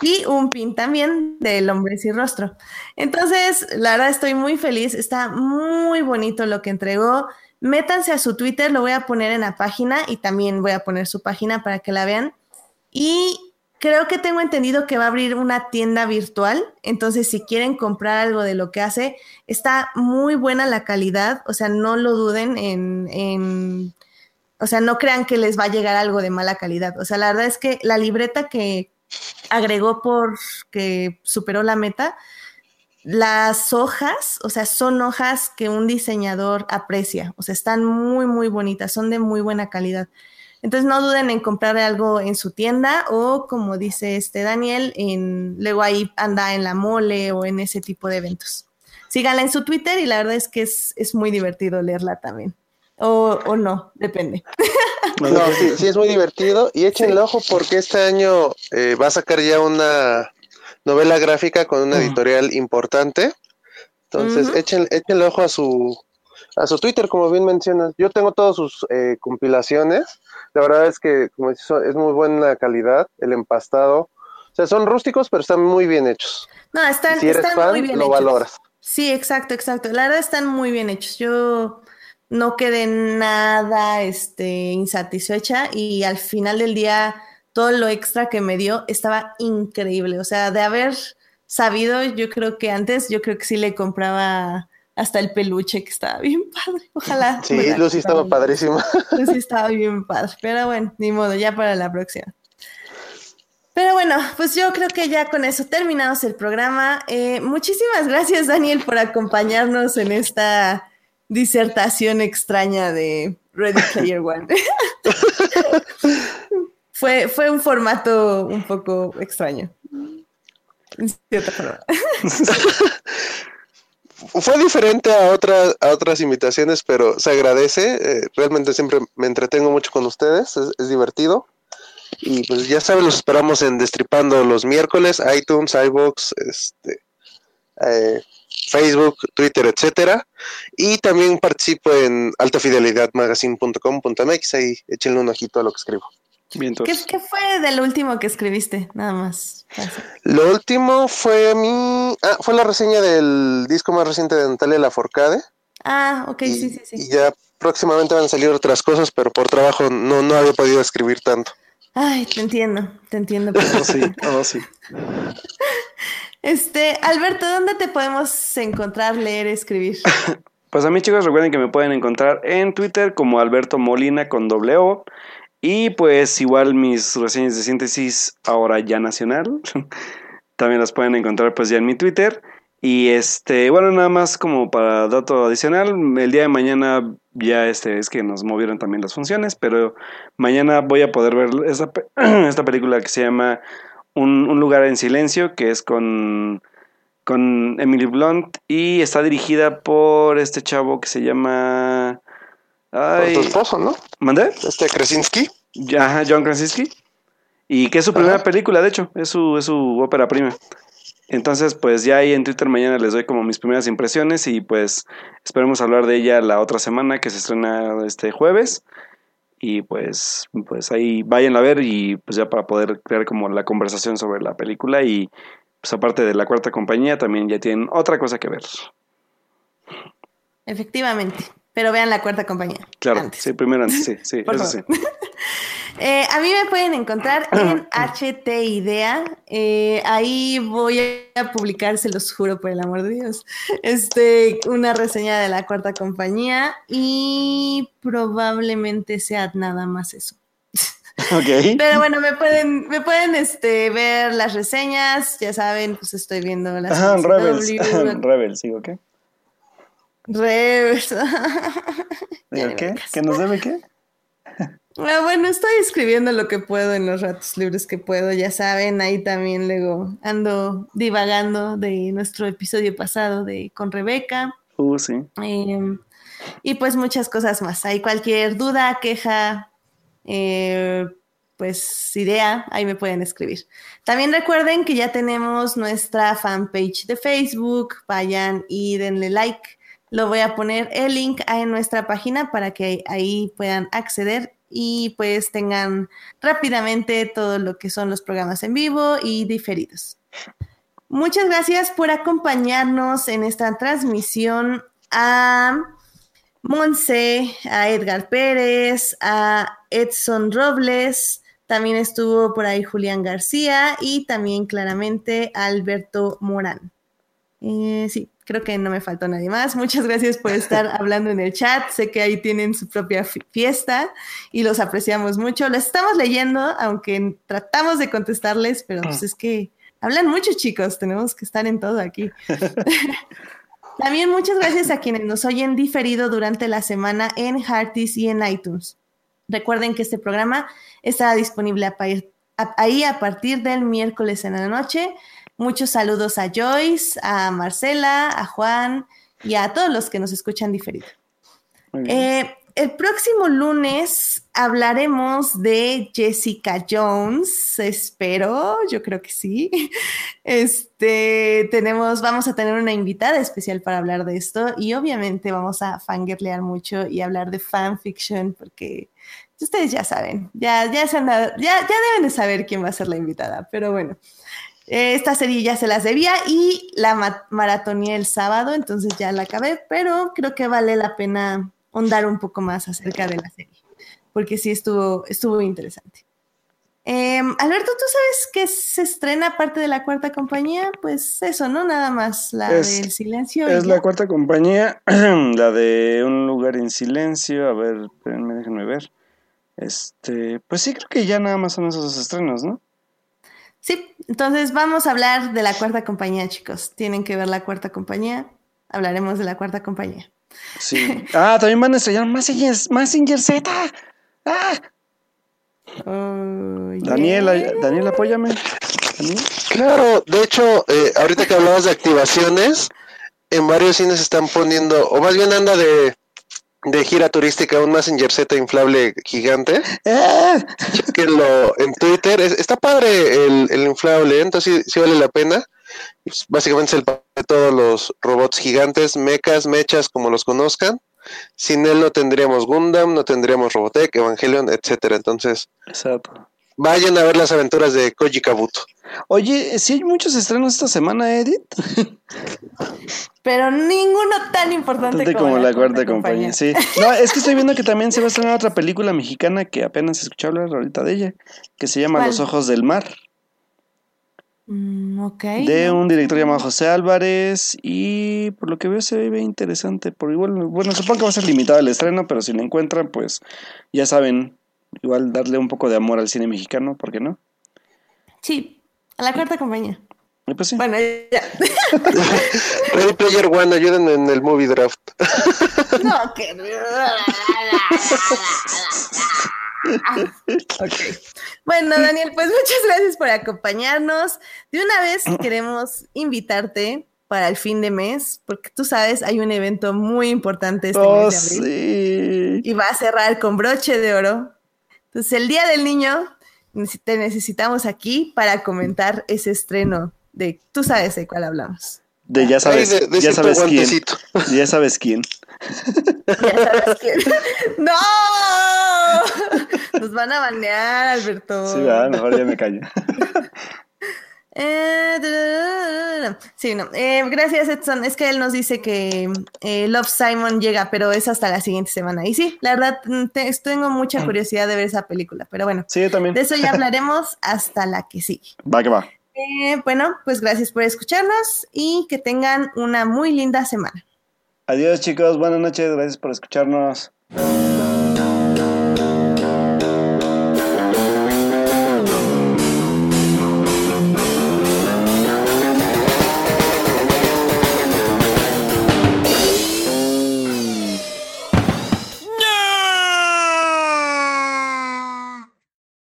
Y un pin también del hombre sin rostro. Entonces, la verdad estoy muy feliz, está muy bonito lo que entregó. Métanse a su Twitter, lo voy a poner en la página y también voy a poner su página para que la vean. Y creo que tengo entendido que va a abrir una tienda virtual, entonces si quieren comprar algo de lo que hace, está muy buena la calidad, o sea, no lo duden en, o sea, no crean que les va a llegar algo de mala calidad, o sea, la verdad es que la libreta que agregó por que superó la meta, las hojas, o sea, son hojas que un diseñador aprecia, o sea, están muy, muy bonitas, son de muy buena calidad. Entonces no duden en comprar algo en su tienda o como dice este Daniel, en, luego ahí anda en la mole o en ese tipo de eventos. Síganla en su Twitter y la verdad es que es, muy divertido leerla también. O, o no, depende. No, sí, sí, es muy divertido y échenle ojo porque este año eh, va a sacar ya una novela gráfica con una editorial importante. Entonces, échenle ojo a su, a su Twitter, como bien mencionas. Yo tengo todas sus eh, compilaciones la verdad es que, como dices, es muy buena calidad, el empastado. O sea, son rústicos, pero están muy bien hechos. No, están, si eres fan, muy bien lo valoras. Sí, exacto, exacto. La verdad están muy bien hechos. Yo no quedé nada este, insatisfecha y al final del día todo lo extra que me dio estaba increíble. O sea, de haber sabido, yo creo que antes, yo creo que sí le compraba hasta el peluche que estaba bien padre. Ojalá. Sí, Lucy estaba padrísima. Lucy estaba bien padre. Pero bueno, ni modo, ya para la próxima. Pero bueno, pues yo creo que ya con eso terminamos el programa. Eh, muchísimas gracias, Daniel, por acompañarnos en esta disertación extraña de Ready Player One. fue, fue un formato un poco extraño. Fue diferente a, otras a otras invitaciones, pero se agradece. Eh, realmente siempre me entretengo mucho con ustedes, es, divertido. Y pues ya saben, los esperamos en Destripando los miércoles, iTunes, iBox, este, eh, Facebook, Twitter, etcétera. Y también participo en altafidelidadmagazine.com.mx, ahí échenle un ojito a lo que escribo. ¿Qué, fue del último que escribiste? Nada más. Lo último fue mi. Ah, fue la reseña del disco más reciente de Natalia Laforcade. Ah, ok, sí, sí, sí. Y ya próximamente van a salir otras cosas, pero por trabajo no, no había podido escribir tanto. Ay, te entiendo, te entiendo. Oh, sí, oh, sí. Este, Alberto, ¿dónde te podemos encontrar, leer, escribir? Pues a mí chicos recuerden que me pueden encontrar en Twitter como Alberto Molina con doble O Y pues igual mis reseñas de síntesis ahora ya nacional. También las pueden encontrar pues ya en mi Twitter. Y este, bueno, nada más como para dato adicional, el día de mañana ya este es que nos movieron también las funciones, pero mañana voy a poder ver esta, esta película que se llama un, un, lugar en silencio, que es con, con Emily Blunt y está dirigida por este chavo que se llama... Ay, tu esposo, ¿no? ¿Mandé? Este Krasinski. Ajá, John Krasinski. Y que es su primera Ajá. película, de hecho, es su, es su ópera prima. Entonces, pues ya ahí en Twitter mañana les doy como mis primeras impresiones y pues esperemos hablar de ella la otra semana que se estrena este jueves. Y pues, pues ahí vayan a ver y pues ya para poder crear como la conversación sobre la película y pues aparte de la cuarta compañía también ya tienen otra cosa que ver. Efectivamente, pero vean la cuarta compañía. Claro, antes. sí, primero antes, sí, sí, Por eso favor. sí. Eh, a mí me pueden encontrar en HT Idea. Eh, ahí voy a publicar, se los juro por el amor de Dios, este, una reseña de la cuarta compañía y probablemente sea nada más eso. Ok. Pero bueno, me pueden, me pueden este, ver las reseñas, ya saben, pues estoy viendo las Ajá, Rebels. Rebels, sí, ¿ok? ¿Digo ni qué? ¿Que nos debe qué? Ah, bueno, estoy escribiendo lo que puedo en los ratos libres que puedo, ya saben, ahí también luego ando divagando de nuestro episodio pasado de con Rebeca. Uh, sí. eh, y pues muchas cosas más. Hay cualquier duda, queja, eh, pues idea, ahí me pueden escribir. También recuerden que ya tenemos nuestra fanpage de Facebook, vayan y denle like. Lo voy a poner el link en nuestra página para que ahí puedan acceder y pues tengan rápidamente todo lo que son los programas en vivo y diferidos. Muchas gracias por acompañarnos en esta transmisión a Monse, a Edgar Pérez, a Edson Robles, también estuvo por ahí Julián García y también claramente Alberto Morán. Eh, sí, creo que no me faltó nadie más. Muchas gracias por estar hablando en el chat. Sé que ahí tienen su propia fi- fiesta y los apreciamos mucho. Los estamos leyendo, aunque tratamos de contestarles, pero pues es que hablan mucho, chicos. Tenemos que estar en todo aquí. También muchas gracias a quienes nos oyen diferido durante la semana en Hearties y en iTunes. Recuerden que este programa estará disponible a a- ahí a partir del miércoles en la noche. Muchos saludos a Joyce, a Marcela, a Juan y a todos los que nos escuchan diferido. Eh, el próximo lunes hablaremos de Jessica Jones, espero, yo creo que sí. Este, tenemos, vamos a tener una invitada especial para hablar de esto y obviamente vamos a fangirlear mucho y hablar de fanfiction porque ustedes ya saben, ya, ya, se han dado- ya, ya deben de saber quién va a ser la invitada, pero bueno. Eh, Esta serie ya se las debía y la ma- maratoneé el sábado, entonces ya la acabé, pero creo que vale la pena ahondar un poco más acerca de la serie, porque sí estuvo, estuvo interesante. Eh, Alberto, ¿tú sabes que se estrena aparte de la cuarta compañía? Pues eso, ¿no? Nada más la Es- del silencio. Es la cuarta compañía, la de Un lugar en silencio. A ver, déjenme ver. Este, pues sí, creo que ya nada más son esos dos estrenos, ¿no? Sí, entonces vamos a hablar de la cuarta compañía, chicos. Tienen que ver la cuarta compañía. Hablaremos de la cuarta compañía. Sí. Ah, también van a estrellar Massinger, Massinger Z. Ah, Oh, Daniel, yeah. ay- Daniel, apóyame. Daniel. Claro, de hecho, eh, ahorita que hablabas de activaciones, en varios cines están poniendo, o más bien anda de, de gira turística un Messenger Z inflable gigante. ¡Ah! Chequenlo en Twitter. Es- está padre el, el inflable, ¿eh? entonces sí, sí vale la pena. Pues, básicamente es el padre de todos los robots gigantes, mechas, mechas, como los conozcan. Sin él no tendríamos Gundam, no tendríamos Robotech, Evangelion, etcétera. Entonces, Exacto. Vayan a ver las aventuras de Koji Kabuto. Oye, sí hay muchos estrenos esta semana, Edith. Pero ninguno tan importante como, como la cuarta compañía. Sí. No, es que estoy viendo que también se va a estrenar otra película mexicana que apenas escuché hablar ahorita de ella, que se llama ¿Cuál? Los Ojos del Mar, Mm, ok. de un director llamado José Álvarez y por lo que veo se ve interesante. Por igual, bueno, supongo que va a ser limitado el estreno, pero si lo encuentran, pues ya saben, igual darle un poco de amor al cine mexicano, ¿por qué no? Sí, a la cuarta compañía. Y pues sí. Bueno, ya. Ready Player One, ayuden en el movie draft. No, que. Ok. Bueno, Daniel, pues muchas gracias por acompañarnos. De una vez queremos invitarte para el fin de mes, porque tú sabes, hay un evento muy importante este Oh, mes de abril sí. y va a cerrar con broche de oro. Entonces, el Día del Niño, te necesitamos aquí para comentar ese estreno de, tú sabes de cuál hablamos. De ya sabes, Ay, de- de ya sabes quién. Ya sabes quién. Ya sabes quién. ¡No! Nos van a banear, Alberto. Sí, ¿verdad? mejor ya me callo. Eh, sí, no. Eh, gracias, Edson. Es que él nos dice que eh, Love Simon llega, pero es hasta la siguiente semana. Y sí, la verdad, mm, te- tengo mucha curiosidad de ver esa película. Pero bueno, Sí, yo también. de eso ya hablaremos hasta la que sigue. Va que va. Bueno, pues gracias por escucharnos y que tengan una muy linda semana. Adiós, chicos. Buenas noches. Gracias por escucharnos.